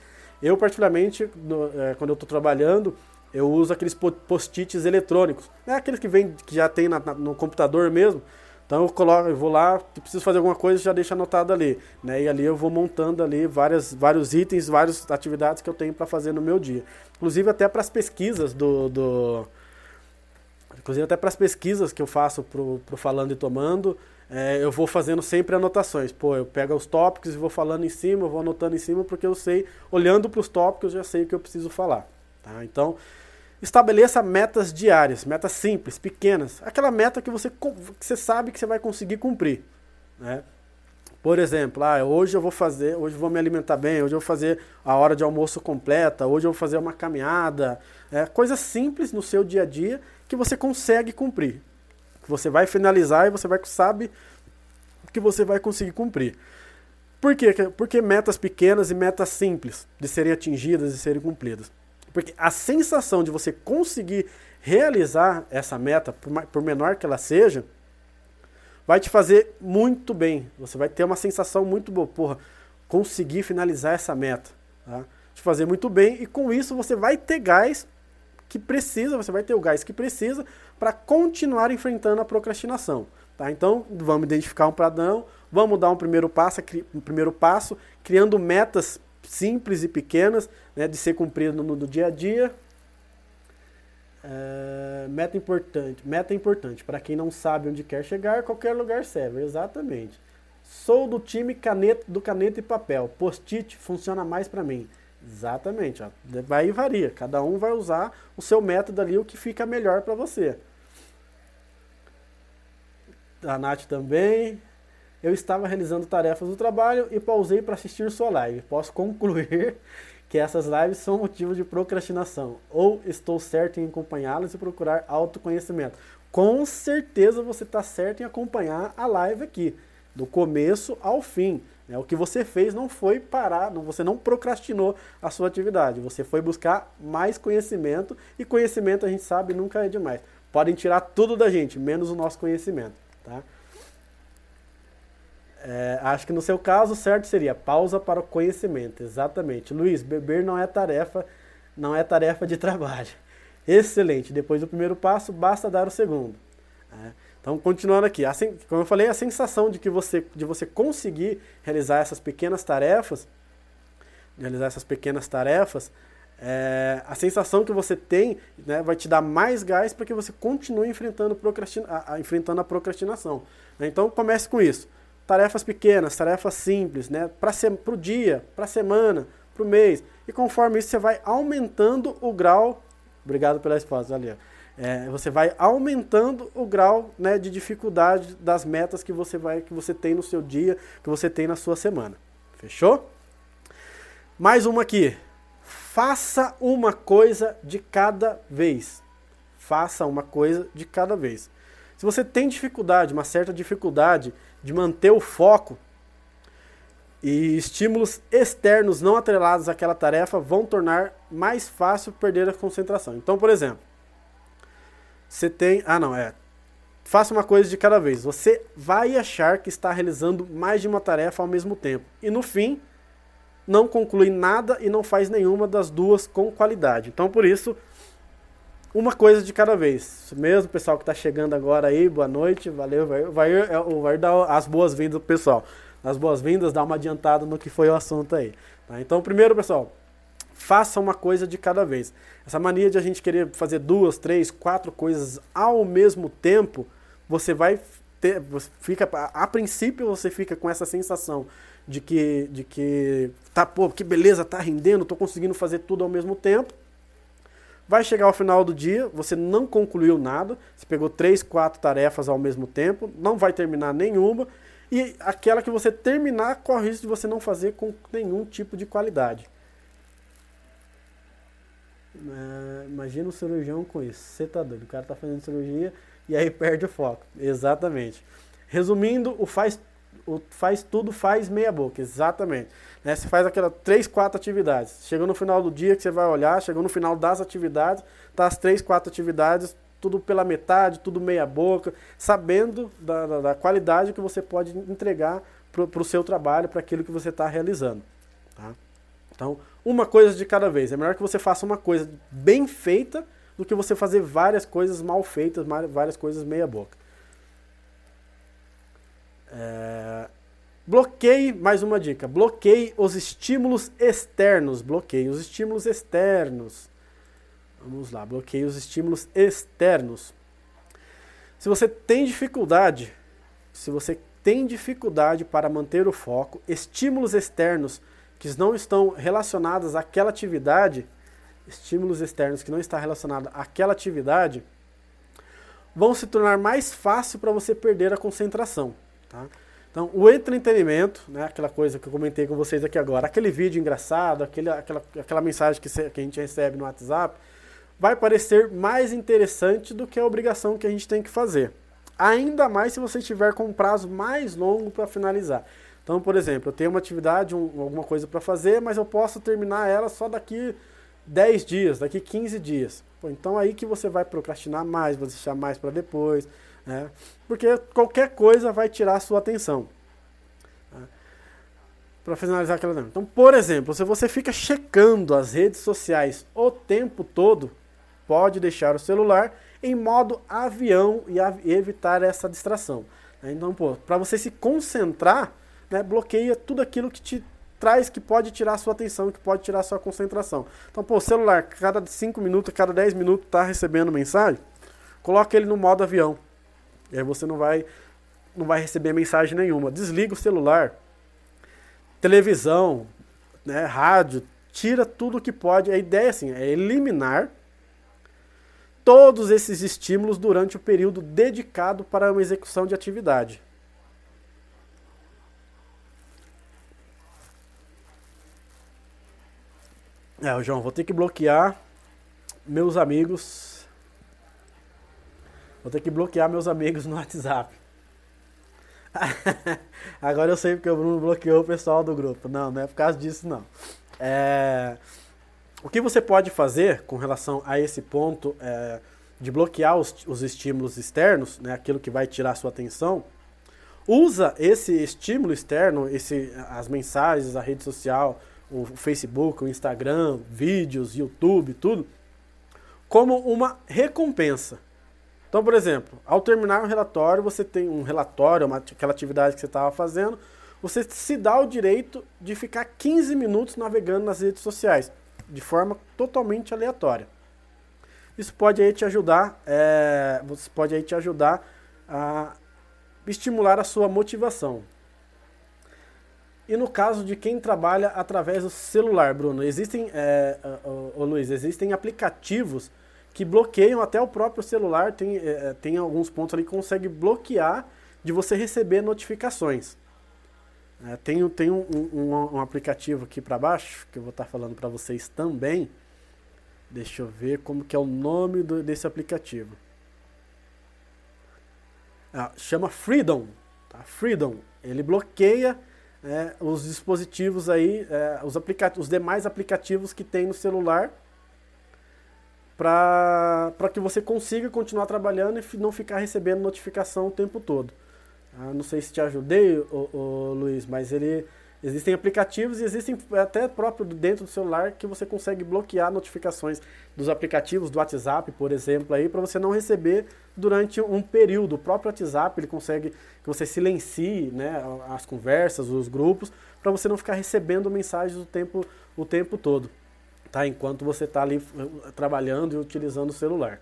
[SPEAKER 1] Eu, particularmente, no, é, quando eu estou trabalhando, eu uso aqueles post-its eletrônicos. É aqueles que, vem, que já tem na, na, no computador mesmo. Então eu coloco, eu vou lá, preciso fazer alguma coisa, já deixo anotado ali, né? E ali eu vou montando ali várias, vários itens, várias atividades que eu tenho para fazer no meu dia. Inclusive até para as pesquisas do, do inclusive até para as pesquisas que eu faço pro, pro falando e tomando, é, eu vou fazendo sempre anotações. Pô, eu pego os tópicos e vou falando em cima, vou anotando em cima, porque eu sei, olhando para os tópicos, eu já sei o que eu preciso falar. Tá? Então, estabeleça metas diárias, metas simples, pequenas. Aquela meta que você, que você sabe que você vai conseguir cumprir. Né? Por exemplo, ah, hoje eu vou fazer, hoje vou me alimentar bem, hoje eu vou fazer a hora de almoço completa, hoje eu vou fazer uma caminhada. É, coisas simples no seu dia a dia que você consegue cumprir que você vai finalizar e você vai sabe que você vai conseguir cumprir. Por quê? Porque metas pequenas e metas simples de serem atingidas e serem cumpridas. Porque a sensação de você conseguir realizar essa meta, por menor que ela seja, vai te fazer muito bem. Você vai ter uma sensação muito boa. Porra, conseguir finalizar essa meta. Tá? Te fazer muito bem e com isso você vai ter gás que precisa, você vai ter o gás que precisa para continuar enfrentando a procrastinação. Tá? Então, vamos identificar um padrão, vamos dar um primeiro passo, um primeiro passo criando metas simples e pequenas né, de ser cumprido no, no dia a dia. É, meta importante. Meta importante. Para quem não sabe onde quer chegar, qualquer lugar serve. Exatamente. Sou do time caneta, do caneta e papel. Post-it funciona mais para mim. Exatamente. Ó. Vai e varia. Cada um vai usar o seu método ali, o que fica melhor para você. A Nath também. Eu estava realizando tarefas do trabalho e pausei para assistir sua live. Posso concluir que essas lives são motivo de procrastinação. Ou estou certo em acompanhá-las e procurar autoconhecimento. Com certeza você está certo em acompanhar a live aqui, do começo ao fim. Né? O que você fez não foi parar, você não procrastinou a sua atividade. Você foi buscar mais conhecimento e conhecimento a gente sabe nunca é demais. Podem tirar tudo da gente, menos o nosso conhecimento. Tá? É, acho que no seu caso, certo seria pausa para o conhecimento. Exatamente. Luiz, beber não é tarefa, não é tarefa de trabalho. Excelente. Depois do primeiro passo, basta dar o segundo. É. Então, continuando aqui, assim, como eu falei, a sensação de que você, de você conseguir realizar essas pequenas tarefas, realizar essas pequenas tarefas, é, a sensação que você tem né, vai te dar mais gás para que você continue enfrentando, procrastina, a, a, enfrentando a procrastinação. Então, comece com isso tarefas pequenas, tarefas simples, né? Para o dia, para a semana, para o mês. E conforme isso, você vai aumentando o grau. Obrigado pela resposta, ali. É, você vai aumentando o grau né, de dificuldade das metas que você vai, que você tem no seu dia, que você tem na sua semana. Fechou? Mais uma aqui. Faça uma coisa de cada vez. Faça uma coisa de cada vez. Se você tem dificuldade, uma certa dificuldade de manter o foco e estímulos externos não atrelados àquela tarefa vão tornar mais fácil perder a concentração. Então, por exemplo, você tem. Ah, não, é. Faça uma coisa de cada vez. Você vai achar que está realizando mais de uma tarefa ao mesmo tempo. E no fim, não conclui nada e não faz nenhuma das duas com qualidade. Então, por isso, uma coisa de cada vez. Mesmo pessoal que está chegando agora aí, boa noite, valeu. Vai, vai, é, vai dar as boas-vindas pro pessoal. As boas-vindas, dá uma adiantada no que foi o assunto aí. Tá? Então, primeiro, pessoal, faça uma coisa de cada vez. Essa mania de a gente querer fazer duas, três, quatro coisas ao mesmo tempo, você vai ter, você fica, a, princípio você fica com essa sensação de que, de que tá, pô, que beleza, tá rendendo, tô conseguindo fazer tudo ao mesmo tempo. Vai chegar ao final do dia, você não concluiu nada, você pegou três, quatro tarefas ao mesmo tempo, não vai terminar nenhuma, e aquela que você terminar corre o risco de você não fazer com nenhum tipo de qualidade. É, imagina um cirurgião com isso. Você tá doido, o cara tá fazendo cirurgia e aí perde o foco. Exatamente. Resumindo, o faz, o faz tudo faz meia boca. Exatamente. Né? Você faz aquelas três, quatro atividades. Chegou no final do dia que você vai olhar, chegou no final das atividades, tá as três, quatro atividades, tudo pela metade, tudo meia boca, sabendo da, da, da qualidade que você pode entregar para o seu trabalho, para aquilo que você está realizando. Tá? Então, uma coisa de cada vez. É melhor que você faça uma coisa bem feita do que você fazer várias coisas mal feitas, várias coisas meia boca. É, Bloqueie, mais uma dica, bloqueie os estímulos externos. Bloqueie os estímulos externos. Vamos lá, bloqueie os estímulos externos. Se você tem dificuldade, se você tem dificuldade para manter o foco, estímulos externos que não estão relacionados àquela atividade, estímulos externos que não estão relacionados àquela atividade, vão se tornar mais fácil para você perder a concentração. Tá? Então, o entretenimento, né, aquela coisa que eu comentei com vocês aqui agora, aquele vídeo engraçado, aquele, aquela, aquela mensagem que, que a gente recebe no WhatsApp, vai parecer mais interessante do que a obrigação que a gente tem que fazer. Ainda mais se você estiver com um prazo mais longo para finalizar. Então, por exemplo, eu tenho uma atividade, um, alguma coisa para fazer, mas eu posso terminar ela só daqui 10 dias, daqui 15 dias. Pô, então aí que você vai procrastinar mais, vai deixar mais para depois. Né? Porque qualquer coisa vai tirar a sua atenção. Né? Para finalizar aquela. Então, por exemplo, se você fica checando as redes sociais o tempo todo, pode deixar o celular em modo avião e evitar essa distração. Né? Então, para você se concentrar, né, bloqueia tudo aquilo que te traz que pode tirar a sua atenção, que pode tirar a sua concentração. Então, pô, celular, cada 5 minutos, cada 10 minutos tá recebendo mensagem, coloca ele no modo avião. E aí você não vai não vai receber mensagem nenhuma. Desliga o celular, televisão, né, rádio, tira tudo que pode. A ideia assim, é eliminar todos esses estímulos durante o período dedicado para uma execução de atividade. É, João, vou ter que bloquear meus amigos. Vou ter que bloquear meus amigos no WhatsApp. Agora eu sei porque o Bruno bloqueou o pessoal do grupo. Não, não é por causa disso, não. É... O que você pode fazer com relação a esse ponto é, de bloquear os, os estímulos externos, né, aquilo que vai tirar sua atenção, usa esse estímulo externo, esse, as mensagens, a rede social, o Facebook, o Instagram, vídeos, YouTube, tudo, como uma recompensa. Então, por exemplo, ao terminar um relatório, você tem um relatório, uma, aquela atividade que você estava fazendo, você se dá o direito de ficar 15 minutos navegando nas redes sociais de forma totalmente aleatória. Isso pode aí te ajudar, é, você pode aí te ajudar a estimular a sua motivação. E no caso de quem trabalha através do celular, Bruno, existem, é, ô, ô, Luiz, existem aplicativos que bloqueiam até o próprio celular, tem, é, tem alguns pontos ali que consegue bloquear de você receber notificações. É, tem tem um, um, um, aplicativo aqui para baixo, que eu vou estar tá falando para vocês também. Deixa eu ver como que é o nome do, desse aplicativo. Ah, chama Freedom. Tá? Freedom. Ele bloqueia é, os dispositivos aí, é, os, os demais aplicativos que tem no celular para que você consiga continuar trabalhando e não ficar recebendo notificação o tempo todo. Ah, não sei se te ajudei, o, Luiz, mas ele existem aplicativos e existem até próprio dentro do celular que você consegue bloquear notificações dos aplicativos do WhatsApp, por exemplo, aí para você não receber durante um período. O próprio WhatsApp ele consegue que você silencie, né, as conversas, os grupos, para você não ficar recebendo mensagens o tempo o tempo todo, tá? Enquanto você está ali eh, trabalhando e utilizando o celular.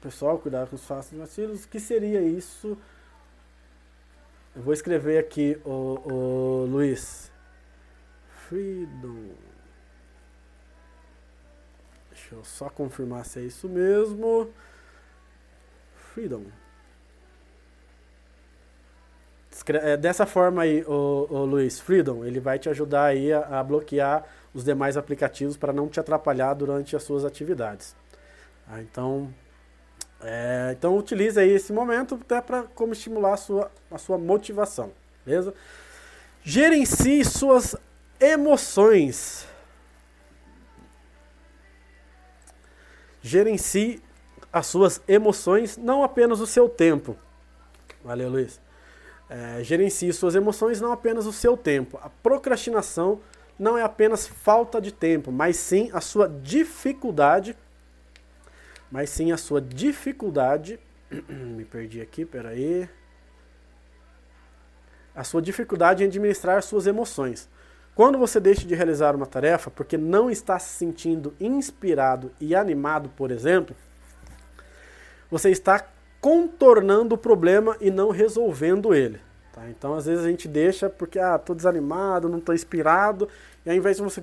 [SPEAKER 1] Pessoal, cuidar com os fáceis vacilos. O que seria isso? Eu vou escrever aqui, o, o Luiz. Freedom. Deixa eu só confirmar se é isso mesmo. Freedom. É, dessa forma aí, o, o Luiz, Freedom, ele vai te ajudar aí a, a bloquear os demais aplicativos para não te atrapalhar durante as suas atividades. Ah, então, é, então utilize aí esse momento até para como estimular a sua, a sua motivação, beleza? Gerencie suas emoções. Gerencie as suas emoções, não apenas o seu tempo. Valeu, Luiz. É, gerencie suas emoções, não apenas o seu tempo. A procrastinação não é apenas falta de tempo, mas sim a sua dificuldade mas sim a sua dificuldade. Me perdi aqui, peraí. A sua dificuldade em administrar suas emoções. Quando você deixa de realizar uma tarefa porque não está se sentindo inspirado e animado, por exemplo, você está contornando o problema e não resolvendo ele. Tá? Então, às vezes a gente deixa porque, ah, tô desanimado, não tô inspirado, e ao invés de você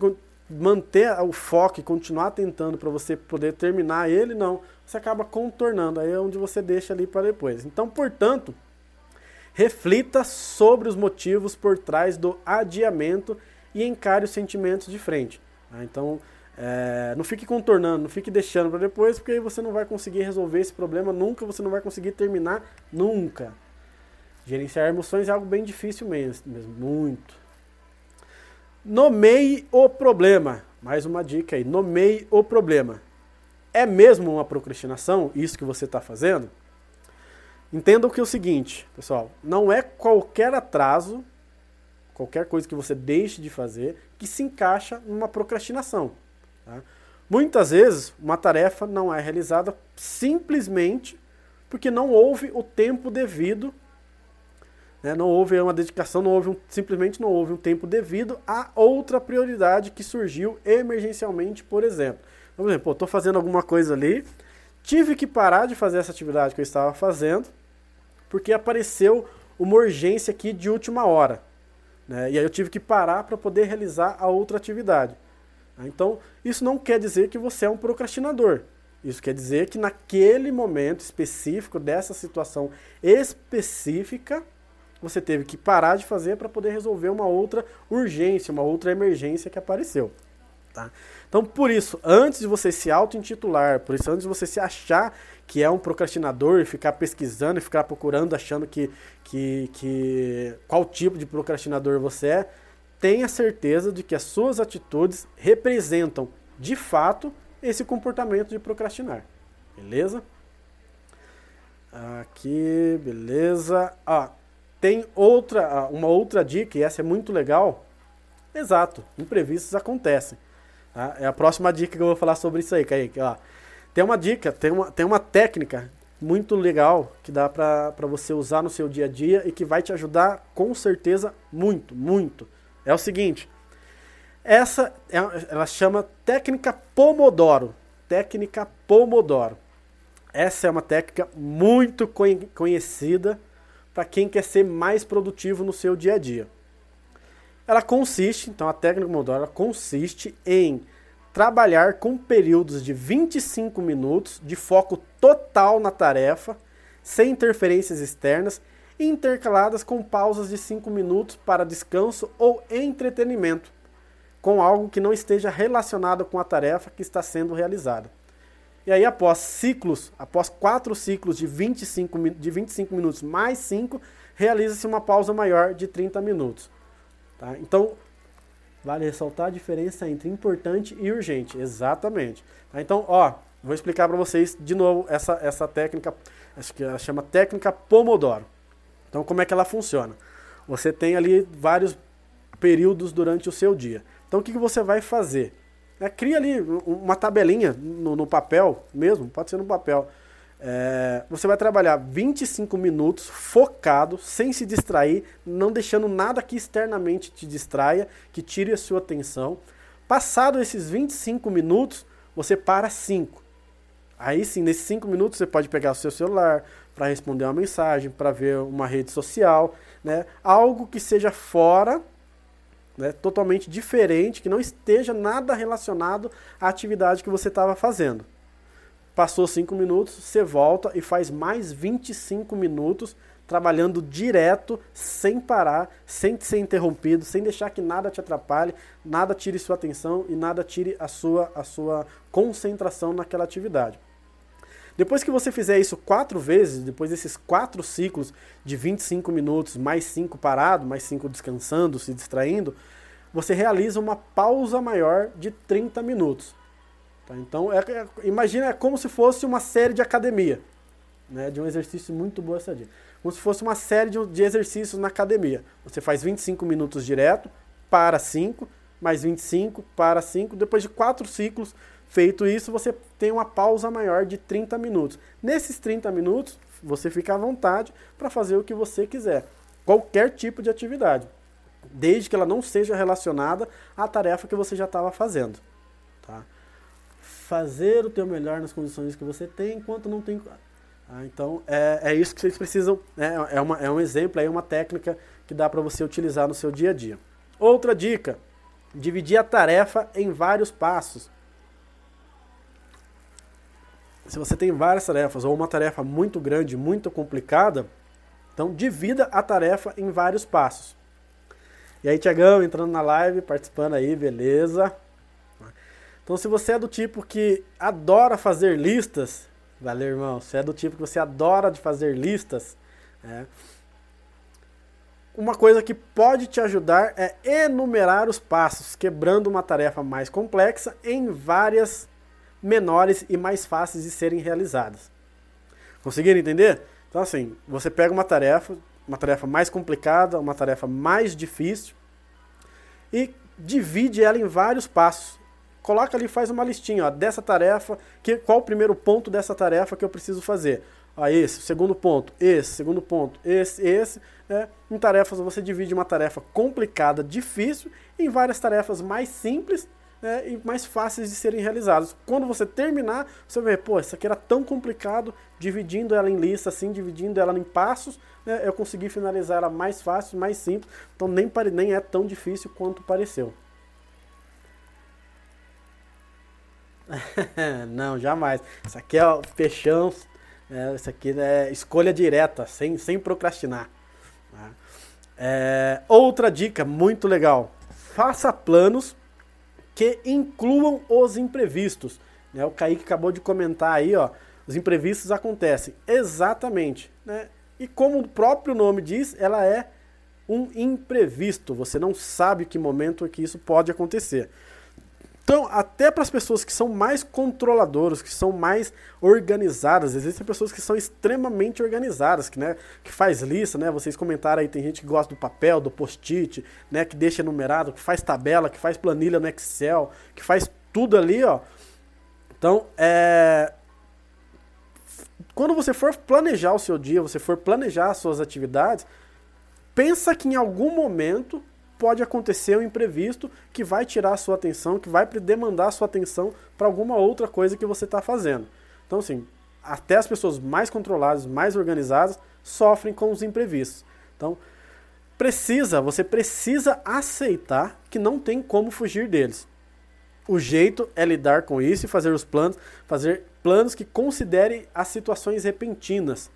[SPEAKER 1] manter o foco e continuar tentando para você poder terminar ele, não. Você acaba contornando, aí é onde você deixa ali para depois. Então, portanto, reflita sobre os motivos por trás do adiamento e encare os sentimentos de frente. Tá? Então, é, não fique contornando, não fique deixando para depois, porque aí você não vai conseguir resolver esse problema nunca, você não vai conseguir terminar nunca. Gerenciar emoções é algo bem difícil mesmo, mesmo muito. Nomeie o problema. Mais uma dica aí. Nomeie o problema. É mesmo uma procrastinação isso que você está fazendo? Entenda que é o seguinte, pessoal. Não é qualquer atraso, qualquer coisa que você deixe de fazer, que se encaixa numa procrastinação. Tá? Muitas vezes, uma tarefa não é realizada simplesmente Porque não houve o tempo devido, né? não houve uma dedicação, não houve um, simplesmente não houve um tempo devido a outra prioridade que surgiu emergencialmente, por exemplo. Então, por exemplo, estou fazendo alguma coisa ali, tive que parar de fazer essa atividade que eu estava fazendo, porque apareceu uma urgência aqui de última hora. Né? E aí eu tive que parar para poder realizar a outra atividade. Então, isso não quer dizer que você é um procrastinador. Isso quer dizer que naquele momento específico, dessa situação específica, você teve que parar de fazer para poder resolver uma outra urgência, uma outra emergência que apareceu. Tá? Então, por isso, antes de você se auto-intitular, por isso, antes de você se achar que é um procrastinador e ficar pesquisando e ficar procurando, achando que, que, que qual tipo de procrastinador você é, tenha certeza de que as suas atitudes representam, de fato, esse comportamento de procrastinar. Beleza? Aqui, beleza. Ah, tem outra, uma outra dica, e essa é muito legal. Exato, imprevistos acontecem. Tá? É a próxima dica que eu vou falar sobre isso aí, Kaique. Ó, tem uma dica, tem uma, tem uma técnica muito legal que dá para você usar no seu dia a dia e que vai te ajudar com certeza muito, muito. É o seguinte, essa é, ela chama técnica Pomodoro. Técnica Pomodoro. Essa é uma técnica muito conhecida para quem quer ser mais produtivo no seu dia a dia. Ela consiste, então a técnica Pomodoro consiste em trabalhar com períodos de 25 minutos de foco total na tarefa, sem interferências externas, intercaladas com pausas de 5 minutos para descanso ou entretenimento, com algo que não esteja relacionado com a tarefa que está sendo realizada. E aí, após ciclos, após quatro ciclos de 25, de 25 minutos mais 5, realiza-se uma pausa maior de 30 minutos. Tá? Então, vale ressaltar a diferença entre importante e urgente. Exatamente. Tá? Então, ó, vou explicar para vocês de novo essa, essa técnica, acho que ela chama técnica Pomodoro. Então, como é que ela funciona? Você tem ali vários períodos durante o seu dia. Então, o que, você vai fazer? É, cria ali uma tabelinha no, no papel mesmo, pode ser no papel é, você vai trabalhar 25 minutos focado, sem se distrair, não deixando nada que externamente te distraia, que tire a sua atenção. Passado esses 25 minutos, você para 5. Aí sim, nesses 5 minutos você pode pegar o seu celular para responder uma mensagem, para ver uma rede social, né? algo que seja fora, né? totalmente diferente, que não esteja nada relacionado à atividade que você estava fazendo. Passou 5 minutos, você volta e faz mais 25 minutos trabalhando direto, sem parar, sem ser interrompido, sem deixar que nada te atrapalhe, nada tire sua atenção e nada tire a sua, a sua concentração naquela atividade. Depois que você fizer isso quatro vezes, depois desses quatro ciclos de 25 minutos, mais 5 parado, mais 5 descansando, se distraindo, você realiza uma pausa maior de 30 minutos. Tá? Então, é, é, imagina é como se fosse uma série de academia, né? de um exercício muito boa essa dica. Como se fosse uma série de, de exercícios na academia. Você faz 25 minutos direto, para 5, mais 25, para 5. Depois de 4 ciclos feito isso, você tem uma pausa maior de 30 minutos. Nesses 30 minutos, você fica à vontade para fazer o que você quiser. Qualquer tipo de atividade. Desde que ela não seja relacionada à tarefa que você já estava fazendo. Tá? fazer o teu melhor nas condições que você tem, enquanto não tem. Ah, então é, é isso que vocês precisam. Né? É, uma, é um exemplo, é uma técnica que dá para você utilizar no seu dia a dia. Outra dica: dividir a tarefa em vários passos. Se você tem várias tarefas ou uma tarefa muito grande, muito complicada, então divida a tarefa em vários passos. E aí, Tiagão, entrando na live, participando aí, beleza? Então, se você é do tipo que adora fazer listas, valeu, irmão, se é do tipo que você adora de fazer listas, é, uma coisa que pode te ajudar é enumerar os passos, quebrando uma tarefa mais complexa em várias menores e mais fáceis de serem realizadas. Conseguiram entender? Então, assim, você pega uma tarefa, uma tarefa mais complicada, uma tarefa mais difícil, e divide ela em vários passos coloca ali, faz uma listinha ó, dessa tarefa, que, qual o primeiro ponto dessa tarefa que eu preciso fazer. Ah, esse, segundo ponto, esse, segundo ponto, esse, esse. Né? Em tarefas você divide uma tarefa complicada, difícil, em várias tarefas mais simples né, e mais fáceis de serem realizadas. Quando você terminar, você ver, pô, isso aqui era tão complicado, dividindo ela em lista, assim, dividindo ela em passos, né, eu consegui finalizar ela mais fácil, mais simples, então nem, nem é tão difícil quanto pareceu. Não, jamais. Isso aqui é o peixão, é, isso aqui é escolha direta, sem, sem procrastinar. Tá? É, outra dica muito legal: faça planos que incluam os imprevistos. Né? O Kaique acabou de comentar aí, ó, os imprevistos acontecem. Exatamente. Né? E como o próprio nome diz, ela é um imprevisto. Você não sabe que momento que isso pode acontecer. Então, até para as pessoas que são mais controladoras, que são mais organizadas, existem pessoas que são extremamente organizadas, que, né, que faz lista, né? Vocês comentaram aí, tem gente que gosta do papel, do post-it, né, que deixa numerado, que faz tabela, que faz planilha no Excel, que faz tudo ali, ó. Então, é quando você for planejar o seu dia, você for planejar as suas atividades, pensa que em algum momento pode acontecer um imprevisto que vai tirar a sua atenção, que vai demandar a sua atenção para alguma outra coisa que você está fazendo. Então, assim, até as pessoas mais controladas, mais organizadas, sofrem com os imprevistos. Então, precisa, você precisa aceitar que não tem como fugir deles. O jeito é lidar com isso e fazer os planos, fazer planos que considerem as situações repentinas.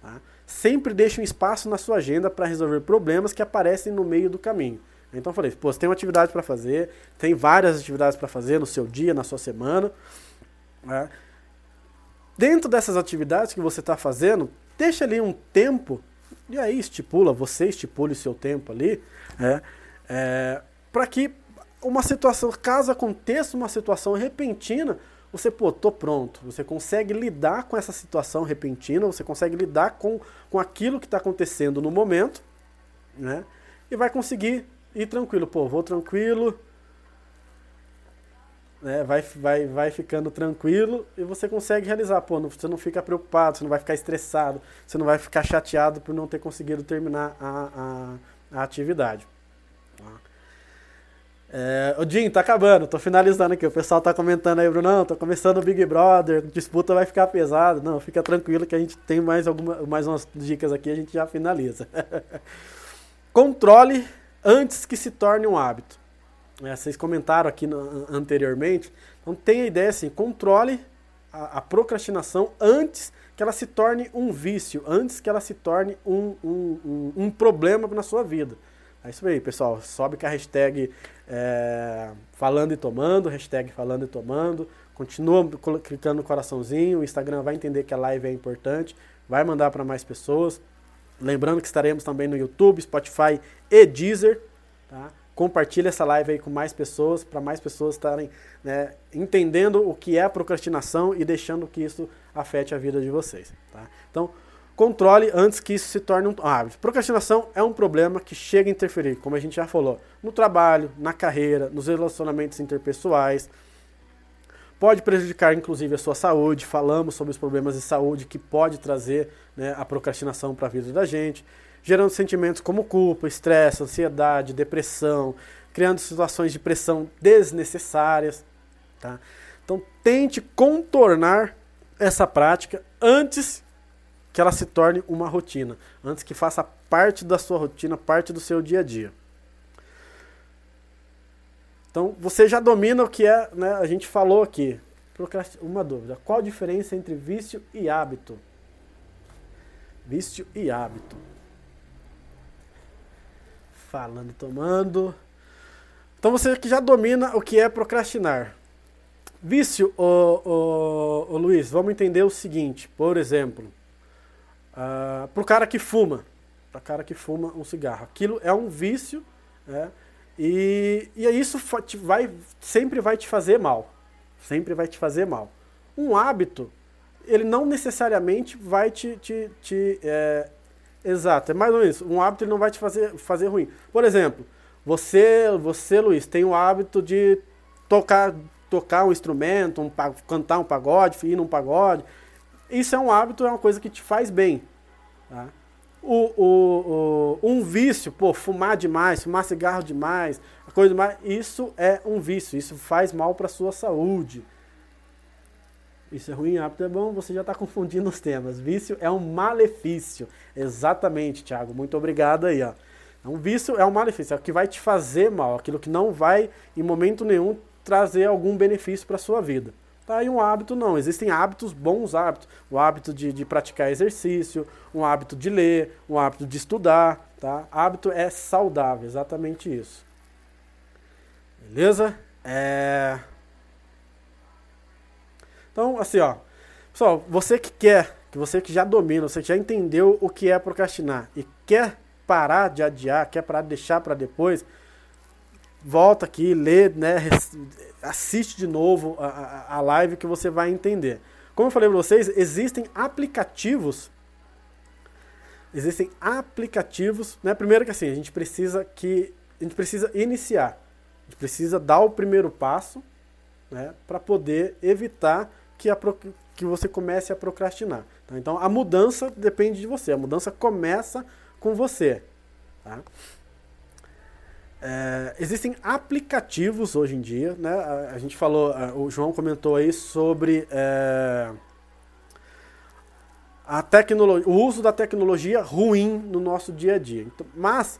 [SPEAKER 1] Tá? Sempre deixe um espaço na sua agenda para resolver problemas que aparecem no meio do caminho. Então eu falei, pô, você tem uma atividade para fazer, tem várias atividades para fazer no seu dia, na sua semana. Né? Dentro dessas atividades que você está fazendo, deixa ali um tempo, e aí estipula, você estipule o seu tempo ali, é, é, para que uma situação, caso aconteça uma situação repentina, você, pô, tô pronto. Você consegue lidar com essa situação repentina, você consegue lidar com, com aquilo que está acontecendo no momento, né? E vai conseguir ir tranquilo. Pô, vou tranquilo, né? vai, vai, vai ficando tranquilo e você consegue realizar. Pô, não, você não fica preocupado, você não vai ficar estressado, você não vai ficar chateado por não ter conseguido terminar a, a, a atividade. Tá? É, o Jim, tá acabando, tô finalizando aqui. O pessoal tá comentando aí, Bruno, não, tô começando o Big Brother, disputa vai ficar pesado. Não, fica tranquilo que a gente tem mais, alguma, mais umas dicas aqui, a gente já finaliza. Controle antes que se torne um hábito. É, vocês comentaram aqui no, anteriormente. Então tenha a ideia assim, controle a, a, procrastinação antes que ela se torne um vício, antes que ela se torne um, um, um, um problema na sua vida. É isso aí, pessoal. Sobe com a hashtag é, falando e tomando, hashtag falando e tomando. Continua clicando no coraçãozinho. O Instagram vai entender que a live é importante. Vai mandar para mais pessoas. Lembrando que estaremos também no YouTube, Spotify e Deezer. Tá? Compartilhe essa live aí com mais pessoas, para mais pessoas estarem né, entendendo o que é procrastinação e deixando que isso afete a vida de vocês. Tá? Então, Controle antes que isso se torne um hábito. Procrastinação é um problema que chega a interferir, como a gente já falou, no trabalho, na carreira, nos relacionamentos interpessoais. Pode prejudicar, inclusive, a sua saúde. Falamos sobre os problemas de saúde que pode trazer né, a procrastinação para a vida da gente, gerando sentimentos como culpa, estresse, ansiedade, depressão, criando situações de pressão desnecessárias. Tá? Então, tente contornar essa prática antes que ela se torne uma rotina, antes que faça parte da sua rotina, parte do seu dia a dia. Então, você já domina o que é, né, a gente falou aqui. Uma dúvida, qual a diferença entre vício e hábito? Vício e hábito. Falando tomando. Então você que já domina o que é procrastinar. Vício, ô, ô, ô Luiz, vamos entender o seguinte, por exemplo. Uh, para o cara que fuma, para o cara que fuma um cigarro. Aquilo é um vício, né? E, e isso vai, sempre vai te fazer mal. Sempre vai te fazer mal. Um hábito, ele não necessariamente vai te. te, te é, exato, é mais ou menos isso. Um hábito ele não vai te fazer, fazer ruim. Por exemplo, você, você, Luiz, tem o hábito de tocar, tocar um instrumento, um, cantar um pagode, ir num pagode isso é um hábito, é uma coisa que te faz bem. Tá? O, o, o, um vício, pô, fumar demais, fumar cigarro demais, coisa demais, isso é um vício, isso faz mal para sua saúde. Isso é ruim, hábito é bom, você já está confundindo os temas. Vício é um malefício. Exatamente, Thiago. Muito obrigado aí, ó. Um vício é um malefício, é o que vai te fazer mal, aquilo que não vai, em momento nenhum, trazer algum benefício para sua vida. Tá? E um hábito não. Existem hábitos, bons hábitos. O hábito de, de praticar exercício, um hábito de ler, um hábito de estudar. Tá? Hábito é saudável, exatamente isso. Beleza? É... Então, assim, ó. Pessoal, você que quer, que você que já domina, você que já entendeu o que é procrastinar e quer parar de adiar, quer parar de deixar para depois, volta aqui, lê, né, assiste de novo a, a, a live que você vai entender. Como eu falei para vocês, existem aplicativos existem aplicativos, né? Primeiro que assim, a gente precisa que a gente precisa iniciar. A gente precisa dar o primeiro passo, né, para poder evitar que, a, que você comece a procrastinar. Tá? Então a mudança depende de você, a mudança começa com você. Tá? É, existem aplicativos hoje em dia, né? A, a gente falou, o João comentou aí sobre é, a tecnologia, o uso da tecnologia ruim no nosso dia a dia. Então, mas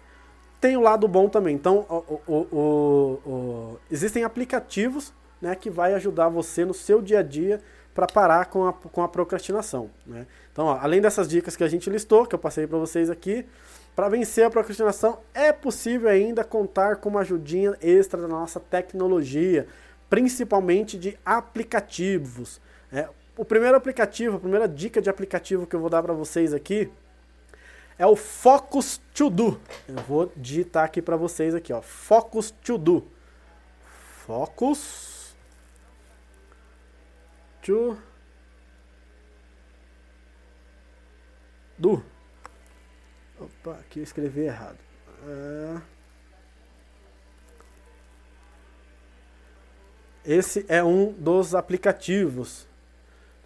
[SPEAKER 1] tem o lado bom também. Então, o, o, o, existem aplicativos né, que vai ajudar você no seu dia a dia para parar com a, com a procrastinação. Né? Então, ó, além dessas dicas que a gente listou, que eu passei para vocês aqui, para vencer a procrastinação é possível ainda contar com uma ajudinha extra da nossa tecnologia, principalmente de aplicativos. É, o primeiro aplicativo, a primeira dica de aplicativo que eu vou dar para vocês aqui é o Focus To Do. Eu vou digitar aqui para vocês aqui, ó, Focus To Do. Focus to do. Opa, aqui eu escrevi errado. É... Esse é um dos aplicativos.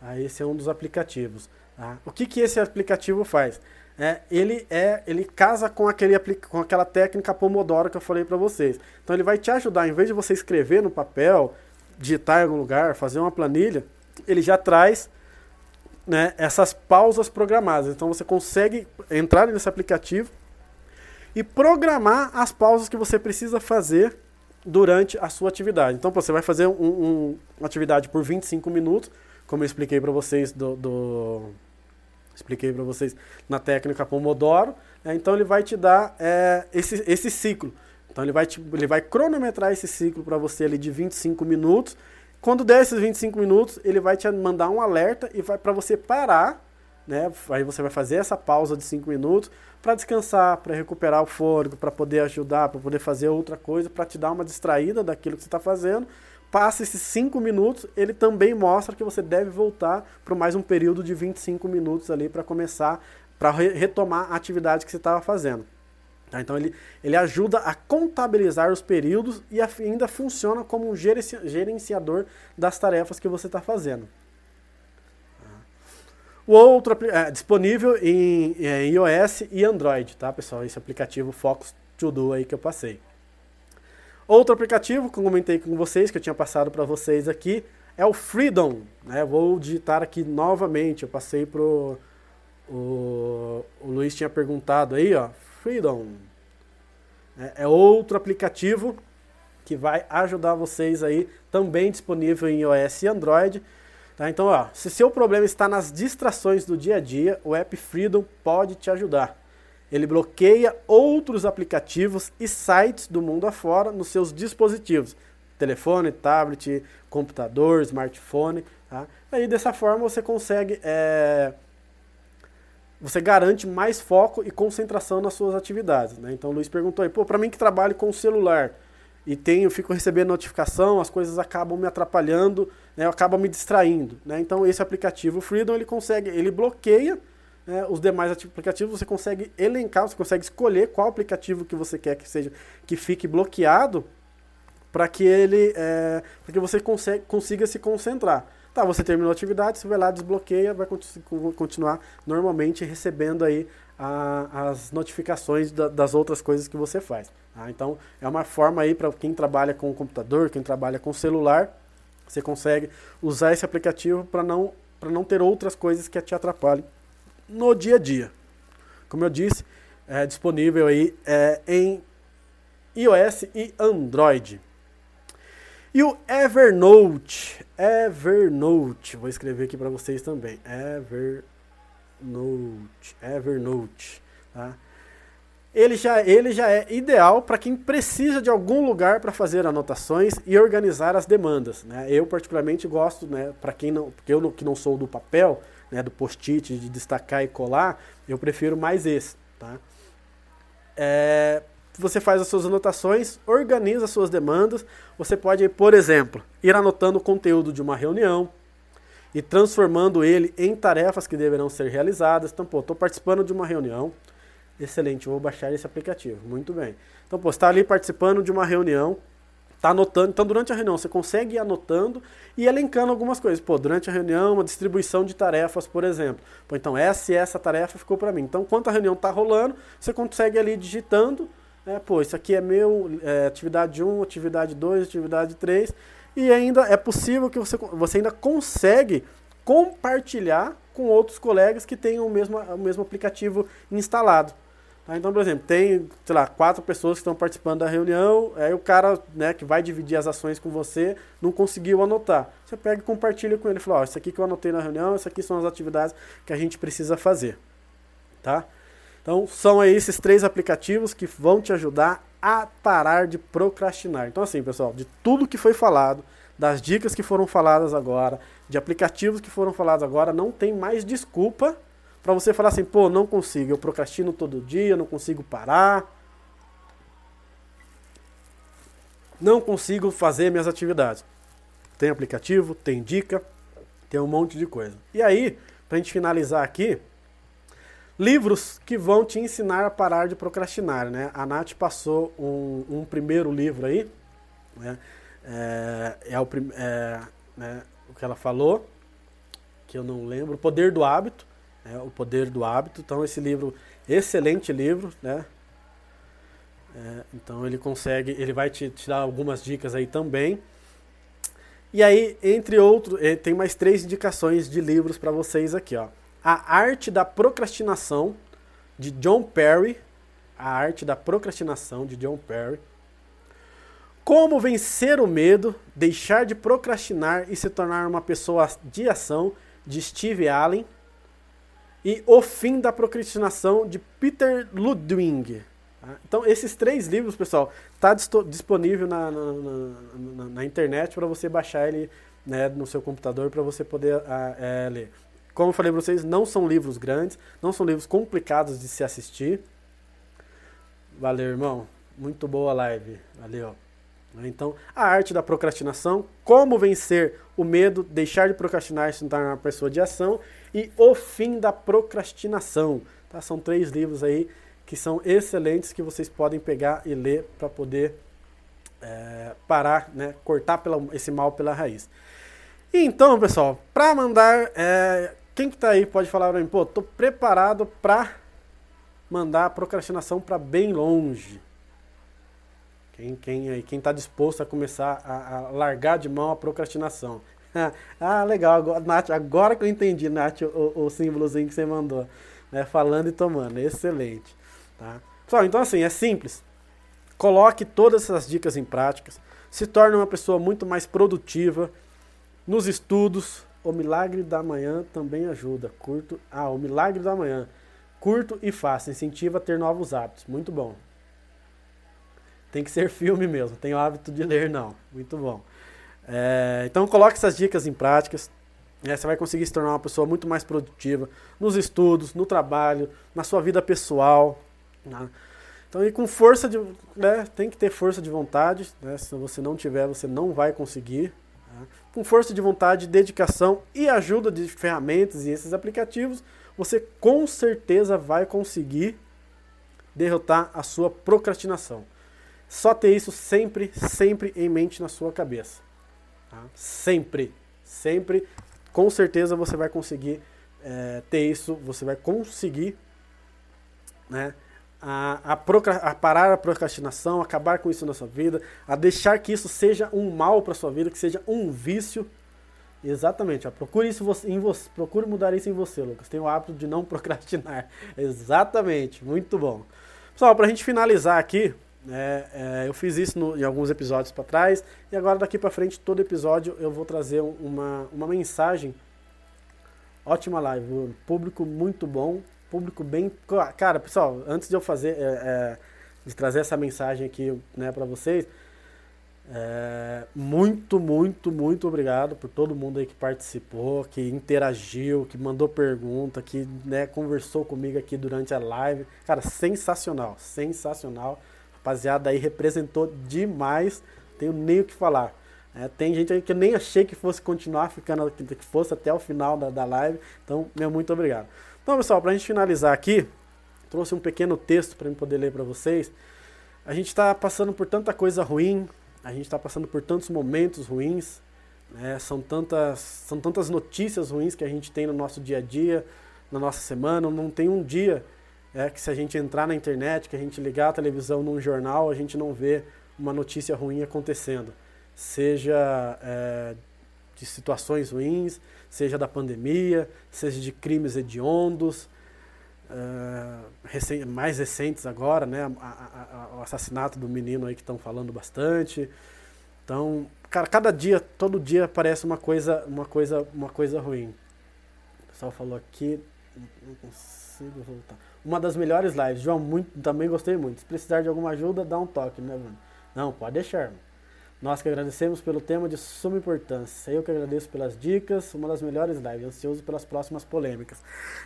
[SPEAKER 1] Tá? Esse é um dos aplicativos. Tá? O que, que esse aplicativo faz? É, ele é, ele casa com, aquele, com aquela técnica Pomodoro que eu falei para vocês. Então ele vai te ajudar, em vez de você escrever no papel, digitar em algum lugar, fazer uma planilha, ele já traz né, essas pausas programadas. Então você consegue entrar nesse aplicativo e programar as pausas que você precisa fazer durante a sua atividade. Então você vai fazer um, um, uma atividade por 25 minutos, como eu expliquei para vocês do, do expliquei para vocês na técnica Pomodoro. Né, então ele vai te dar é, esse, esse ciclo. Então ele vai, te, ele vai cronometrar esse ciclo para você ali de 25 minutos quando der esses 25 minutos, ele vai te mandar um alerta e vai para você parar, né? Aí você vai fazer essa pausa de 5 minutos para descansar, para recuperar o fôlego, para poder ajudar, para poder fazer outra coisa, para te dar uma distraída daquilo que você está fazendo. Passa esses 5 minutos, ele também mostra que você deve voltar para mais um período de 25 minutos ali para começar, para re retomar a atividade que você estava fazendo. Tá? Então ele, ele ajuda a contabilizar os períodos e ainda funciona como um gerenciador das tarefas que você está fazendo. O outro é disponível em, é, em, iOS e Android, tá pessoal? Esse aplicativo Focus To Do aí que eu passei. Outro aplicativo que eu comentei com vocês, que eu tinha passado para vocês aqui, é o Freedom. Né? Vou digitar aqui novamente, eu passei pro... O, o Luiz tinha perguntado aí, ó, Freedom. É, é outro aplicativo que vai ajudar vocês aí, também disponível em iOS e Android. Tá? Então, ó, se seu problema está nas distrações do dia a dia, o App Freedom pode te ajudar. Ele bloqueia outros aplicativos e sites do mundo afora nos seus dispositivos. Telefone, tablet, computador, smartphone. Tá? Aí dessa forma você consegue é, você garante mais foco e concentração nas suas atividades. Né? Então o Luiz perguntou aí, pô, para mim que trabalho com o celular e tenho, fico recebendo notificação, as coisas acabam me atrapalhando, né, acabam me distraindo. Né? Então esse aplicativo Freedom ele consegue, ele bloqueia né, os demais aplicativos, você consegue elencar, você consegue escolher qual aplicativo que você quer que seja que fique bloqueado para que ele, é, para que você consiga se concentrar. Tá, você terminou a atividade, você vai lá, desbloqueia, vai continuar normalmente recebendo aí a, as notificações da, das outras coisas que você faz. Tá? Então, é uma forma aí para quem trabalha com computador, quem trabalha com celular, você consegue usar esse aplicativo para não, não ter outras coisas que te atrapalhem no dia a dia. Como eu disse, é disponível aí é, em iOS e Android. E o Evernote, Evernote, vou escrever aqui para vocês também, Evernote, Evernote, tá? Ele já, ele já é ideal para quem precisa de algum lugar para fazer anotações e organizar as demandas. Né? Eu particularmente gosto, né, para quem não, porque eu que não sou do papel, né, do post-it, de destacar e colar, eu prefiro mais esse. Tá? É, você faz as suas anotações, organiza as suas demandas. Você pode, por exemplo, ir anotando o conteúdo de uma reunião e transformando ele em tarefas que deverão ser realizadas. Então, pô, estou participando de uma reunião. Excelente, vou baixar esse aplicativo. Muito bem. Então, pô, está ali participando de uma reunião, está anotando. Então, durante a reunião, você consegue ir anotando e elencando algumas coisas. Pô, durante a reunião, uma distribuição de tarefas, por exemplo. Pô, então, essa e essa tarefa ficou para mim. Então, enquanto a reunião está rolando, você consegue ali digitando é, pô, isso aqui é meu, é, atividade 1, atividade 2, atividade 3. E ainda é possível que você, você ainda consegue compartilhar com outros colegas que tenham o mesmo, o mesmo aplicativo instalado. Tá? Então, por exemplo, tem, sei lá, quatro pessoas que estão participando da reunião, aí o cara né, que vai dividir as ações com você não conseguiu anotar. Você pega e compartilha com ele fala, ó, isso aqui que eu anotei na reunião, isso aqui são as atividades que a gente precisa fazer. Tá? Então, são esses três aplicativos que vão te ajudar a parar de procrastinar. Então, assim, pessoal, de tudo que foi falado, das dicas que foram faladas agora, de aplicativos que foram falados agora, não tem mais desculpa para você falar assim, pô, não consigo, eu procrastino todo dia, não consigo parar, não consigo fazer minhas atividades. Tem aplicativo, tem dica, tem um monte de coisa. E aí, para a gente finalizar aqui, livros que vão te ensinar a parar de procrastinar. Né? A Nath passou um, um primeiro livro aí, né? é, é, o, é, né, o que ela falou, que eu não lembro, O Poder do Hábito. É, o Poder do Hábito. Então, esse livro, excelente livro, né? É, então ele consegue, ele vai te, te, dar algumas dicas aí também. E aí, entre outros, eh, tem mais três indicações de livros para vocês aqui, ó. A Arte da Procrastinação, de John Perry. A Arte da Procrastinação, de John Perry. Como vencer o medo, deixar de procrastinar e se tornar uma pessoa de ação, de Steve Allen. E O Fim da Procrastinação, de Peter Ludwig. Tá? Então, esses três livros, pessoal, está disponível na, na, na, na internet para você baixar ele né, no seu computador para você poder é, ler. Como eu falei para vocês, não são livros grandes, não são livros complicados de se assistir. Valeu, irmão. Muito boa live. Valeu. Então, a arte da procrastinação, como vencer o medo, deixar de procrastinar e se tornar uma pessoa de ação e o fim da procrastinação. Tá? São três livros aí que são excelentes que vocês podem pegar e ler para poder é, parar, né, cortar pela, esse mal pela raiz. Então, pessoal, para mandar é, quem que tá aí pode falar para mim, pô, tô preparado para mandar a procrastinação para bem longe. Quem, quem aí, quem tá disposto a começar a, a largar de mão a procrastinação? ah, legal, agora, Nath, agora que eu entendi, Nath, o, o símbolozinho que você mandou, né, falando e tomando, excelente, tá? Pessoal, então assim, é simples. Coloque todas essas dicas em práticas, se torne uma pessoa muito mais produtiva nos estudos, o milagre da manhã também ajuda. Curto. Ah, o milagre da manhã. Curto e fácil. Incentiva a ter novos hábitos. Muito bom. Tem que ser filme mesmo. Tenho hábito de ler, não. Muito bom. É, então coloque essas dicas em práticas. É, você vai conseguir se tornar uma pessoa muito mais produtiva nos estudos, no trabalho, na sua vida pessoal. Né? Então, e com força de. Né, tem que ter força de vontade. Né? Se você não tiver, você não vai conseguir. Com força de vontade, dedicação e ajuda de ferramentas e esses aplicativos, você com certeza vai conseguir derrotar a sua procrastinação. Só ter isso sempre, sempre em mente na sua cabeça. Tá? Sempre, Sempre, com certeza, você vai conseguir é, ter isso, você vai conseguir né, a, a, a, parar a procrastinação, acabar com isso na sua vida, a deixar que isso seja um mal para sua vida, que seja um vício. Exatamente, ó, procure isso em você, procure mudar isso em você, Lucas. Tenha o hábito de não procrastinar. Exatamente, muito bom. Pessoal, para a gente finalizar aqui, é, é, eu fiz isso no, em alguns episódios para trás e agora daqui para frente todo episódio eu vou trazer uma, uma mensagem. Ótima live, público muito bom, público bem. Cara, pessoal, antes de eu fazer, é, é, de trazer essa mensagem aqui né, para vocês, é, muito, muito, muito obrigado por todo mundo aí que participou, que interagiu, que mandou pergunta, que né, conversou comigo aqui durante a live. Cara, sensacional, sensacional. Rapaziada aí representou demais, tenho nem o que falar. É, tem gente aí que eu nem achei que fosse continuar ficando, que fosse até o final da, da live. Então, meu muito obrigado. Então, pessoal, para a gente finalizar aqui, trouxe um pequeno texto para eu poder ler para vocês. A gente está passando por tanta coisa ruim, a gente está passando por tantos momentos ruins, né? são, tantas, são tantas notícias ruins que a gente tem no nosso dia a dia, na nossa semana. Não tem um dia é, que se a gente entrar na internet, que a gente ligar a televisão num jornal, a gente não vê uma notícia ruim acontecendo. Seja é, de situações ruins, seja da pandemia, seja de crimes hediondos, uh, mais recentes agora, né? A, a, a, o assassinato do menino aí que estão falando bastante. Então, cara, cada dia, todo dia aparece uma coisa, uma coisa, uma coisa ruim. O pessoal falou aqui, não consigo voltar. Uma das melhores lives, João, muito, também gostei muito. Se precisar de alguma ajuda, dá um toque, né, Bruno? Não, pode deixar, mano. Nós que agradecemos pelo tema de suma importância. Eu que agradeço pelas dicas, uma das melhores lives. Ansioso pelas próximas polêmicas.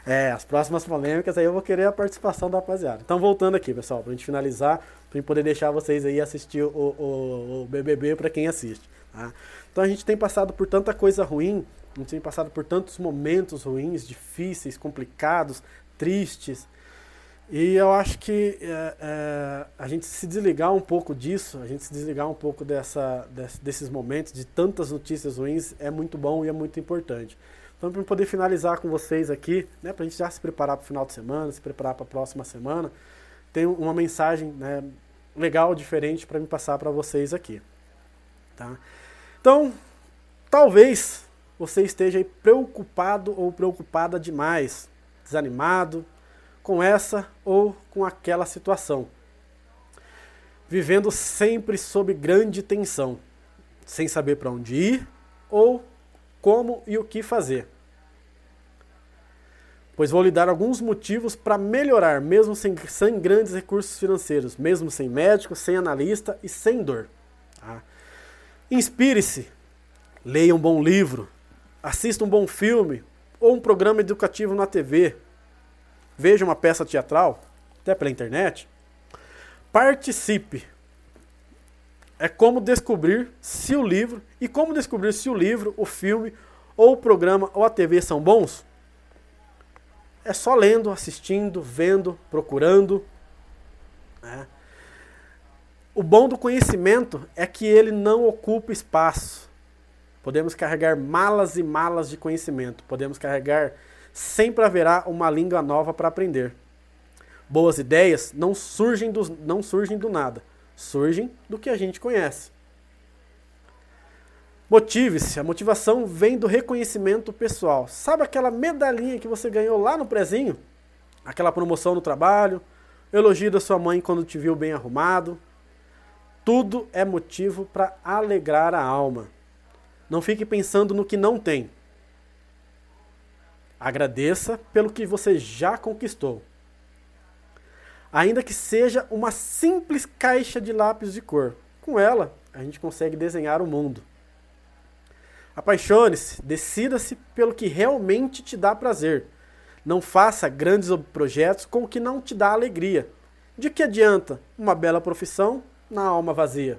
[SPEAKER 1] É, as próximas polêmicas aí eu vou querer a participação da rapaziada. Então, voltando aqui, pessoal, pra gente finalizar, gente poder deixar vocês aí assistir o, o, o BBB para quem assiste. Tá? Então, a gente tem passado por tanta coisa ruim, a gente tem passado por tantos momentos ruins, difíceis, complicados, tristes. E eu acho que é, é, a gente se desligar um pouco disso, a gente se desligar um pouco dessa, desses momentos, de tantas notícias ruins, é muito bom e é muito importante. Então, para poder finalizar com vocês aqui, né, para a gente já se preparar para o final de semana, se preparar para a próxima semana, tem uma mensagem né, legal, diferente para me passar para vocês aqui. Tá? Então, talvez você esteja preocupado ou preocupada demais, desanimado, com essa ou com aquela situação. Vivendo sempre sob grande tensão, sem saber para onde ir ou como e o que fazer. Pois vou lhe dar alguns motivos para melhorar, mesmo sem, sem, grandes recursos financeiros, mesmo sem médico, sem analista e sem dor. Tá? Inspire-se, leia um bom livro, assista um bom filme ou um programa educativo na TV, veja uma peça teatral, até pela internet, participe. É como descobrir se o livro e como descobrir se o livro, o filme, ou o programa ou a TV são bons. É só lendo, assistindo, vendo, procurando. Né? O bom do conhecimento é que ele não ocupa espaço. Podemos carregar malas e malas de conhecimento. Podemos carregar sempre haverá uma língua nova para aprender. Boas ideias não surgem, do, não surgem do nada, surgem do que a gente conhece. Motive-se, a motivação vem do reconhecimento pessoal. Sabe aquela medalhinha que você ganhou lá no prezinho? Aquela promoção no trabalho, elogio da sua mãe quando te viu bem arrumado. Tudo é motivo para alegrar a alma. Não fique pensando no que não tem. Agradeça pelo que você já conquistou. Ainda que seja uma simples caixa de lápis de cor, com ela a gente consegue desenhar o mundo. Apaixone-se, decida-se pelo que realmente te dá prazer. Não faça grandes projetos com o que não te dá alegria. De que adianta uma bela profissão na alma vazia?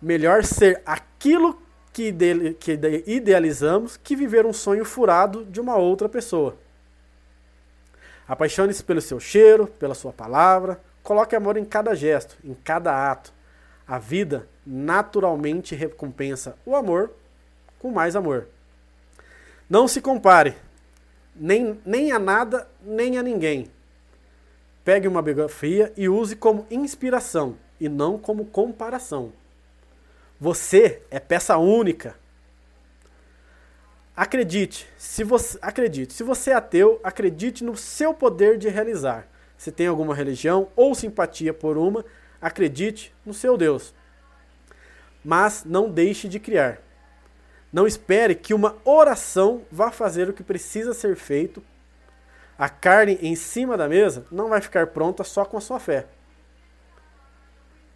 [SPEAKER 1] Melhor ser aquilo que, que idealizamos que viver um sonho furado de uma outra pessoa. Apaixone-se pelo seu cheiro, pela sua palavra, coloque amor em cada gesto, em cada ato. A vida naturalmente recompensa o amor com mais amor. Não se compare, nem, nem a nada, nem a ninguém. Pegue uma biografia e use como inspiração e não como comparação. Você é peça única. Acredite, se você acredite, se você é ateu, acredite no seu poder de realizar. Se tem alguma religião ou simpatia por uma, acredite no seu Deus. Mas não deixe de criar. Não espere que uma oração vá fazer o que precisa ser feito. A carne em cima da mesa não vai ficar pronta só com a sua fé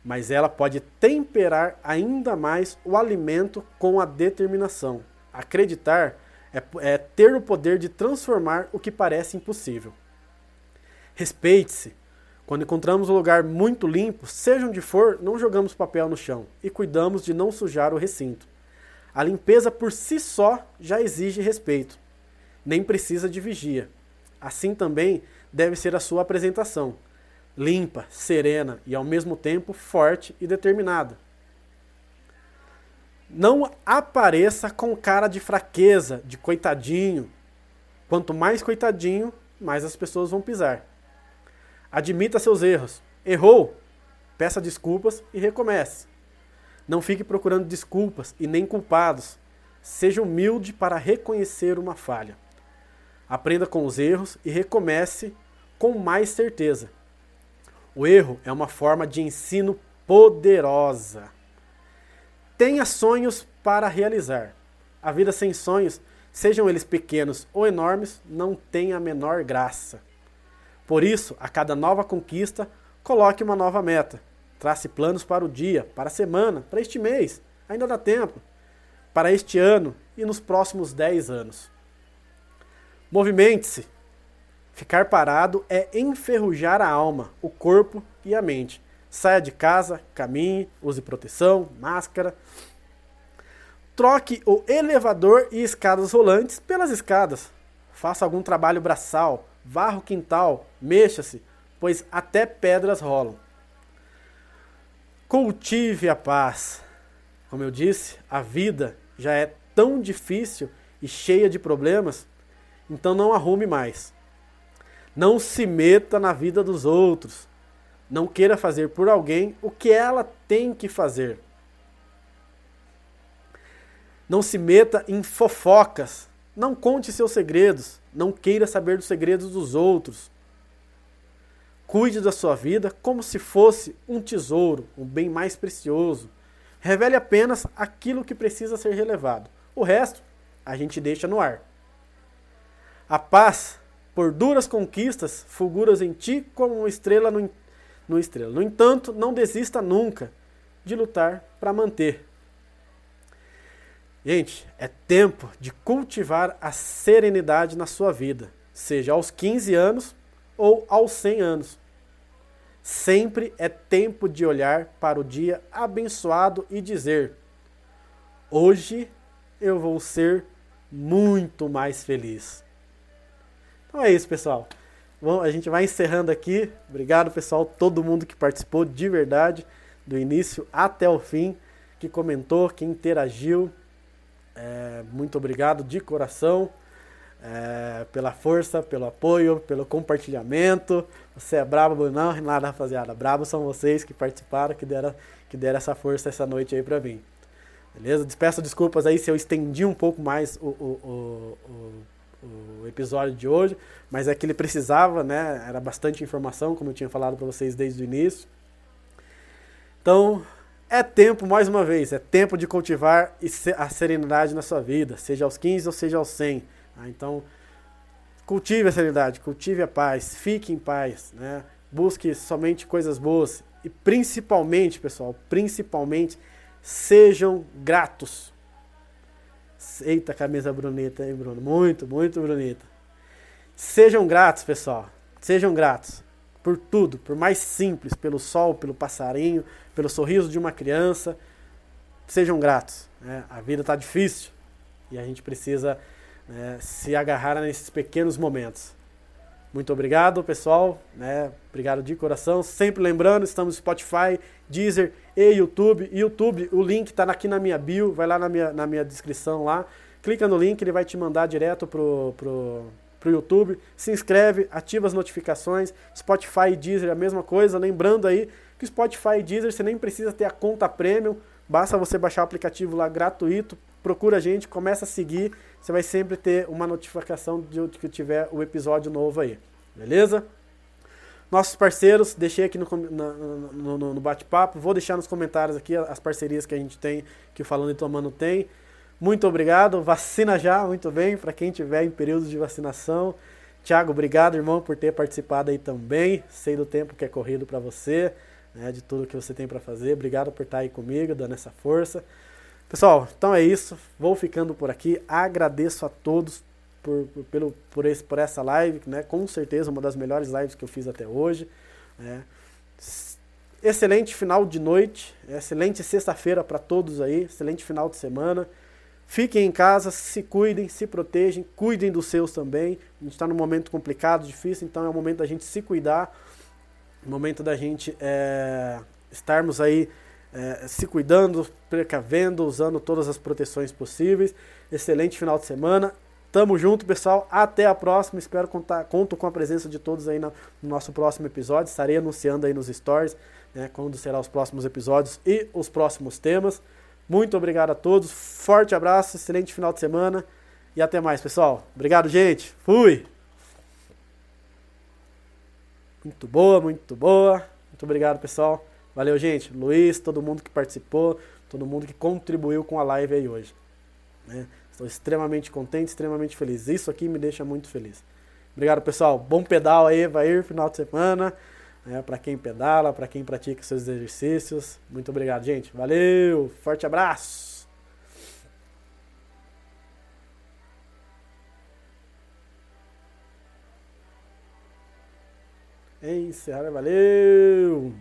[SPEAKER 1] mas ela pode temperar ainda mais o alimento com a determinação. Acreditar é, é ter o poder de transformar o que parece impossível. Respeite-se. Quando encontramos um lugar muito limpo, seja onde for, não jogamos papel no chão e cuidamos de não sujar o recinto. A limpeza por si só já exige respeito, nem precisa de vigia. Assim também deve ser a sua apresentação limpa, serena e ao mesmo tempo forte e determinada. Não apareça com cara de fraqueza, de coitadinho. Quanto mais coitadinho, mais as pessoas vão pisar. Admita seus erros. Errou? Peça desculpas e recomece. Não fique procurando desculpas e nem culpados. Seja humilde para reconhecer uma falha. Aprenda com os erros e recomece com mais certeza. O erro é uma forma de ensino poderosa. Tenha sonhos para realizar. A vida sem sonhos, sejam eles pequenos ou enormes, não tem a menor graça. Por isso, a cada nova conquista, coloque uma nova meta. Trace planos para o dia, para a semana, para este mês, ainda dá tempo, para este ano e nos próximos 10 anos. Movimente-se, Ficar parado é enferrujar a alma, o corpo e a mente. Saia de casa, caminhe, use proteção, máscara. Troque o elevador e escadas rolantes pelas escadas. Faça algum trabalho braçal, varra o quintal, mexa-se, pois até pedras rolam. Cultive a paz. Como eu disse, a vida já é tão difícil e cheia de problemas, então não arrume mais. Não se meta na vida dos outros. Não queira fazer por alguém o que ela tem que fazer. Não se meta em fofocas. Não conte seus segredos. Não queira saber dos segredos dos outros. Cuide da sua vida como se fosse um tesouro, um bem mais precioso. Revele apenas aquilo que precisa ser relevado. O resto a gente deixa no ar. A paz por duras conquistas, fulguras em ti como uma estrela no, no estrela. No entanto, não desista nunca de lutar para manter. Gente, é tempo de cultivar a serenidade na sua vida, seja aos 15 anos ou aos 100 anos. Sempre é tempo de olhar para o dia abençoado e dizer: Hoje eu vou ser muito mais feliz. Então é isso, pessoal. Bom, a gente vai encerrando aqui. Obrigado, pessoal, todo mundo que participou de verdade, do início até o fim, que comentou, que interagiu. É, muito obrigado de coração é, pela força, pelo apoio, pelo compartilhamento. Você é brabo, não, nada, rapaziada. Brabo são vocês que participaram, que deram, que deram essa força essa noite aí pra mim. Beleza? Despeço desculpas aí se eu estendi um pouco mais o, o, o, o o episódio de hoje, mas é que ele precisava, né? Era bastante informação, como eu tinha falado para vocês desde o início. Então, é tempo, mais uma vez, é tempo de cultivar a serenidade na sua vida, seja aos 15 ou seja aos 100. Tá? Então, cultive a serenidade, cultive a paz, fique em paz, né? Busque somente coisas boas e principalmente, pessoal, principalmente sejam gratos Eita, camisa bonita, hein, Bruno? Muito, muito bonita. Sejam gratos, pessoal. Sejam gratos por tudo, por mais simples, pelo sol, pelo passarinho, pelo sorriso de uma criança. Sejam gratos. Né? A vida está difícil e a gente precisa né, se agarrar nesses pequenos momentos. Muito obrigado, pessoal. Né? Obrigado de coração. Sempre lembrando, estamos no Spotify, Deezer e YouTube. YouTube, o link está aqui na minha bio, vai lá na minha, na minha descrição lá. Clica no link, ele vai te mandar direto pro, pro, pro YouTube. Se inscreve, ativa as notificações. Spotify e Deezer é a mesma coisa. Lembrando aí que Spotify e Deezer você nem precisa ter a conta premium. Basta você baixar o aplicativo lá gratuito. Procura a gente, começa a seguir. Você vai sempre ter uma notificação de que tiver o episódio novo aí. Beleza? Nossos parceiros, deixei aqui no, no, no, no bate-papo. Vou deixar nos comentários aqui as parcerias que a gente tem, que o Falando e Tomando tem. Muito obrigado. Vacina já, muito bem, para quem tiver em período de vacinação. Tiago, obrigado, irmão, por ter participado aí também. Sei do tempo que é corrido para você, né, de tudo que você tem para fazer. Obrigado por estar aí comigo, dando essa força. Pessoal, então é isso. Vou ficando por aqui. Agradeço a todos por, por, pelo, por, esse, por essa live, né? Com certeza uma das melhores lives que eu fiz até hoje. Né? Excelente final de noite, excelente sexta-feira para todos aí, excelente final de semana. Fiquem em casa, se cuidem, se protegem, cuidem dos seus também. A gente está num momento complicado, difícil, então é o momento da gente se cuidar, momento da gente é, estarmos aí é, se cuidando, precavendo, usando todas as proteções possíveis. Excelente final de semana. Tamo junto, pessoal. Até a próxima. Espero contar, conto com a presença de todos aí no, no nosso próximo episódio. Estarei anunciando aí nos stories né, quando serão os próximos episódios e os próximos temas. Muito obrigado a todos, forte abraço, excelente final de semana e até mais, pessoal. Obrigado, gente. Fui! Muito boa, muito boa. Muito obrigado, pessoal. Valeu, gente. Luiz, todo mundo que participou, todo mundo que contribuiu com a live aí hoje. Né? Estou extremamente contente, extremamente feliz. Isso aqui me deixa muito feliz. Obrigado, pessoal. Bom pedal aí, vai ir final de semana né, para quem pedala, para quem pratica seus exercícios. Muito obrigado, gente. Valeu, forte abraço. Encerrar, valeu.